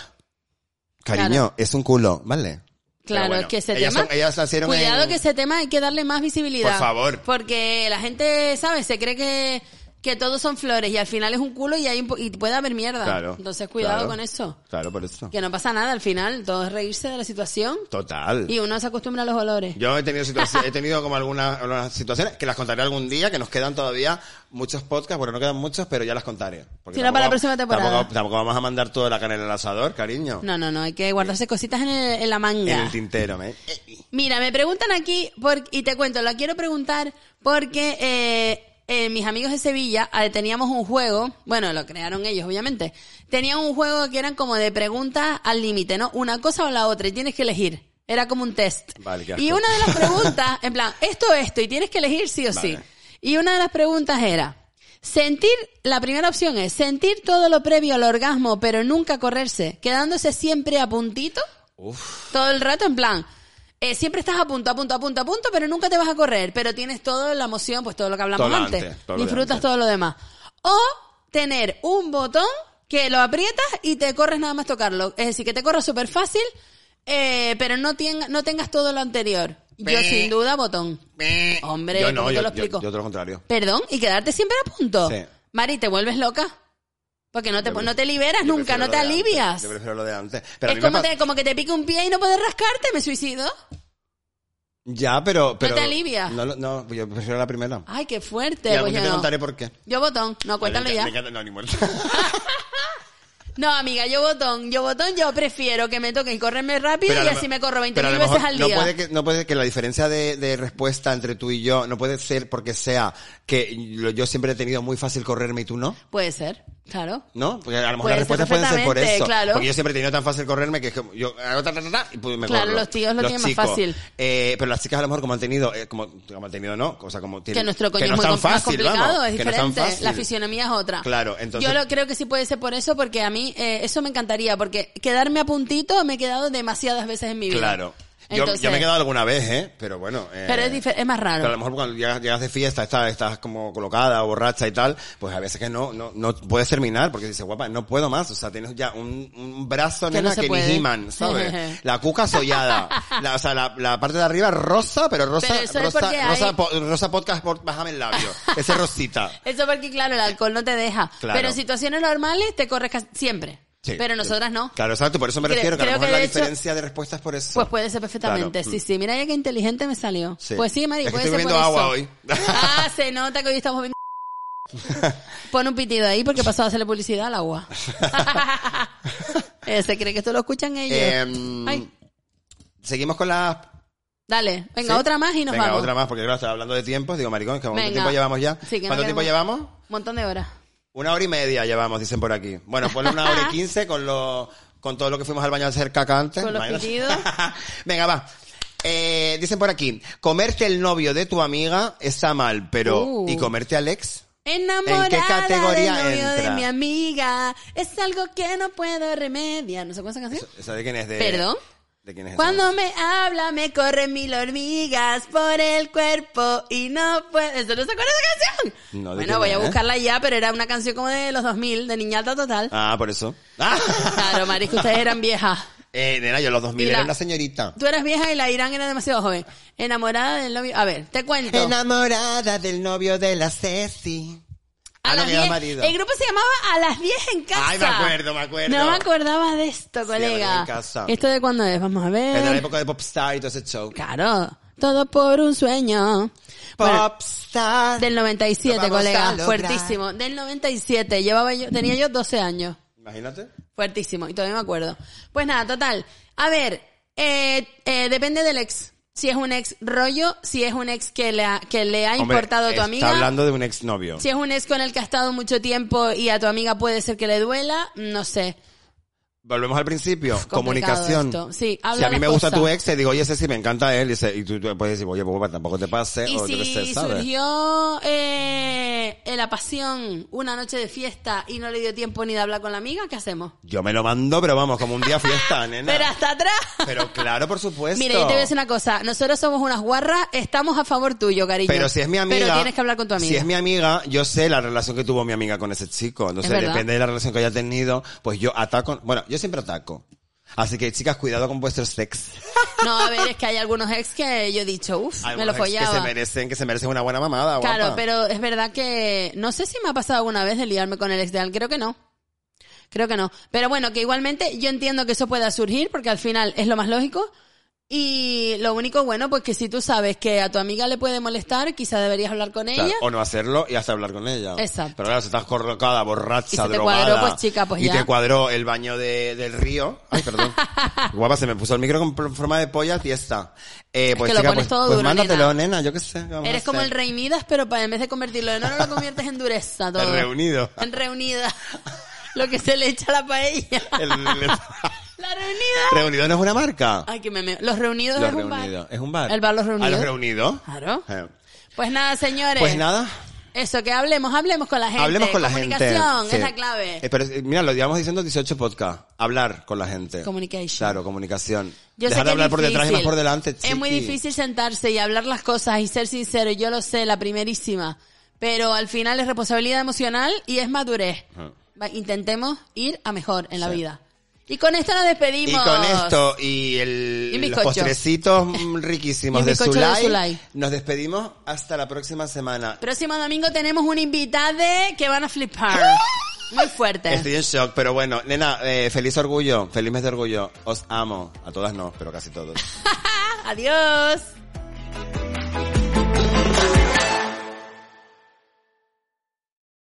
Cariño, Claro. es un culo, ¿vale? Claro, bueno, es que ese ellas tema... son- ellas nacieron cuidado en- que ese tema hay que darle más visibilidad. Por favor. Porque la gente, ¿sabes? Se cree que, que todos son flores y al final es un culo y, hay un po- y puede haber mierda. Claro. Entonces cuidado claro. con eso. Claro, por eso. Que no pasa nada al final, todo es reírse de la situación Total. y uno se acostumbra a los olores. Yo he tenido (laughs) he tenido como algunas, algunas situaciones que las contaré algún día, que nos quedan todavía muchos podcasts, bueno, no quedan muchos, pero ya las contaré. Si no, para la próxima temporada. Tampoco, tampoco vamos a mandar toda la carne en el asador, cariño. No, no, no, hay que guardarse cositas en, el- en la En manga. el tintero, ¿me? Mira, me preguntan aquí, por- y te cuento, la quiero preguntar porque eh, eh, mis amigos de Sevilla eh, teníamos un juego, bueno, lo crearon ellos, obviamente. Tenían un juego que eran como de preguntas al límite, ¿no? Una cosa o la otra, y tienes que elegir. Era como un test. Vale, qué asco. y una de las (laughs) preguntas, en plan, esto o esto, y tienes que elegir sí o sí. Y una de las preguntas era, sentir, la primera opción es, sentir todo lo previo al orgasmo, pero nunca correrse, quedándose siempre a puntito. Todo el rato en plan, eh, siempre estás a punto, a punto, a punto, a punto, pero nunca te vas a correr, pero tienes toda la emoción, pues todo lo que hablamos Todo lo antes. antes, todo lo de Disfrutas antes. todo lo demás. O tener un botón que lo aprietas y te corres nada más tocarlo. Es decir, que te corras súper fácil, eh, pero no, tenga- no tengas todo lo anterior. Yo sin duda botón. Hombre, yo ¿cómo no, te yo, lo yo- explico? yo todo lo contrario. Perdón, y quedarte siempre a punto. Sí. Mari, ¿te vuelves loca? Porque no te, no te liberas Yo nunca, no te alivias. Yo prefiero lo de antes. Pero Es como, pa- te- como que te pique un pie y no puedes rascarte, me suicido. Ya, pero... pero te alivia? No, no, yo prefiero la primera. Ay, qué fuerte. y algún pues día yo te no. contaré por qué. Yo botón, no, cuéntalo Vale, ya. me no, ni muerto. No, amiga, yo botón, yo botón, yo prefiero que me toque y correrme rápido Pero y así me- corro 20 pero a mil veces al no día. puede que no puede que la diferencia de, de respuesta entre tú y yo no puede ser porque sea que yo siempre he tenido muy fácil correrme y tú no Puede ser, claro. ¿no? Porque a lo mejor las ser respuestas pueden ser por eso. claro. Porque yo siempre he tenido tan fácil correrme que es que yo hago ta, ta, ta, ta, y pues me Claro, corro. los tíos lo tienen más chicos, fácil. eh, pero las chicas a lo mejor como han tenido, eh, como, como han tenido no, o sea, como tienen, Que nuestro coño que no es muy tan más fácil, complicado, vamos, es no diferente. la fisionomía es otra. Claro, entonces- Yo lo creo que sí puede ser por eso, porque a mí eh, eso me encantaría, porque quedarme a puntito me he quedado demasiadas veces en mi vida. Claro. Yo, Entonces- yo me he quedado alguna vez, ¿eh? Pero bueno. eh, Pero es, más raro. Pero a lo mejor cuando llegas, llegas de fiesta, estás, estás como colocada o borracha y tal, pues a veces que no, no, no puedes terminar porque dices, guapa, no puedo más. O sea, tienes ya un, un brazo, Que no nena, que puede. ni He-Man, (laughs) ¿sabes? la cuca sollada. La, o sea, la, la parte de arriba rosa, pero rosa, Pero rosa, rosa, po- rosa podcast por bájame el labio. Ese rosita. (laughs) Eso porque, claro, el alcohol no te deja. Claro. Pero en situaciones normales te corres siempre. Sí. Pero nosotras no. Claro, exacto, por eso me Creo- refiero que a lo mejor que la hecho- diferencia de respuesta es por eso. Pues puede ser perfectamente. Claro. Sí, sí. Mira ya qué inteligente me salió. Sí. Pues sí, Mari, Es que puede estoy ser por bebiendo eso. agua hoy. Ah, (laughs) se nota que hoy estamos bebiendo. (laughs) Pon un pitido ahí porque pasó a hacerle publicidad al agua. (laughs) Eh, ¿Se cree que esto lo escuchan ellos? Em, Ay, Seguimos con las dale, venga, ¿Sí? otra más y nos Venga, vamos. otra más, porque claro, estaba hablando de tiempos. Digo, maricón, ¿cuánto Venga. tiempo llevamos ya? Sí, que no ¿Cuánto tiempo llevamos? Un montón de horas. Una hora y media llevamos, dicen por aquí. Bueno, ponle una hora y (laughs) quince con lo, con todo lo que fuimos al baño a hacer caca antes. Con los pitidos. (laughs) Venga, va. Eh, dicen por aquí, comerte el novio de tu amiga está mal, pero Uh. ¿y comerte al ex? Enamorada ¿En qué categoría del novio de entra? mi amiga. Es algo que no puedo remediar. ¿No cuál es esa canción? ¿Esa de quién es? De, ¿Perdón? ¿De quién es? Cuando me habla me corren mil hormigas por el cuerpo y no puedo... ¿Eso no se acuerda de esa canción? No, ¿de bueno, voy a buscarla ya, pero era una canción como de los 2000, de niñata total. Ah, por eso. Ah. (laughs) Claro, Maris, que ustedes eran viejas. Eh, nena, yo los 2000 Y la- era una señorita. Tú eras vieja y la Irán era demasiado joven. Enamorada del novio... A ver, te cuento. Enamorada del novio de la Ceci. A las que era 10, marido. el grupo se llamaba A las 10 en casa. Ay, me acuerdo, me acuerdo. No me acordaba de esto, Sí, A las 10 colega. en casa. ¿Esto de cuándo es? Vamos a Es de la ver. época de Popstar y todo ese show. Claro. Todo por un sueño. Bueno, Popstar. del 97, Lo vamos a colega. lograr. Fuertísimo. Del 97. Llevaba yo, tenía yo 12 años. Imagínate. Fuertísimo. Y todavía me acuerdo. Pues nada, total. A ver, eh, eh, depende del ex. Si es un ex rollo, si es un ex que le ha, que le ha Hombre, importado a tu está amiga. hablando de un exnovio. Si es un ex con el que ha estado mucho tiempo y a tu amiga puede ser que le duela, no sé. Volvemos al principio. Comunicación. esto. Sí, si a mí me gusta tu ex, te digo, oye, ese sí me encanta él. Y, se- y tú, tú puedes decir, oye, pues tampoco te pase. Y o si sé, ¿sabes? surgió eh, la pasión una noche de fiesta y no le dio tiempo ni de hablar con la amiga, ¿qué hacemos? Yo me lo mando, pero vamos, como un día fiesta, (laughs) nena. Pero hasta atrás. Pero claro, por supuesto. Mira, yo te voy a decir una cosa. Nosotros somos unas guarras, estamos a favor tuyo, cariño. Pero si es mi amiga. Pero tienes que hablar con tu amiga. Si es mi amiga, yo sé la relación que tuvo mi amiga con ese chico. Entonces, depende de la relación que haya tenido, pues yo ataco. Bueno, yo siempre ataco. Así que, chicas, cuidado con vuestros sex. (laughs) No, a ver, es que hay algunos ex que yo he dicho, uff, me lo follaba. Que se merecen, que se merecen una buena mamada, Claro, guapa. pero es verdad que no sé si me ha pasado alguna vez de liarme con el ex de alguien, creo que no. Creo que no. Pero bueno, que igualmente yo entiendo que eso pueda surgir porque al final es lo más lógico. Y lo único bueno, pues que si tú sabes que a tu amiga le puede molestar, quizá deberías hablar con ella. o no hacerlo y hasta hablar con ella. Exacto. Pero claro, si estás colocada, borracha, Y se te drogada. cuadró, pues, chica, pues y ya. te cuadró el baño de, del río. Ay, perdón. (laughs) Guapa, se me puso el micro con forma de polla tiesta. Eh, pues, que lo chica, pones pues, todo pues duro, mándatelo, nena. nena. yo qué sé. ¿qué vamos a Eres como el rey Midas, pero para, en vez de convertirlo en oro, lo conviertes en dureza todo. El reunido. En reunida. (laughs) Lo que se le echa a la paella. El- el- La reunida. reunido no es una marca. Ay, que me meo. Los reunidos Los es un bar. Es un bar. El bar Los ¿A Reunidos. los reunidos? Claro. Eh. Pues nada, señores. Pues nada. Eso, que hablemos, hablemos con la gente. Hablemos con la gente. Comunicación Sí. es la clave. Eh, pero eh, mira, lo llevamos diciendo 18 podcast. Hablar con la gente. Communication. Claro, comunicación. Yo Dejar sé de que hablar es por detrás y más por delante, Es muy difícil sentarse y hablar las cosas y ser sincero. Yo lo sé, la primerísima. Pero al final es responsabilidad emocional y es madurez. Intentemos ir a mejor en la vida. Y con esto nos despedimos. Y con esto y, el, Y los postrecitos (laughs) riquísimos de bizcocho de Zulay, Zulay. nos despedimos hasta la próxima semana. Próximo domingo tenemos un invitado que van a flipar. (laughs) Muy fuerte. Estoy en shock, pero bueno, nena, eh, feliz orgullo, feliz mes de orgullo. Os amo. A todas no, pero casi todos. (laughs) Adiós.